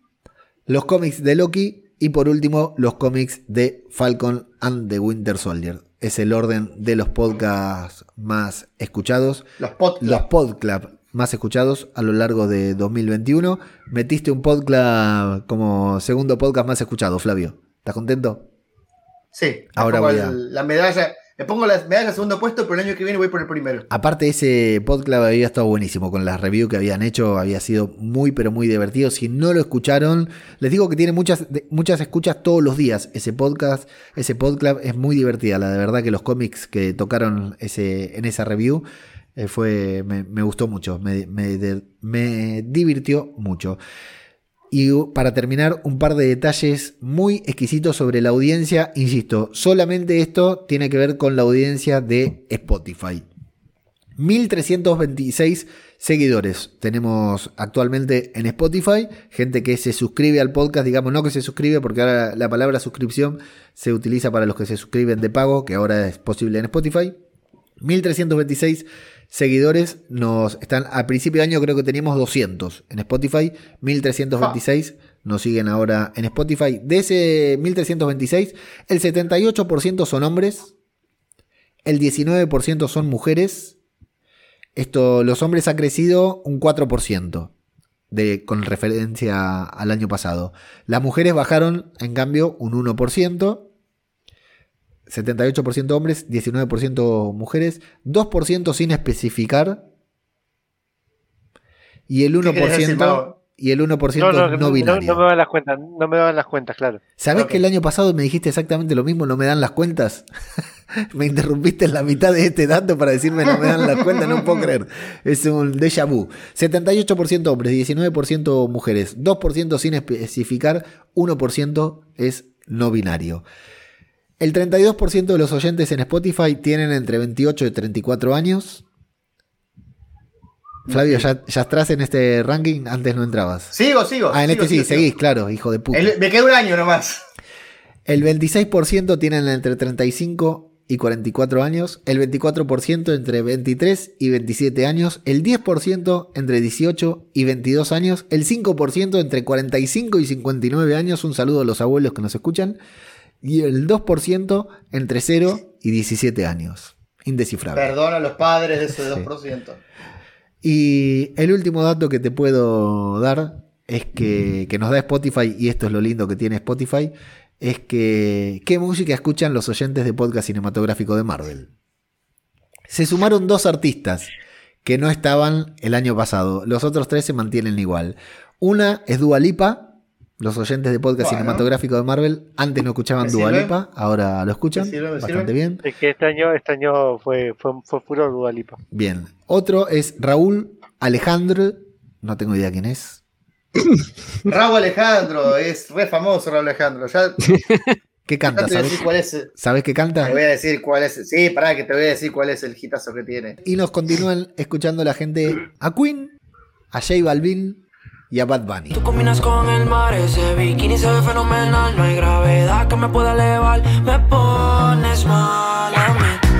Speaker 1: los cómics de Loki y por último los cómics de Falcon and the Winter Soldier. Es el orden de los podcasts más escuchados
Speaker 4: Los podcasts.
Speaker 1: los podclub más escuchados a lo largo de 2021. Metiste un podclub como segundo podcast más escuchado, Flavio. ¿Estás contento?
Speaker 4: Sí.
Speaker 1: Ahora voy a-
Speaker 4: la medalla. Me pongo la medalla de segundo puesto, pero el año que viene voy por el primero.
Speaker 1: Aparte ese podclub había estado buenísimo con las reviews que habían hecho, había sido muy pero muy divertido. Si no lo escucharon, les digo que tiene muchas muchas escuchas todos los días. Ese podcast, ese podclub es muy divertida. La de verdad que los cómics que tocaron ese, en esa review eh, fue me, gustó mucho, me, me divirtió mucho. Y para terminar, un par de detalles muy exquisitos sobre la audiencia. Insisto, solamente esto tiene que ver con la audiencia de Spotify. 1326 seguidores tenemos actualmente en Spotify. Gente que se suscribe al podcast, digamos, no que se suscribe, porque ahora la palabra suscripción se utiliza para los que se suscriben de pago, que ahora es posible en Spotify. 1326 seguidores nos están a principio de año creo que teníamos 200 en Spotify 1326 nos siguen ahora en Spotify. De ese 1326 el 78% son hombres el 19% son mujeres. Esto los hombres ha crecido un 4% de, con referencia al año pasado. Las mujeres bajaron en cambio un 1% 78% hombres, 19% mujeres, 2% sin especificar y el
Speaker 4: ¿Qué querés decir,
Speaker 1: 1%
Speaker 4: Mau?
Speaker 1: y el 1%
Speaker 2: No, no,
Speaker 1: no, binario.
Speaker 2: no me dan las cuentas, no me dan las cuentas, claro.
Speaker 1: ¿Sabés que el año pasado me dijiste exactamente lo mismo? No me dan las cuentas. *laughs* me interrumpiste en la mitad de este dato para decirme no me dan las cuentas, no puedo creer. Es un déjà vu. 78% hombres, 19% mujeres, 2% sin especificar, 1% es no binario. El 32% de los oyentes en Spotify tienen entre 28 y 34 años. Flavio, ¿ya, ya estás en este ranking? Antes no entrabas.
Speaker 4: Sigo, sigo.
Speaker 1: Ah, en
Speaker 4: sigo,
Speaker 1: este sí,
Speaker 4: sigo,
Speaker 1: seguís, claro, hijo de puta.
Speaker 4: El- me queda un año nomás.
Speaker 1: El 26% tienen entre 35 y 44 años, el 24% entre 23 y 27 años, el 10% entre 18 y 22 años, el 5% entre 45 y 59 años, un saludo a los abuelos que nos escuchan, y el 2% entre 0 y 17 años. Indescifrable.
Speaker 4: Perdona a los padres de ese *laughs*
Speaker 1: Sí.
Speaker 4: 2%.
Speaker 1: Y el último dato que te puedo dar es que, que nos da Spotify, y esto es lo lindo que tiene Spotify, es que qué música escuchan los oyentes de podcast cinematográfico de Marvel. Se sumaron dos artistas que no estaban el año pasado. Los otros tres se mantienen igual. Una es Dua Lipa. Los oyentes de podcast
Speaker 4: Bueno.
Speaker 1: cinematográfico de Marvel antes no escuchaban
Speaker 4: ¿Me
Speaker 1: Dua
Speaker 4: sirve?
Speaker 1: Lipa, ahora lo escuchan.
Speaker 4: ¿Me sirve? ¿Me
Speaker 1: Bastante bien.
Speaker 2: Es que este año, este año fue, fue, fue furor Dualipa.
Speaker 1: Bien. Otro es Raúl Alejandro. No tengo idea quién es. *coughs*
Speaker 4: Raúl Alejandro, es re famoso Raúl Alejandro. Ya, *laughs*
Speaker 1: ¿Qué canta? ¿Sabes,
Speaker 4: cuál es.
Speaker 1: ¿Sabes qué canta?
Speaker 4: Te voy a decir cuál es. Sí, pará, que te voy a decir cuál es el hitazo que tiene.
Speaker 1: Y nos continúan escuchando la gente a Queen, a J Balvin y a Bad Bunny.
Speaker 8: Tú combinas con el mar, ese bikini se ve fenomenal. No hay gravedad que me pueda elevar. Me pones mal a mí.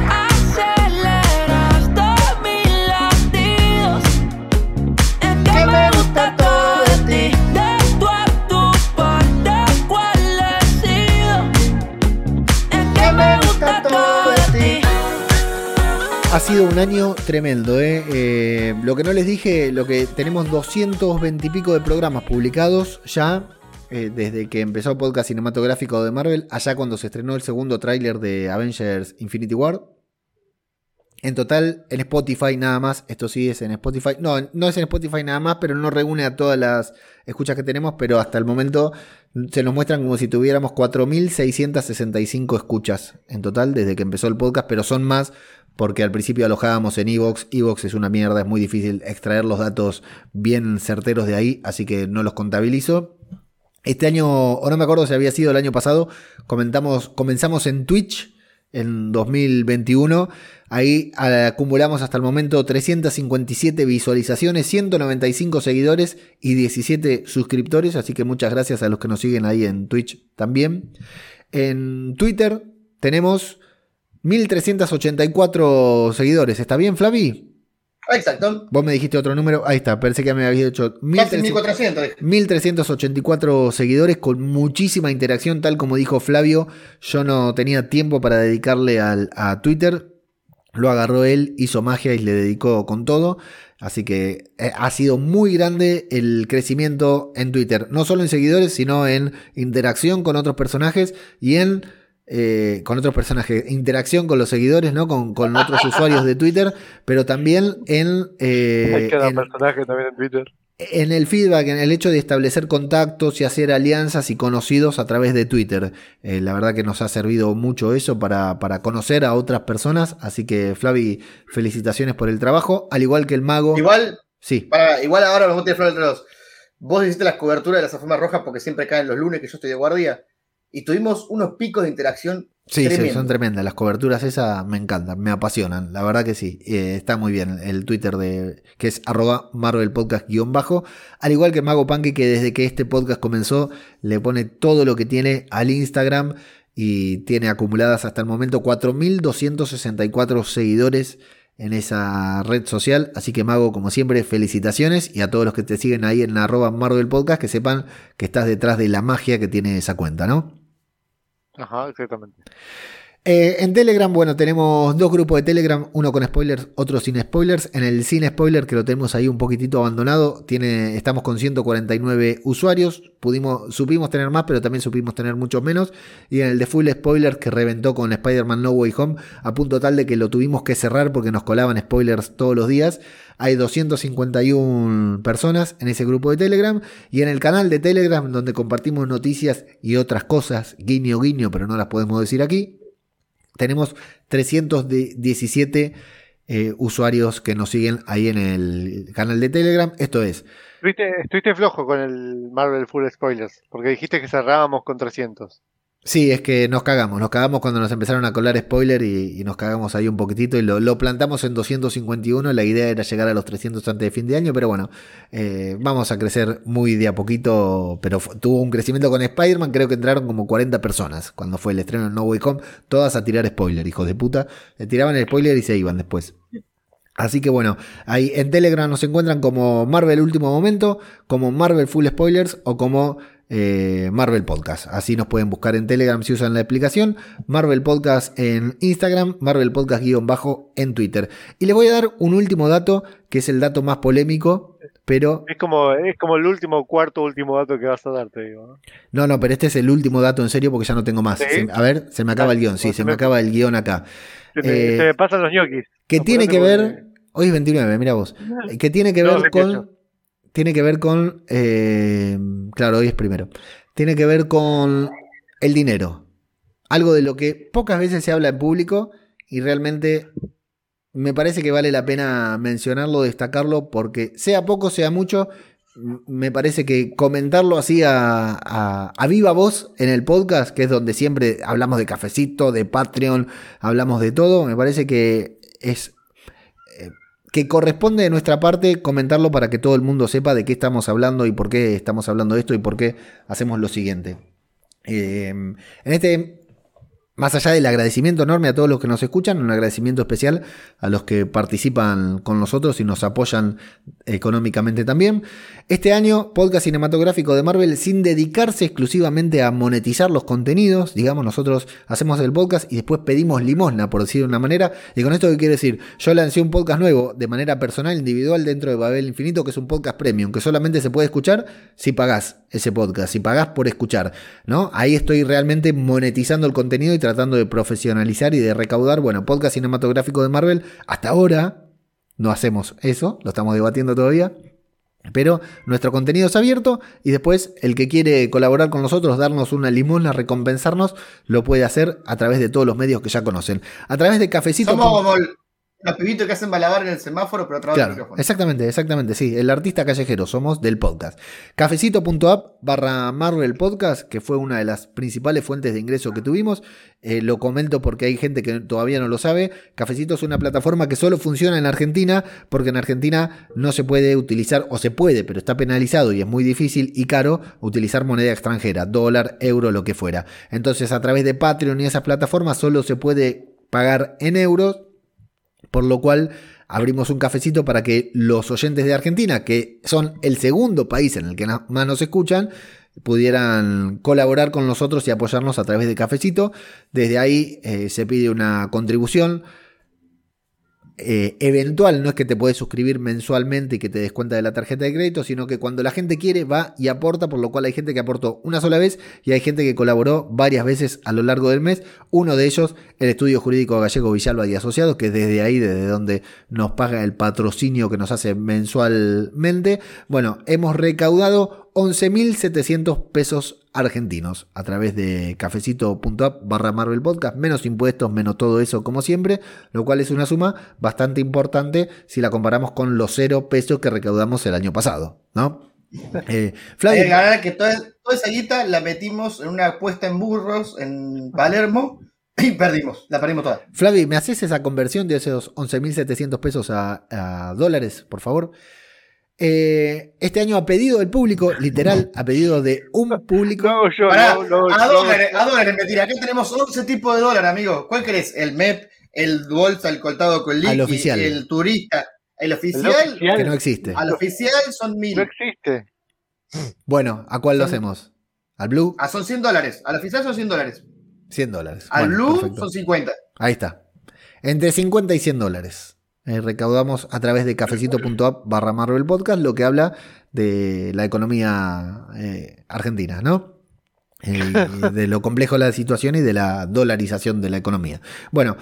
Speaker 1: Ha sido un año tremendo, ¿eh? Eh, Lo que no les dije, lo que tenemos 220 y pico de programas publicados ya eh, desde que empezó el podcast cinematográfico de Marvel, allá cuando se estrenó el segundo tráiler de Avengers Infinity War. En total, en Spotify nada más, esto sí es en Spotify. No, no es en Spotify nada más, pero no reúne a todas las escuchas que tenemos, pero hasta el momento se nos muestran como si tuviéramos 4.665 escuchas en total desde que empezó el podcast, pero son más porque al principio alojábamos en Evox. Evox es una mierda, es muy difícil extraer los datos bien certeros de ahí, así que no los contabilizo. Este año, o no me acuerdo si había sido el año pasado, comentamos, comenzamos en Twitch en 2021. Ahí acumulamos hasta el momento 357 visualizaciones, 195 seguidores y 17 suscriptores. Así que muchas gracias a los que nos siguen ahí en Twitch también. En Twitter tenemos 1384 seguidores. ¿Está bien, Flavi?
Speaker 4: Exacto.
Speaker 1: Vos me dijiste otro número. Ahí está, pensé que me había dicho
Speaker 4: Casi
Speaker 1: 1300.
Speaker 4: 1400. dije.
Speaker 1: 1384 seguidores con muchísima interacción, tal como dijo Flavio. Yo no tenía tiempo para dedicarle al- a Twitter. Lo agarró él, hizo magia y le dedicó con todo. Así que eh, ha sido muy grande el crecimiento en Twitter. No solo en seguidores, sino en interacción con otros personajes y en... eh, con otros personajes, interacción con los seguidores, ¿no? Con, con otros usuarios de Twitter, pero también en, eh,
Speaker 2: Hay cada
Speaker 1: en-
Speaker 2: personaje también en Twitter.
Speaker 1: en el feedback, en el hecho de establecer contactos y hacer alianzas y conocidos a través de Twitter. Eh, la verdad que nos ha servido mucho eso para, para conocer a otras personas. Así que, Flavi, felicitaciones por el trabajo. Al igual que el mago.
Speaker 4: Igual,
Speaker 1: Sí,
Speaker 4: para, igual ahora nos vamos a tirar flor entre los. Vos hiciste las coberturas de las alfombras rojas porque siempre caen los lunes que yo estoy de guardia. Y tuvimos unos picos de interacción
Speaker 1: sí, sí, son tremendas. Las coberturas esas me encantan, me apasionan. La verdad que sí. Eh, está muy bien el Twitter de que es arroba Marvel Podcast guion bajo. Al igual que Mago Punky, que desde que este podcast comenzó, le pone todo lo que tiene al Instagram y tiene acumuladas hasta el momento 4.264 seguidores en esa red social. Así que Mago, como siempre, felicitaciones y a todos los que te siguen ahí en arroba Marvel Podcast, que sepan que estás detrás de la magia que tiene esa cuenta, ¿no?
Speaker 2: Ajá, exactamente.
Speaker 1: Eh, en Telegram, bueno, tenemos dos grupos de Telegram, uno con spoilers, otro sin spoilers. En el sin spoiler, que lo tenemos ahí un poquitito abandonado, tiene, estamos con 149 usuarios. Pudimos, supimos tener más, pero también supimos tener muchos menos. Y en el de full spoiler, que reventó con Spider-Man No Way Home, a punto tal de que lo tuvimos que cerrar porque nos colaban spoilers todos los días. Hay 251 personas en ese grupo de Telegram. Y en el canal de Telegram, donde compartimos noticias y otras cosas, guiño guiño, pero no las podemos decir aquí tenemos 317 eh, usuarios que nos siguen ahí en el canal de Telegram. Esto es,
Speaker 2: Estuviste, flojo con el Marvel Full Spoilers, porque dijiste que cerrábamos con 300.
Speaker 1: Sí, es que nos cagamos, nos cagamos cuando nos empezaron a colar spoiler y, nos cagamos ahí un poquitito y lo, plantamos en 251. La idea era llegar a los 300 antes de fin de año, pero bueno, eh, vamos a crecer muy de a poquito. Pero tuvo un crecimiento con Spider-Man, creo que entraron como 40 personas cuando fue el estreno en No Way Home, todas a tirar spoiler, hijos de puta. Le tiraban el spoiler y se iban después. Así que bueno, ahí en Telegram nos encuentran como Marvel Último Momento, como Marvel Full Spoilers o como eh, Marvel Podcast. Así nos pueden buscar en Telegram si usan la aplicación, Marvel Podcast en Instagram, Marvel Podcast guion bajo en Twitter. Y les voy a dar un último dato, que es el dato más polémico, pero
Speaker 2: Es como, es como el último, cuarto, último dato que vas a dar, te digo. ¿no?
Speaker 1: no, pero este es el último dato en serio porque ya no tengo más.
Speaker 2: ¿Sí?
Speaker 1: Se- a ver, se me acaba el guion, sí, se
Speaker 2: se
Speaker 1: me
Speaker 2: me-
Speaker 1: acaba el guion acá.
Speaker 2: Se,
Speaker 1: Eh,
Speaker 2: se me pasan los ñoquis.
Speaker 1: que
Speaker 2: No,
Speaker 1: tiene que ver, hoy es 29, mira vos, que tiene que
Speaker 2: No,
Speaker 1: ver
Speaker 2: 28.
Speaker 1: con, tiene que ver con, eh, claro, hoy es primero, tiene que ver con el dinero, algo de lo que pocas veces se habla en público y realmente me parece que vale la pena mencionarlo, destacarlo, porque sea poco, sea mucho, me parece que comentarlo así a, a- a viva voz en el podcast, que es donde siempre hablamos de cafecito, de Patreon, hablamos de todo, me parece que es que corresponde de nuestra parte comentarlo para que todo el mundo sepa de qué estamos hablando y por qué estamos hablando de esto y por qué hacemos lo siguiente. Eh, en este más allá del agradecimiento enorme a todos los que nos escuchan, un agradecimiento especial a los que participan con nosotros y nos apoyan económicamente también. Este año, podcast cinematográfico de Marvel sin dedicarse exclusivamente a monetizar los contenidos. Digamos, nosotros hacemos el podcast y después pedimos limosna, por decir de una manera. Y con esto, ¿qué quiero decir? Yo lancé un podcast nuevo de manera personal, individual, dentro de Babel Infinito, que es un podcast premium, que solamente se puede escuchar si pagás ese podcast, si pagás por escuchar. ¿no? Ahí estoy realmente monetizando el contenido y tratando de profesionalizar y de recaudar. Bueno, podcast cinematográfico de Marvel, hasta ahora no hacemos eso, lo estamos debatiendo todavía. Pero nuestro contenido es abierto y después el que quiere colaborar con nosotros, darnos una limosna, recompensarnos, lo puede hacer a través de todos los medios que ya conocen. A través de cafecito.
Speaker 4: Somos como los pibitos que hacen malabar en el semáforo, pero a través
Speaker 1: Claro,
Speaker 4: del micrófono.
Speaker 1: exactamente, exactamente, sí, el artista callejero somos del podcast. Cafecito.app barra Marvel Podcast, que fue una de las principales fuentes de ingreso que tuvimos. Eh, lo comento porque hay gente que todavía no lo sabe. Cafecito es una plataforma que solo funciona en Argentina, porque en Argentina no se puede utilizar, o se puede, pero está penalizado y es muy difícil y caro utilizar moneda extranjera, dólar, euro, lo que fuera. Entonces, a través de Patreon y esas plataformas solo se puede pagar en euros por lo cual abrimos un cafecito para que los oyentes de Argentina, que son el segundo país en el que más nos escuchan, pudieran colaborar con nosotros y apoyarnos a través de cafecito. Desde ahí eh, se pide una contribución. Eh, eventual, no es que te puedes suscribir mensualmente y que te des cuenta de la tarjeta de crédito, sino que cuando la gente quiere va y aporta, por lo cual hay gente que aportó una sola vez y hay gente que colaboró varias veces a lo largo del mes. Uno de ellos, el Estudio Jurídico Gallego Villalba y Asociados, que es desde ahí, desde donde nos paga el patrocinio que nos hace mensualmente. Bueno, hemos recaudado 11.700 pesos argentinos a través de cafecito.app barra Marvel Podcast, menos impuestos, menos todo eso como siempre, lo cual es una suma bastante importante si la comparamos con los cero pesos que recaudamos el año pasado, ¿no? *laughs* Eh, Flavio,
Speaker 4: que ganar que toda, toda esa guita la metimos en una apuesta en burros en Palermo y perdimos. La perdimos toda.
Speaker 1: Flavi, ¿me haces esa conversión de esos 11.700 pesos a, a dólares, por favor? Eh, este año a pedido del público, literal, a pedido de un público.
Speaker 2: No, yo,
Speaker 4: Pará,
Speaker 2: no, no,
Speaker 4: a dólares,
Speaker 2: no.
Speaker 4: a dólares, mentira. Acá tenemos 11 tipos de dólar, amigo. ¿Cuál querés? ¿El MEP, el bolsa, el coltado con liqui,
Speaker 1: Al oficial.
Speaker 4: el turista? ¿El
Speaker 2: El
Speaker 4: oficial?
Speaker 2: oficial
Speaker 1: Que no existe.
Speaker 4: Al oficial son mil.
Speaker 2: no existe.
Speaker 1: Bueno, ¿a cuál lo hacemos? ¿Al Blue?
Speaker 4: Ah, son 100 dólares. Al oficial son 100 dólares.
Speaker 1: 100 dólares.
Speaker 4: Al
Speaker 1: Bueno,
Speaker 4: Blue
Speaker 1: perfecto.
Speaker 4: son 50.
Speaker 1: Ahí está. Entre 50 y 100 dólares. Eh, recaudamos a través de cafecito.app barra Marvel Podcast, lo que habla de la economía eh, argentina, ¿no? Eh, *laughs* de lo complejo de la situación y de la dolarización de la economía. Bueno,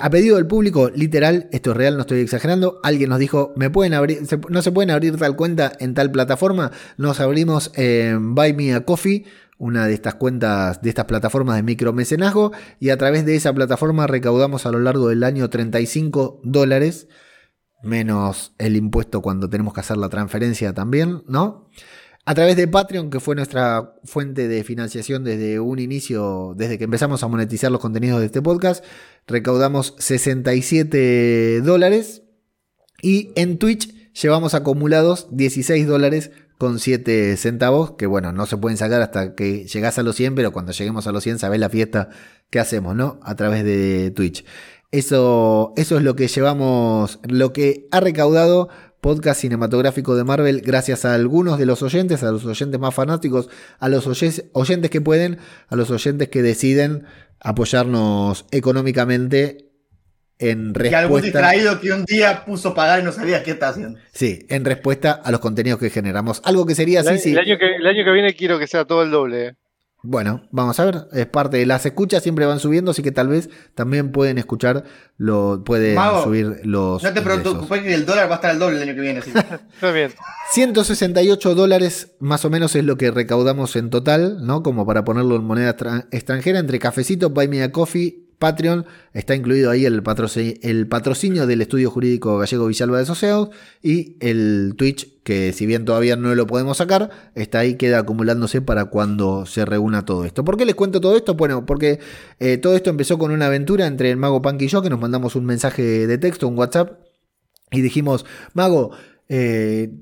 Speaker 1: a pedido del público, literal, esto es real, no estoy exagerando, alguien nos dijo, ¿me pueden abrir, se- no se pueden abrir tal cuenta en tal plataforma? Nos abrimos en Buy Me a Coffee, una de estas cuentas, de estas plataformas de micromecenazgo, y a través de esa plataforma recaudamos a lo largo del año 35 dólares, menos el impuesto cuando tenemos que hacer la transferencia también, ¿no? A través de Patreon, que fue nuestra fuente de financiación desde un inicio, desde que empezamos a monetizar los contenidos de este podcast, recaudamos 67 dólares. Y en Twitch llevamos acumulados 16 dólares con 7 centavos, que bueno, no se pueden sacar hasta que llegás a los 100, pero cuando lleguemos a los 100 sabés la fiesta que hacemos, ¿no? A través de Twitch. Eso, eso es lo que llevamos, lo que ha recaudado podcast cinematográfico de Marvel gracias a algunos de los oyentes, a los oyentes más fanáticos, a los oyentes que pueden, a los oyentes que deciden apoyarnos económicamente en
Speaker 4: Que algún
Speaker 1: respuesta,
Speaker 4: distraído que un día puso pagar y no sabía qué está haciendo.
Speaker 1: sí, en respuesta a los contenidos que generamos. Algo que sería así, sí.
Speaker 2: el año que, el año que viene quiero que sea todo el doble. eh.
Speaker 1: Bueno, vamos a ver, es parte de las escuchas, siempre van subiendo, así que tal vez también pueden escuchar, lo, pueden
Speaker 4: Mago,
Speaker 1: subir los
Speaker 4: No te preocupes que el dólar va a estar al doble el año que viene. así. *laughs*
Speaker 2: Está bien.
Speaker 1: 168 dólares más o menos es lo que recaudamos en total, ¿no? Como para ponerlo en moneda extra- extranjera, entre Cafecito, Buy Me a Coffee, Patreon, está incluido ahí el, patroci- el patrocinio del Estudio Jurídico Gallego Villalba de Asociados y el Twitch, que si bien todavía no lo podemos sacar, está ahí, queda acumulándose para cuando se reúna todo esto. ¿Por qué les cuento todo esto? Bueno, porque eh, todo esto empezó con una aventura entre el Mago Punk y yo, que nos mandamos un mensaje de texto, un WhatsApp, y dijimos, Mago, eh,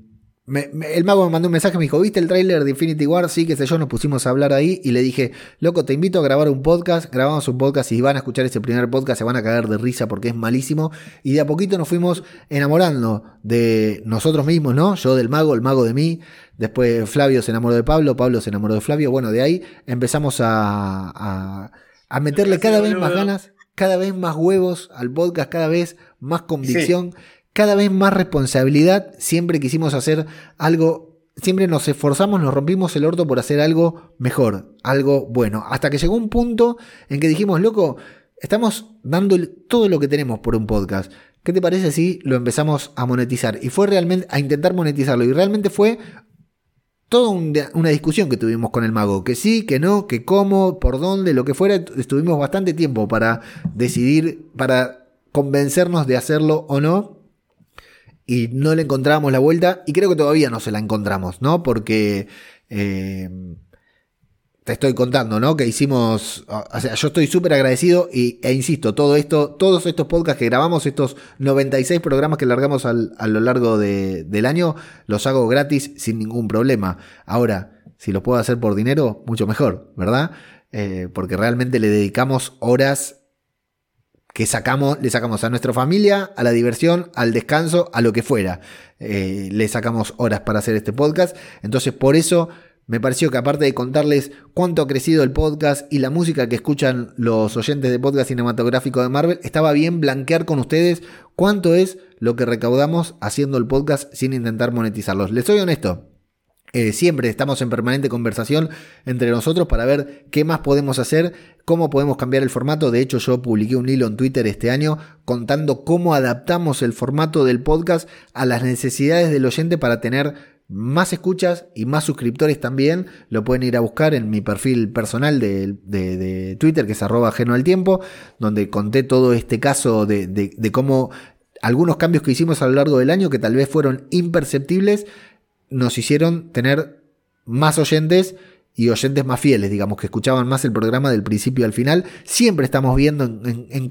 Speaker 1: me- me- el mago me mandó un mensaje, me dijo, ¿viste el tráiler de Infinity War? Sí, qué sé yo, nos pusimos a hablar ahí y le dije, loco, te invito a grabar un podcast, grabamos un podcast y van a escuchar ese primer podcast se van a cagar de risa porque es malísimo y de a poquito nos fuimos enamorando de nosotros mismos, ¿no? Yo del mago, el mago de mí, después Flavio se enamoró de Pablo, Pablo se enamoró de Flavio, bueno, de ahí empezamos a, a, a meterle cada vez más ganas, cada vez más huevos al podcast, cada vez más convicción cada vez más responsabilidad. Siempre quisimos hacer algo, siempre nos esforzamos, nos rompimos el orto por hacer algo mejor, algo bueno. Hasta que llegó un punto en que dijimos, loco, estamos dando todo lo que tenemos por un podcast. ¿Qué te parece si lo empezamos a monetizar? Y fue realmente a intentar monetizarlo. Y realmente fue toda un- una discusión que tuvimos con el mago. Que sí, que no, que cómo, por dónde, lo que fuera. Estuvimos bastante tiempo para decidir, para convencernos de hacerlo o no y no le encontrábamos la vuelta y creo que todavía no se la encontramos, ¿no? Porque eh, te estoy contando, ¿no? Que hicimos, o sea, yo estoy súper agradecido y, e insisto, todo esto, todos estos podcasts que grabamos, estos 96 programas que largamos al- a lo largo de- del año, los hago gratis sin ningún problema. Ahora, si los puedo hacer por dinero, mucho mejor, ¿verdad? Eh, porque realmente le dedicamos horas que sacamos, le sacamos a nuestra familia, a la diversión, al descanso, a lo que fuera. Eh, le sacamos horas para hacer este podcast. Entonces, por eso me pareció que aparte de contarles cuánto ha crecido el podcast y la música que escuchan los oyentes de podcast cinematográfico de Marvel, estaba bien blanquear con ustedes cuánto es lo que recaudamos haciendo el podcast sin intentar monetizarlos. Les soy honesto. Eh, siempre estamos en permanente conversación entre nosotros para ver qué más podemos hacer, cómo podemos cambiar el formato. De hecho, yo publiqué un hilo en Twitter este año contando cómo adaptamos el formato del podcast a las necesidades del oyente para tener más escuchas y más suscriptores también. Lo pueden ir a buscar en mi perfil personal de, Twitter, que es arroba ajeno al tiempo, donde conté todo este caso de- de cómo algunos cambios que hicimos a lo largo del año, que tal vez fueron imperceptibles, nos hicieron tener más oyentes y oyentes más fieles, digamos, que escuchaban más el programa del principio al final. Siempre estamos viendo en, en-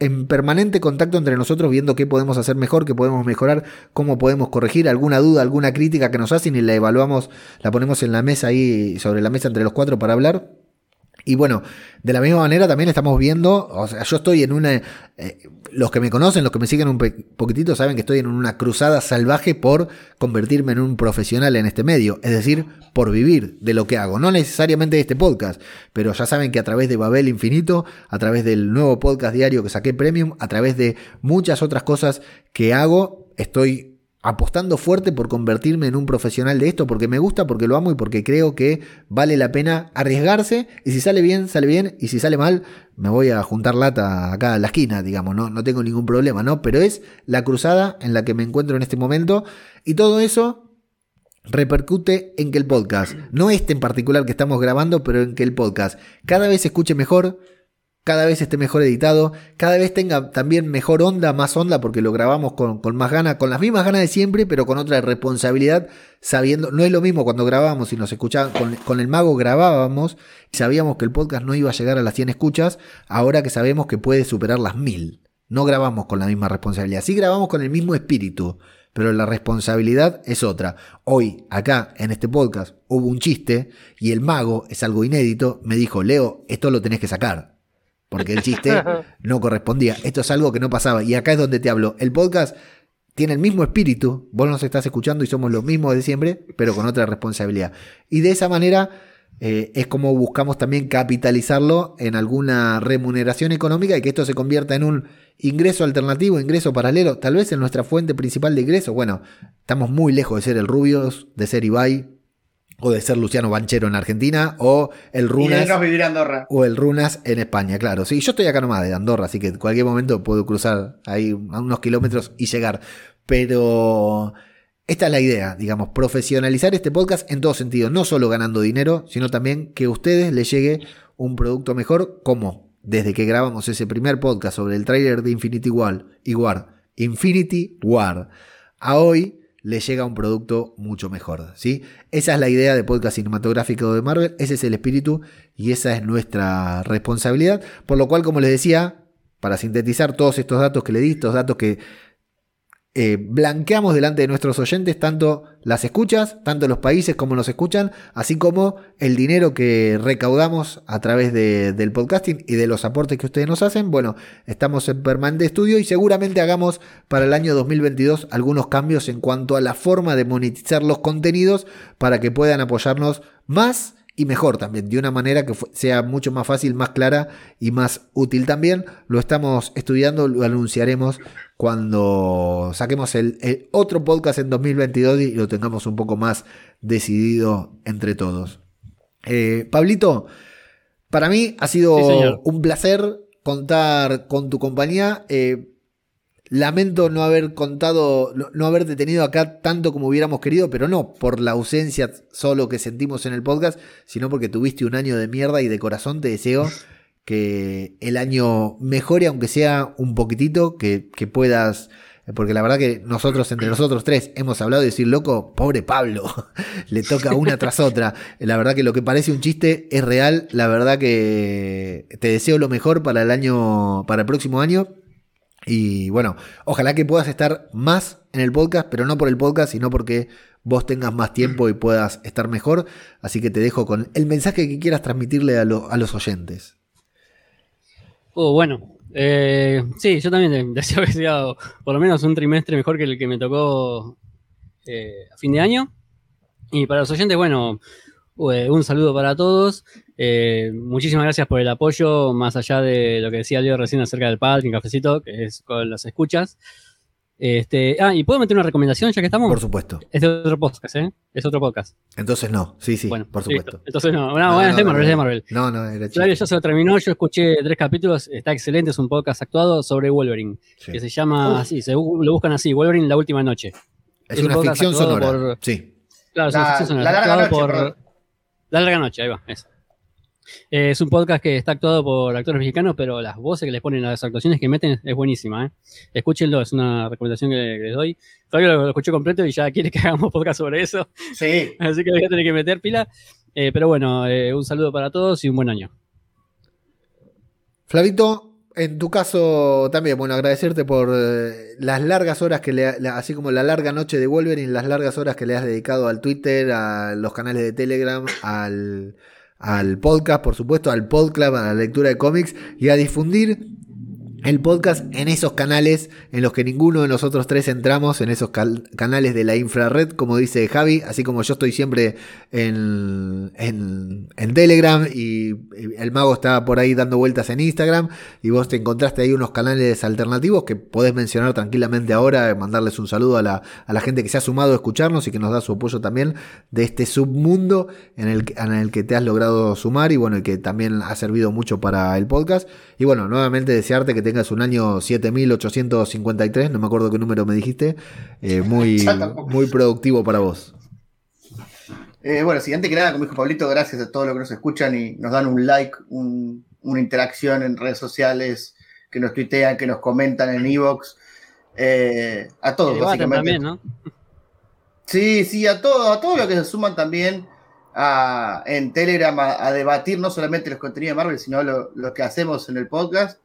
Speaker 1: en permanente contacto entre nosotros, viendo qué podemos hacer mejor, qué podemos mejorar, cómo podemos corregir alguna duda, alguna crítica que nos hacen y la evaluamos, la ponemos en la mesa ahí, sobre la mesa entre los cuatro para hablar. Y bueno, de la misma manera también estamos viendo, o sea, yo estoy en una, eh, los que me conocen, los que me siguen un poquitito, saben que estoy en una cruzada salvaje por convertirme en un profesional en este medio, es decir, por vivir de lo que hago, no necesariamente de este podcast, pero ya saben que a través de Babel Infinito, a través del nuevo podcast diario que saqué Premium, a través de muchas otras cosas que hago, estoy apostando fuerte por convertirme en un profesional de esto, porque me gusta, porque lo amo y porque creo que vale la pena arriesgarse. Y si sale bien, sale bien. Y si sale mal, me voy a juntar lata acá a la esquina, digamos, no, no tengo ningún problema, ¿no? Pero es la cruzada en la que me encuentro en este momento. Y todo eso repercute en que el podcast, no este en particular que estamos grabando, pero en que el podcast cada vez se escuche mejor, cada vez esté mejor editado, cada vez tenga también mejor onda, más onda, porque lo grabamos con, más ganas, con las mismas ganas de siempre, pero con otra responsabilidad, sabiendo, no es lo mismo cuando grabábamos y nos escuchaban, con, con el mago grabábamos y sabíamos que el podcast no iba a llegar a las 100 escuchas, ahora que sabemos que puede superar las 1000. No grabamos con la misma responsabilidad, sí grabamos con el mismo espíritu, pero la responsabilidad es otra. Hoy, acá, en este podcast, hubo un chiste y el mago, es algo inédito, me dijo, Leo, esto lo tenés que sacar porque el chiste *laughs* no correspondía. Esto es algo que no pasaba. Y acá es donde te hablo. El podcast tiene el mismo espíritu, vos nos estás escuchando y somos los mismos de siempre, pero con otra responsabilidad. Y de esa manera eh, es como buscamos también capitalizarlo en alguna remuneración económica y que esto se convierta en un ingreso alternativo, ingreso paralelo, tal vez en nuestra fuente principal de ingreso. Bueno, estamos muy lejos de ser el Rubios, de ser Ibai, o de ser Luciano Banchero en Argentina, o el
Speaker 4: Y
Speaker 1: Runas.
Speaker 4: a vivir a Andorra.
Speaker 1: O el Runas en España, claro. Sí, yo estoy acá nomás de Andorra, así que en cualquier momento puedo cruzar ahí unos kilómetros y llegar. Pero esta es la idea, digamos, profesionalizar este podcast en todo sentido, no solo ganando dinero, sino también que a ustedes les llegue un producto mejor, como desde que grabamos ese primer podcast sobre el tráiler de Infinity War, y War, Infinity War, a hoy les llega un producto mucho mejor, ¿sí? Esa es la idea de podcast cinematográfico de Marvel, ese es el espíritu y esa es nuestra responsabilidad, por lo cual, como les decía, para sintetizar todos estos datos que le di, estos datos que eh, blanqueamos delante de nuestros oyentes tanto las escuchas, tanto los países como nos escuchan, así como el dinero que recaudamos a través de- del podcasting y de los aportes que ustedes nos hacen. Bueno, estamos en permanente estudio y seguramente hagamos para el año 2022 algunos cambios en cuanto a la forma de monetizar los contenidos para que puedan apoyarnos más y mejor también, de una manera que sea mucho más fácil, más clara y más útil también. Lo estamos estudiando, lo anunciaremos cuando saquemos el, el otro podcast en 2022 y lo tengamos un poco más decidido entre todos. Eh, Pablito, para mí ha sido
Speaker 3: Sí,
Speaker 1: un placer contar con tu compañía. Eh, Lamento no haber contado, no, no haberte tenido acá tanto como hubiéramos querido, pero no por la ausencia solo que sentimos en el podcast, sino porque tuviste un año de mierda y de corazón te deseo que el año mejore, aunque sea un poquitito, que, que puedas, porque la verdad que nosotros, entre nosotros tres, hemos hablado de decir, loco, pobre Pablo, *laughs* le toca una tras otra. La verdad que lo que parece un chiste es real, la verdad que te deseo lo mejor para el año, para el próximo año. Y bueno, ojalá que puedas estar más en el podcast, pero no por el podcast, sino porque vos tengas más tiempo y puedas estar mejor. Así que te dejo con el mensaje que quieras transmitirle a, a los oyentes.
Speaker 3: Oh, bueno. Eh, sí, yo también de- *laughs* deseo por lo menos un trimestre mejor que el que me tocó eh, a fin de año. Y para los oyentes, bueno, un saludo para todos. Eh, muchísimas gracias por el apoyo, más allá de lo que decía Leo recién acerca del pad, y cafecito, que es con las escuchas. Este, ah, y puedo meter una recomendación ya que estamos.
Speaker 1: Por supuesto.
Speaker 3: Es de otro podcast, ¿eh? Es otro podcast.
Speaker 1: Entonces no, sí, sí,
Speaker 3: Bueno,
Speaker 1: por
Speaker 3: listo.
Speaker 1: supuesto.
Speaker 3: Entonces no, no,
Speaker 1: No,
Speaker 3: bueno, es de
Speaker 1: no,
Speaker 3: Marvel, es de. Marvel.
Speaker 1: No, no, era
Speaker 3: Flavio
Speaker 1: chiste.
Speaker 3: ya se lo terminó, yo escuché tres capítulos, está excelente, es un podcast actuado sobre Wolverine,
Speaker 1: Sí.
Speaker 3: que se llama así, se lo buscan así, Wolverine la última noche.
Speaker 1: Es,
Speaker 3: es un
Speaker 1: una ficción sonora.
Speaker 3: por-
Speaker 1: Sí.
Speaker 3: Claro, es una
Speaker 4: La-
Speaker 3: ficción sonora,
Speaker 4: La larga noche,
Speaker 3: por. La larga noche, ahí va. Eh, es un podcast que está actuado por actores mexicanos, pero las voces que les ponen, las actuaciones que meten es buenísima, ¿eh? Escúchenlo, es una recomendación que, que les doy. Fabio lo, lo escuchó completo y ya quiere que *laughs* hagamos podcast sobre eso,
Speaker 4: Sí. *laughs*
Speaker 3: así que voy a tener que meter pila. Eh, pero bueno, eh, un saludo para todos y un buen año.
Speaker 1: Flavito, en tu caso también, bueno, agradecerte por eh, las largas horas que le, la- así como la larga noche de Wolverine, las largas horas que le has dedicado al Twitter, a los canales de Telegram, al, al podcast, por supuesto, al podcast, a la lectura de cómics y a difundir el podcast en esos canales en los que ninguno de nosotros tres entramos, en esos canales de la infrared, como dice Javi, así como yo estoy siempre en, en, Telegram y el mago está por ahí dando vueltas en Instagram y vos te encontraste ahí unos canales alternativos que podés mencionar tranquilamente ahora, mandarles un saludo a la, a la gente que se ha sumado a escucharnos y que nos da su apoyo también de este submundo en el, que- en el que te has logrado sumar y bueno, y que también ha servido mucho para el podcast. Y bueno, nuevamente desearte que tengas un año 7853, no me acuerdo qué número me dijiste, eh, muy, *laughs* muy productivo para vos.
Speaker 4: Eh, bueno, antes que nada, como dijo Pablito, gracias a todos los que nos escuchan y nos dan un like, un- una interacción en redes sociales, que nos tuitean, que nos comentan en Evox. Eh, a todos, básicamente.
Speaker 3: también, ¿no?
Speaker 4: Sí, sí, a todos, a todos los que se suman también a- en Telegram a, a debatir no solamente los contenidos de Marvel, sino lo, lo que hacemos en el podcast.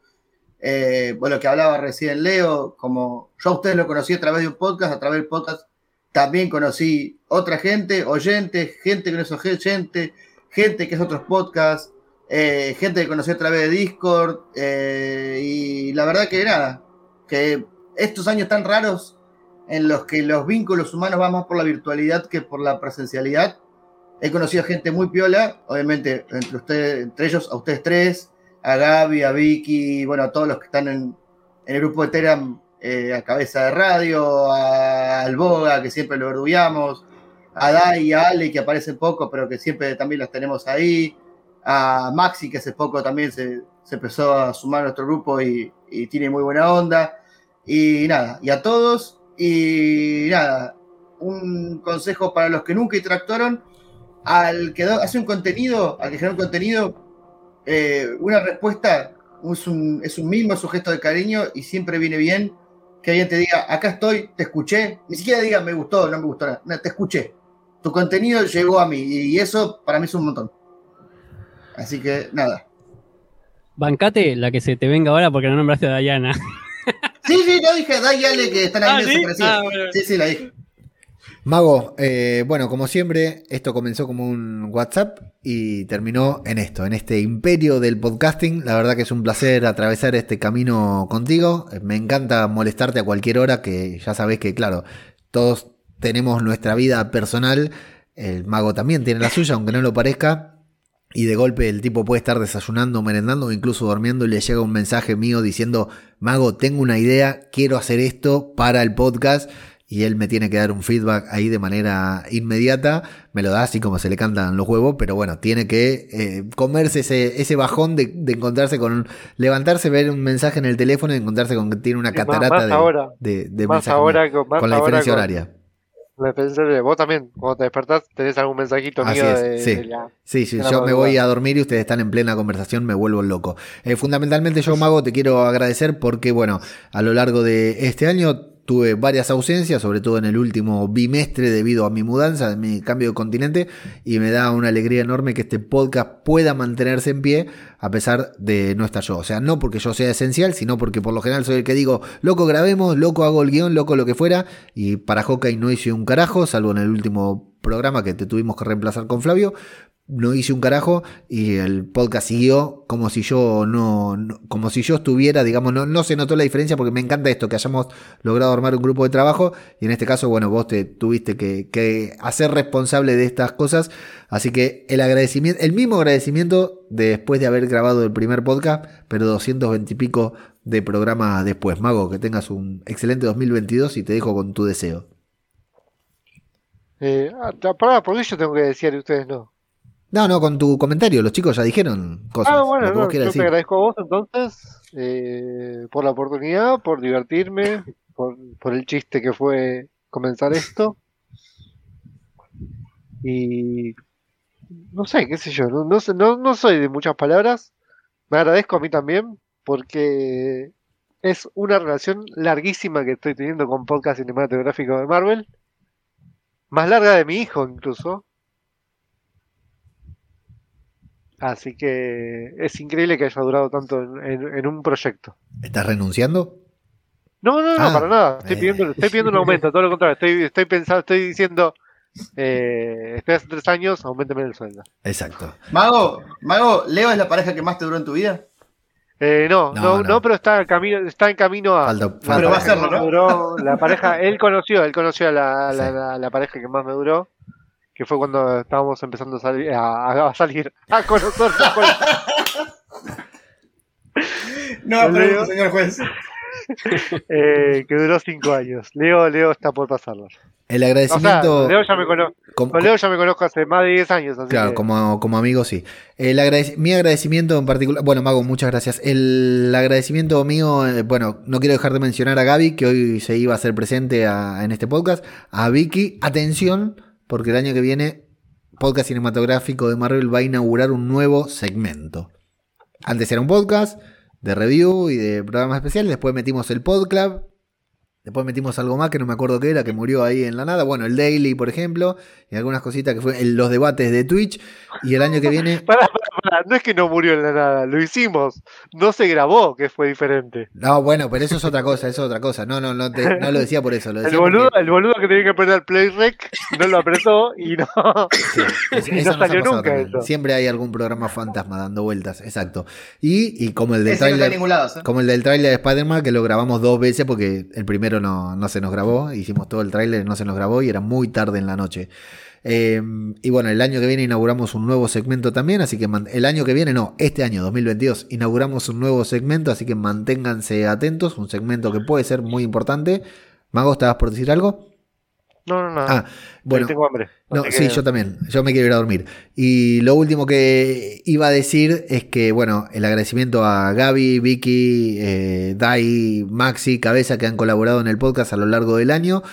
Speaker 4: Eh, bueno, que hablaba recién Leo, como yo a ustedes lo conocí a través de un podcast, a través del podcast también conocí otra gente, oyentes, gente que no es oyente, gente que es otros podcasts, eh, gente que conocí a través de Discord, eh, y la verdad que nada, que estos años tan raros en los que los vínculos humanos van más por la virtualidad que por la presencialidad. He conocido gente muy piola, obviamente entre ustedes, entre ellos a ustedes tres, a Gaby, a Vicky, bueno, a todos los que están en, en el grupo de Telegram, eh, a Cabeza de Radio, a Alboga, que siempre lo verdugueamos, a Dai y a Ale, que aparecen poco, pero que siempre también las tenemos ahí, a Maxi, que hace poco también se, se empezó a sumar a nuestro grupo y, y tiene muy buena onda, y nada, y a todos, y nada, un consejo para los que nunca interactuaron, al que hace un contenido, al que genera un contenido, eh, una respuesta es un, es un mimo, es un gesto de cariño y siempre viene bien que alguien te diga, acá estoy, te escuché, ni siquiera diga me gustó, no me gustó, nada, no, te escuché, tu contenido llegó a mí y eso para mí es un montón. Así que nada.
Speaker 3: Bancate la que se te venga ahora porque no nombraste a Diana.
Speaker 4: Sí, sí, no dije Dai y Ale que están ahí
Speaker 3: Ah, ¿sí? Ah, bueno.
Speaker 4: Sí, sí, la dije.
Speaker 1: Mago, eh, bueno, como siempre, esto comenzó como un WhatsApp y terminó en esto, en este imperio del podcasting. La verdad que es un placer atravesar este camino contigo. Me encanta molestarte a cualquier hora, que ya sabés que, claro, todos tenemos nuestra vida personal. El mago también tiene la suya, aunque no lo parezca. Y de golpe el tipo puede estar desayunando, merendando o incluso durmiendo y le llega un mensaje mío diciendo, Mago, tengo una idea, quiero hacer esto para el podcast. Y él me tiene que dar un feedback ahí de manera inmediata. Me lo da así como se le cantan los huevos, pero bueno, tiene que eh, comerse ese, ese bajón de, de encontrarse con un... Levantarse, ver un mensaje en el teléfono y encontrarse con que tiene una
Speaker 2: Y más-
Speaker 1: catarata
Speaker 2: más
Speaker 1: de,
Speaker 2: ahora.
Speaker 1: de, de
Speaker 2: Más
Speaker 1: mensajes
Speaker 2: ahora con- más
Speaker 1: con la
Speaker 2: ahora
Speaker 1: diferencia
Speaker 2: con-
Speaker 1: horaria.
Speaker 2: La diferencia de- Vos también, cuando te despertás, tenés algún mensajito
Speaker 1: Así
Speaker 2: mío
Speaker 1: es,
Speaker 2: de,
Speaker 1: sí.
Speaker 2: la-
Speaker 1: Sí, sí, yo me voy a dormir y ustedes están en plena conversación, me vuelvo loco. Eh, fundamentalmente yo, Mago, te quiero agradecer porque, bueno, a lo largo de este año tuve varias ausencias, sobre todo en el último bimestre debido a mi mudanza, mi cambio de continente, y me da una alegría enorme que este podcast pueda mantenerse en pie a pesar de no estar yo. O sea, no porque yo sea esencial, sino porque por lo general soy el que digo, loco grabemos, loco hago el guion, loco lo que fuera, y para Hawkeye no hice un carajo, salvo en el último programa que te tuvimos que reemplazar con Flavio, no hice un carajo y el podcast siguió como si yo no, como si yo estuviera, digamos, no, no se notó la diferencia porque me encanta esto, que hayamos logrado armar un grupo de trabajo y en este caso, bueno, vos te tuviste que, hacer responsable de estas cosas, así que el agradecimiento, el mismo agradecimiento de después de haber grabado el primer podcast, pero 220 y pico de programas después. Mago, que tengas un excelente 2022 y te dejo con tu deseo.
Speaker 2: Eh, ah, pará, ¿por yo tengo que decir ustedes no?
Speaker 1: No, no, con tu comentario, los chicos ya dijeron cosas.
Speaker 2: Ah, bueno, no, yo te agradezco a vos entonces eh, por la oportunidad, por divertirme, *coughs* por, por el chiste que fue comenzar esto. Y no sé, qué sé yo, no, no, sé- no, no soy de muchas palabras. Me agradezco a mí también porque es una relación larguísima que estoy teniendo con podcast cinematográfico de Marvel. Más larga de mi hijo incluso. Así que es increíble que haya durado tanto en, en- en un proyecto.
Speaker 1: ¿Estás renunciando?
Speaker 2: No, no, no,
Speaker 1: Ah,
Speaker 2: para nada. Estoy
Speaker 1: eh.
Speaker 2: pidiendo, estoy pidiendo un *laughs* aumento, todo lo contrario. Estoy, estoy pensando, estoy diciendo, eh, estoy hace tres años, aumenteme el sueldo.
Speaker 1: Exacto.
Speaker 4: Mago, Mago, ¿Leo es la pareja que más te duró en tu vida?
Speaker 2: Eh, no,
Speaker 1: No,
Speaker 2: no,
Speaker 1: no.
Speaker 2: no, pero está en camino, está en camino a.
Speaker 1: Falta-
Speaker 2: la
Speaker 1: falta-
Speaker 4: Pero va a
Speaker 2: más
Speaker 4: ¿no?
Speaker 2: duró, la pareja, él conoció, él conoció a la, la,
Speaker 1: Sí.
Speaker 2: la- la pareja que más me duró, que fue cuando estábamos empezando a salir, a, a salir, a
Speaker 4: No, pero señor juez. *laughs*
Speaker 2: eh, que duró cinco años. Leo, Leo está por pasarlo.
Speaker 1: El
Speaker 2: O sea,
Speaker 1: agradecimiento.
Speaker 2: Leo ya me conozco, con Leo ya me conozco hace más de 10 años, así
Speaker 1: Claro,
Speaker 2: que-
Speaker 1: como, como amigo, sí. El agradec- mi agradecimiento en particular, bueno, Mago, muchas gracias. El agradecimiento mío, eh, bueno, no quiero dejar de mencionar a Gaby, que hoy se iba a hacer presente a- en este podcast. A Vicky, atención, porque el año que viene, Podcast Cinematográfico de Marvel va a inaugurar un nuevo segmento. Antes era un podcast de review y de programas especiales, después metimos el Podclub, Después metimos algo más que no me acuerdo qué era, que murió ahí en la nada. Bueno, el Daily, por ejemplo, y algunas cositas que fue en los debates de Twitch. Y el año que viene. *laughs*
Speaker 2: no es que no murió en la nada, lo hicimos, no se grabó, que fue diferente.
Speaker 1: No, bueno, pero eso es otra cosa, eso es otra cosa. No, no, no, te- no lo decía por eso. Lo
Speaker 2: El boludo,
Speaker 1: porque-
Speaker 2: el boludo que tenía que apretar play rec no lo apretó y no.
Speaker 1: Sí, *laughs* es-
Speaker 2: y
Speaker 1: eso
Speaker 2: no salió
Speaker 1: pasado
Speaker 2: nunca
Speaker 1: también.
Speaker 2: eso.
Speaker 1: Siempre hay algún programa fantasma dando vueltas, exacto. Y, y como el del
Speaker 4: Ese no está en
Speaker 1: trailer.
Speaker 4: lado, ¿sí?
Speaker 1: Como el del tráiler de Spider-Man, que lo grabamos dos veces porque el primero no, no se nos grabó, hicimos todo el tráiler, no se nos grabó y era muy tarde en la noche. Eh, y bueno, el año que viene inauguramos un nuevo segmento también, así que el año que viene, no, este año 2022, inauguramos un nuevo segmento, así que manténganse atentos, un segmento que puede ser muy importante. Mago, ¿estabas por decir algo?
Speaker 2: No, no, no.
Speaker 1: Ah, bueno.
Speaker 2: tengo hambre.
Speaker 1: No, sí,
Speaker 2: que-
Speaker 1: yo también. Yo me quiero ir a dormir. Y lo último que iba a decir es que, bueno, el agradecimiento a Gaby, Vicky, eh, Dai, Maxi, Cabeza que han colaborado en el podcast a lo largo del año.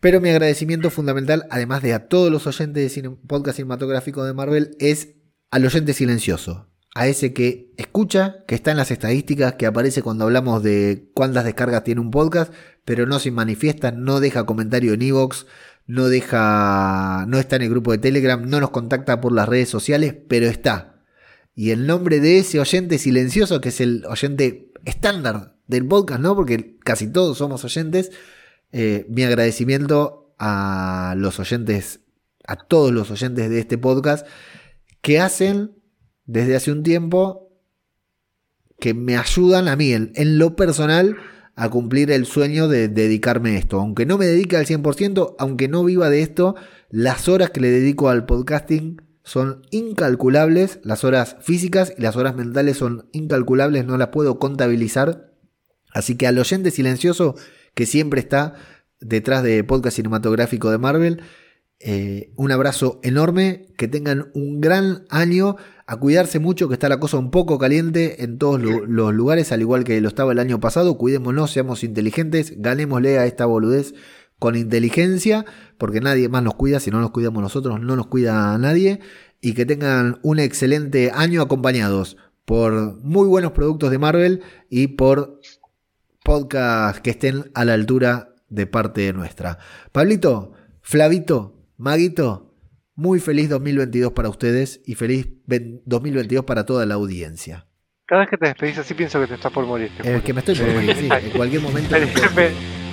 Speaker 1: Pero mi agradecimiento fundamental, además de a todos los oyentes de podcast cinematográfico de Marvel, es al oyente silencioso. A ese que escucha, que está en las estadísticas, que aparece cuando hablamos de cuántas descargas tiene un podcast, pero no se manifiesta, no deja comentario en Evox, no deja, no está en el grupo de Telegram, no nos contacta por las redes sociales, pero está. Y el nombre de ese oyente silencioso, que es el oyente estándar del podcast, ¿no? Porque casi todos somos oyentes. Eh, mi agradecimiento a los oyentes, a todos los oyentes de este podcast, que hacen desde hace un tiempo que me ayudan a mí en, en lo personal a cumplir el sueño de dedicarme a esto. Aunque no me dedique al 100%, aunque no viva de esto, las horas que le dedico al podcasting son incalculables, las horas físicas y las horas mentales son incalculables, no las puedo contabilizar. Así que al oyente silencioso que siempre está detrás de podcast cinematográfico de Marvel, eh, un abrazo enorme, que tengan un gran año, a cuidarse mucho, que está la cosa un poco caliente en todos los lugares, al igual que lo estaba el año pasado, cuidémonos, seamos inteligentes, ganémosle a esta boludez con inteligencia, porque nadie más nos cuida, si no nos cuidamos nosotros, no nos cuida a nadie, y que tengan un excelente año acompañados por muy buenos productos de Marvel y por podcasts que estén a la altura de parte nuestra. Pablito, Flavito, Maguito, muy feliz 2022 para ustedes y feliz ven- 2022 para toda la audiencia.
Speaker 2: Cada vez que te despedís así pienso que te estás por morir.
Speaker 1: Es que me estoy por morir, sí,
Speaker 2: feliz año.
Speaker 1: en *laughs* cualquier momento.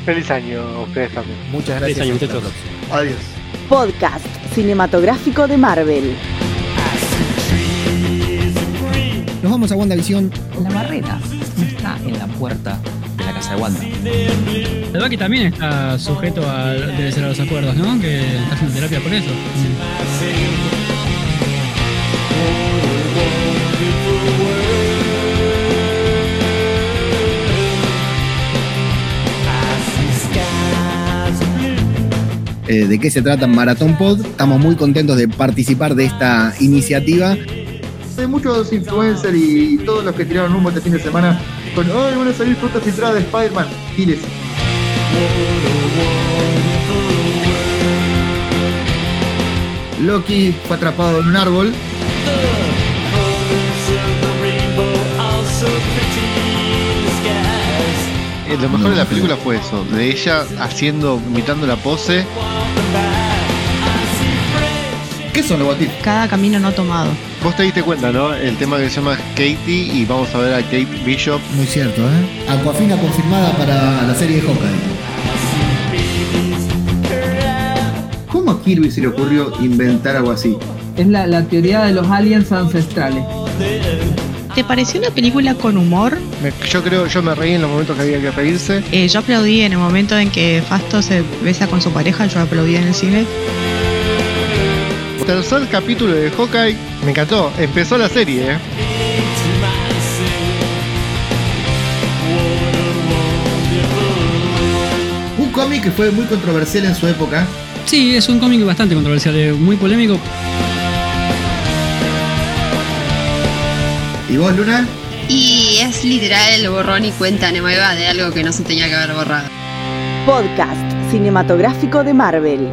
Speaker 2: Feliz, año a ustedes también.
Speaker 1: Muchas gracias.
Speaker 3: Feliz año, muchachos.
Speaker 4: Adiós.
Speaker 9: Podcast cinematográfico de Marvel.
Speaker 10: Nos vamos a WandaVision.
Speaker 11: La barrera no está en la puerta de casa de Wanda.
Speaker 3: El Bucky también está sujeto a, debe ser a los acuerdos, ¿no? Que está haciendo terapia por eso.
Speaker 10: Eh, ¿De qué se trata Maratón Pod? Estamos muy contentos de participar de esta iniciativa.
Speaker 4: Hay muchos influencers y todos los que tiraron humo este fin de semana con ¡Ay, van a salir fotos filtradas de Spider-Man! Giles. Loki fue atrapado en un árbol.
Speaker 12: Eh, Lo mejor de la película fue eso, de ella haciendo, imitando la pose.
Speaker 4: ¿Qué son los botis?
Speaker 13: Cada camino no tomado.
Speaker 12: Vos te diste cuenta, ¿no? El tema que se llama Katie y vamos a ver a Kate Bishop.
Speaker 10: Muy cierto, ¿eh? Aquafina confirmada para la serie de Hawkeye.
Speaker 4: ¿Cómo a Kirby se le ocurrió inventar algo así?
Speaker 14: Es la, la teoría de los aliens ancestrales.
Speaker 13: ¿Te pareció una película con humor?
Speaker 12: Me- yo creo, yo me reí en los momentos que había que reírse.
Speaker 13: Eh, yo aplaudí en el momento en que Fasto se besa con su pareja, yo aplaudí en el cine.
Speaker 12: Tercer capítulo de Hawkeye, me encantó. Empezó la serie, ¿eh?
Speaker 4: Un cómic que fue muy controversial en su época.
Speaker 3: Sí, es un cómic bastante controversial, eh, muy polémico.
Speaker 4: ¿Y vos, Luna?
Speaker 15: Y es literal el borrón y cuenta nueva de algo que no se tenía que haber borrado.
Speaker 9: Podcast cinematográfico de Marvel.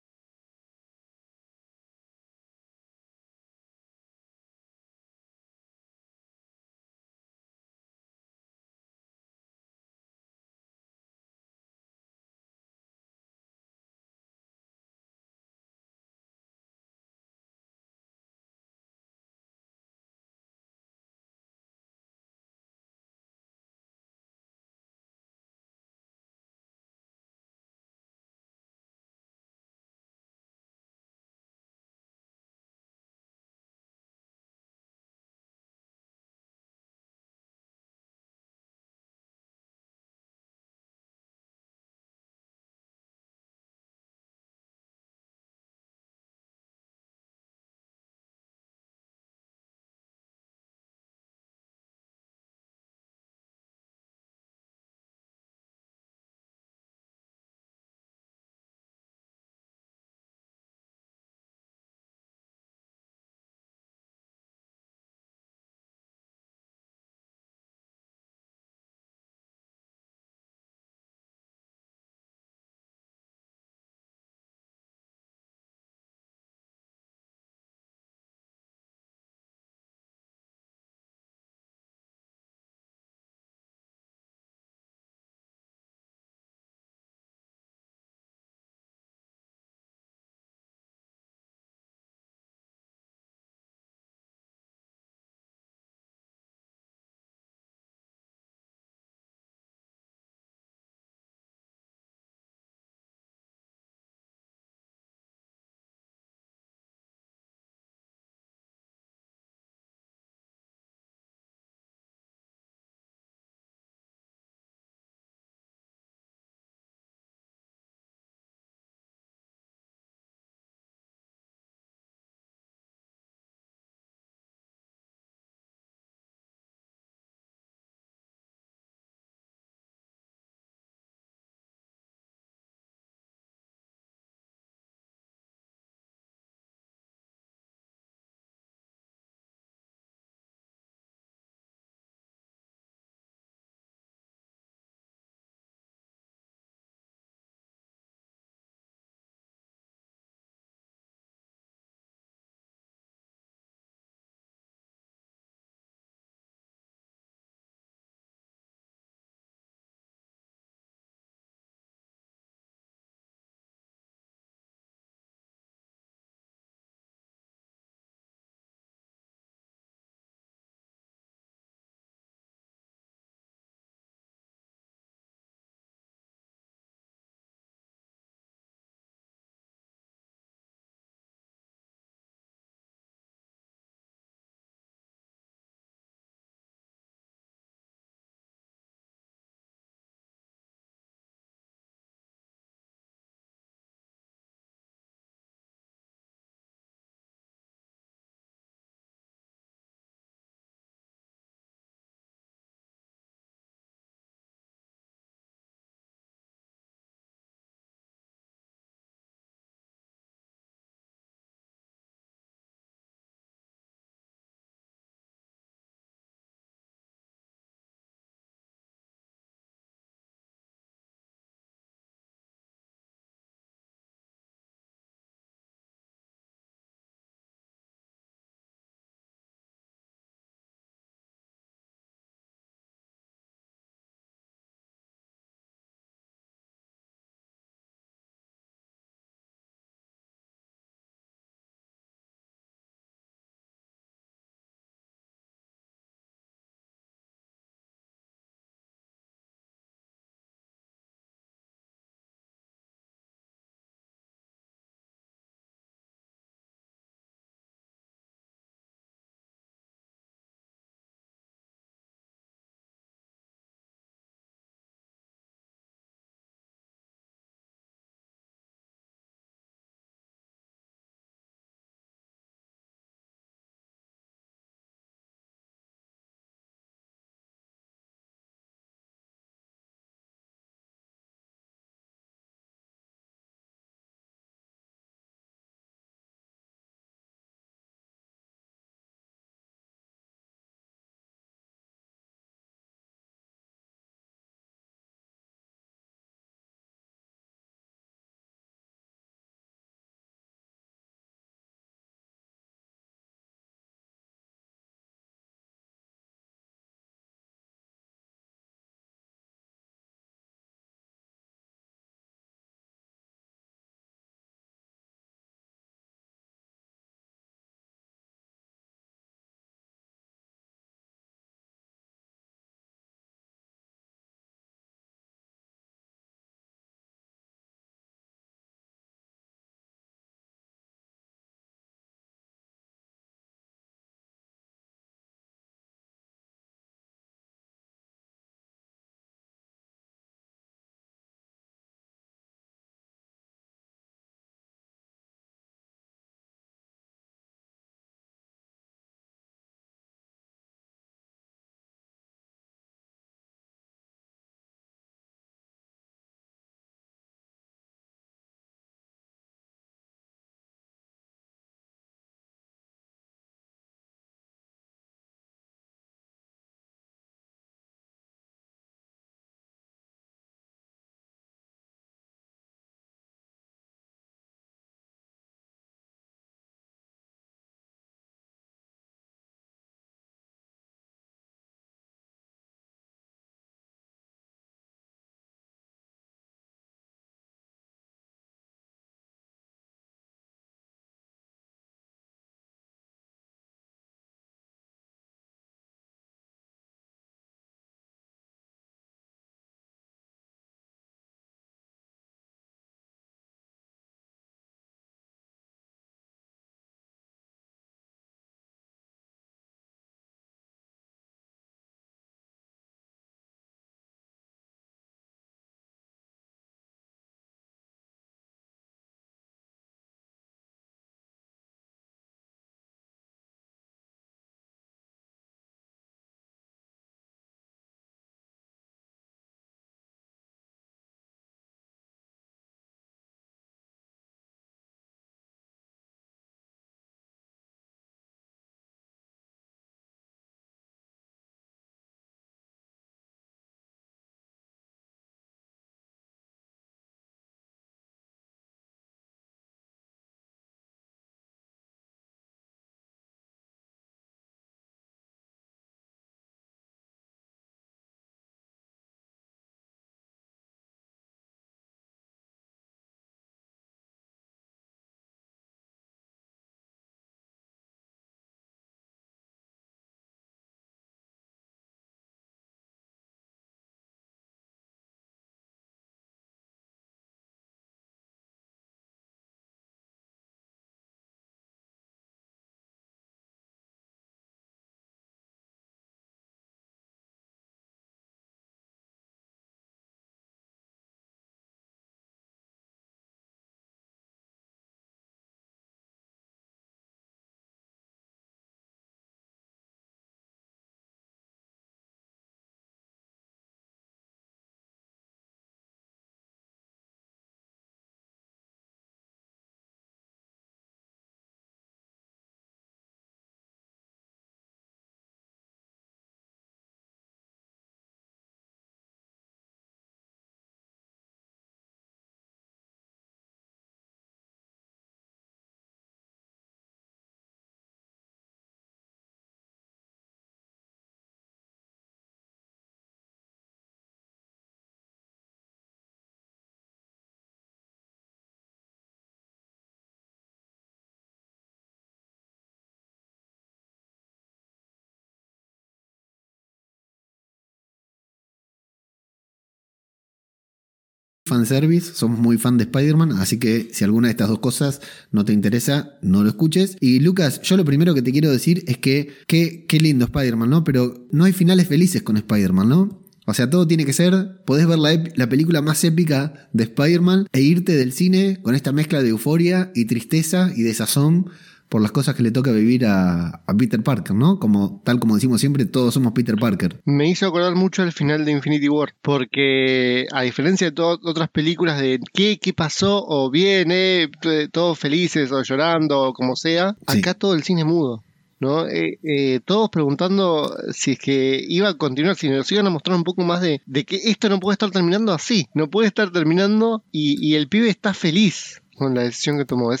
Speaker 1: Fanservice, somos muy fan de Spider-Man, así que si alguna de estas dos cosas no te interesa, no lo escuches. Y Lucas, yo lo primero que te quiero decir es que qué, lindo Spider-Man, ¿no? Pero no hay finales felices con Spider-Man, ¿no? O sea, todo tiene que ser, podés ver la, la película más épica de Spider-Man e irte del cine con esta mezcla de euforia y tristeza y desazón por las cosas que le toca vivir a, a Peter Parker, ¿no? Como, tal como decimos siempre, todos somos Peter Parker.
Speaker 2: Me hizo acordar mucho el final de Infinity War, porque a diferencia de todas otras películas de qué, qué pasó, o bien, eh, todos felices, o llorando, o como sea, acá todo el cine mudo. ¿no? Eh, eh, todos preguntando si es que iba a continuar, si nos iban a mostrar un poco más de, de que esto no puede estar terminando así, no puede estar terminando y, y el pibe está feliz con la decisión que tomó. Es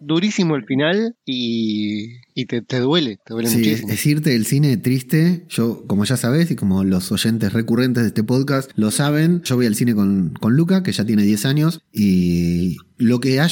Speaker 2: durísimo el final y, y te, te duele, te duele
Speaker 1: Sí,
Speaker 2: muchísimo.
Speaker 1: es irte del cine triste. Yo, como ya sabes, y como los oyentes recurrentes de este podcast lo saben, yo voy al cine con, con Luca, que ya tiene 10 años, y lo que haya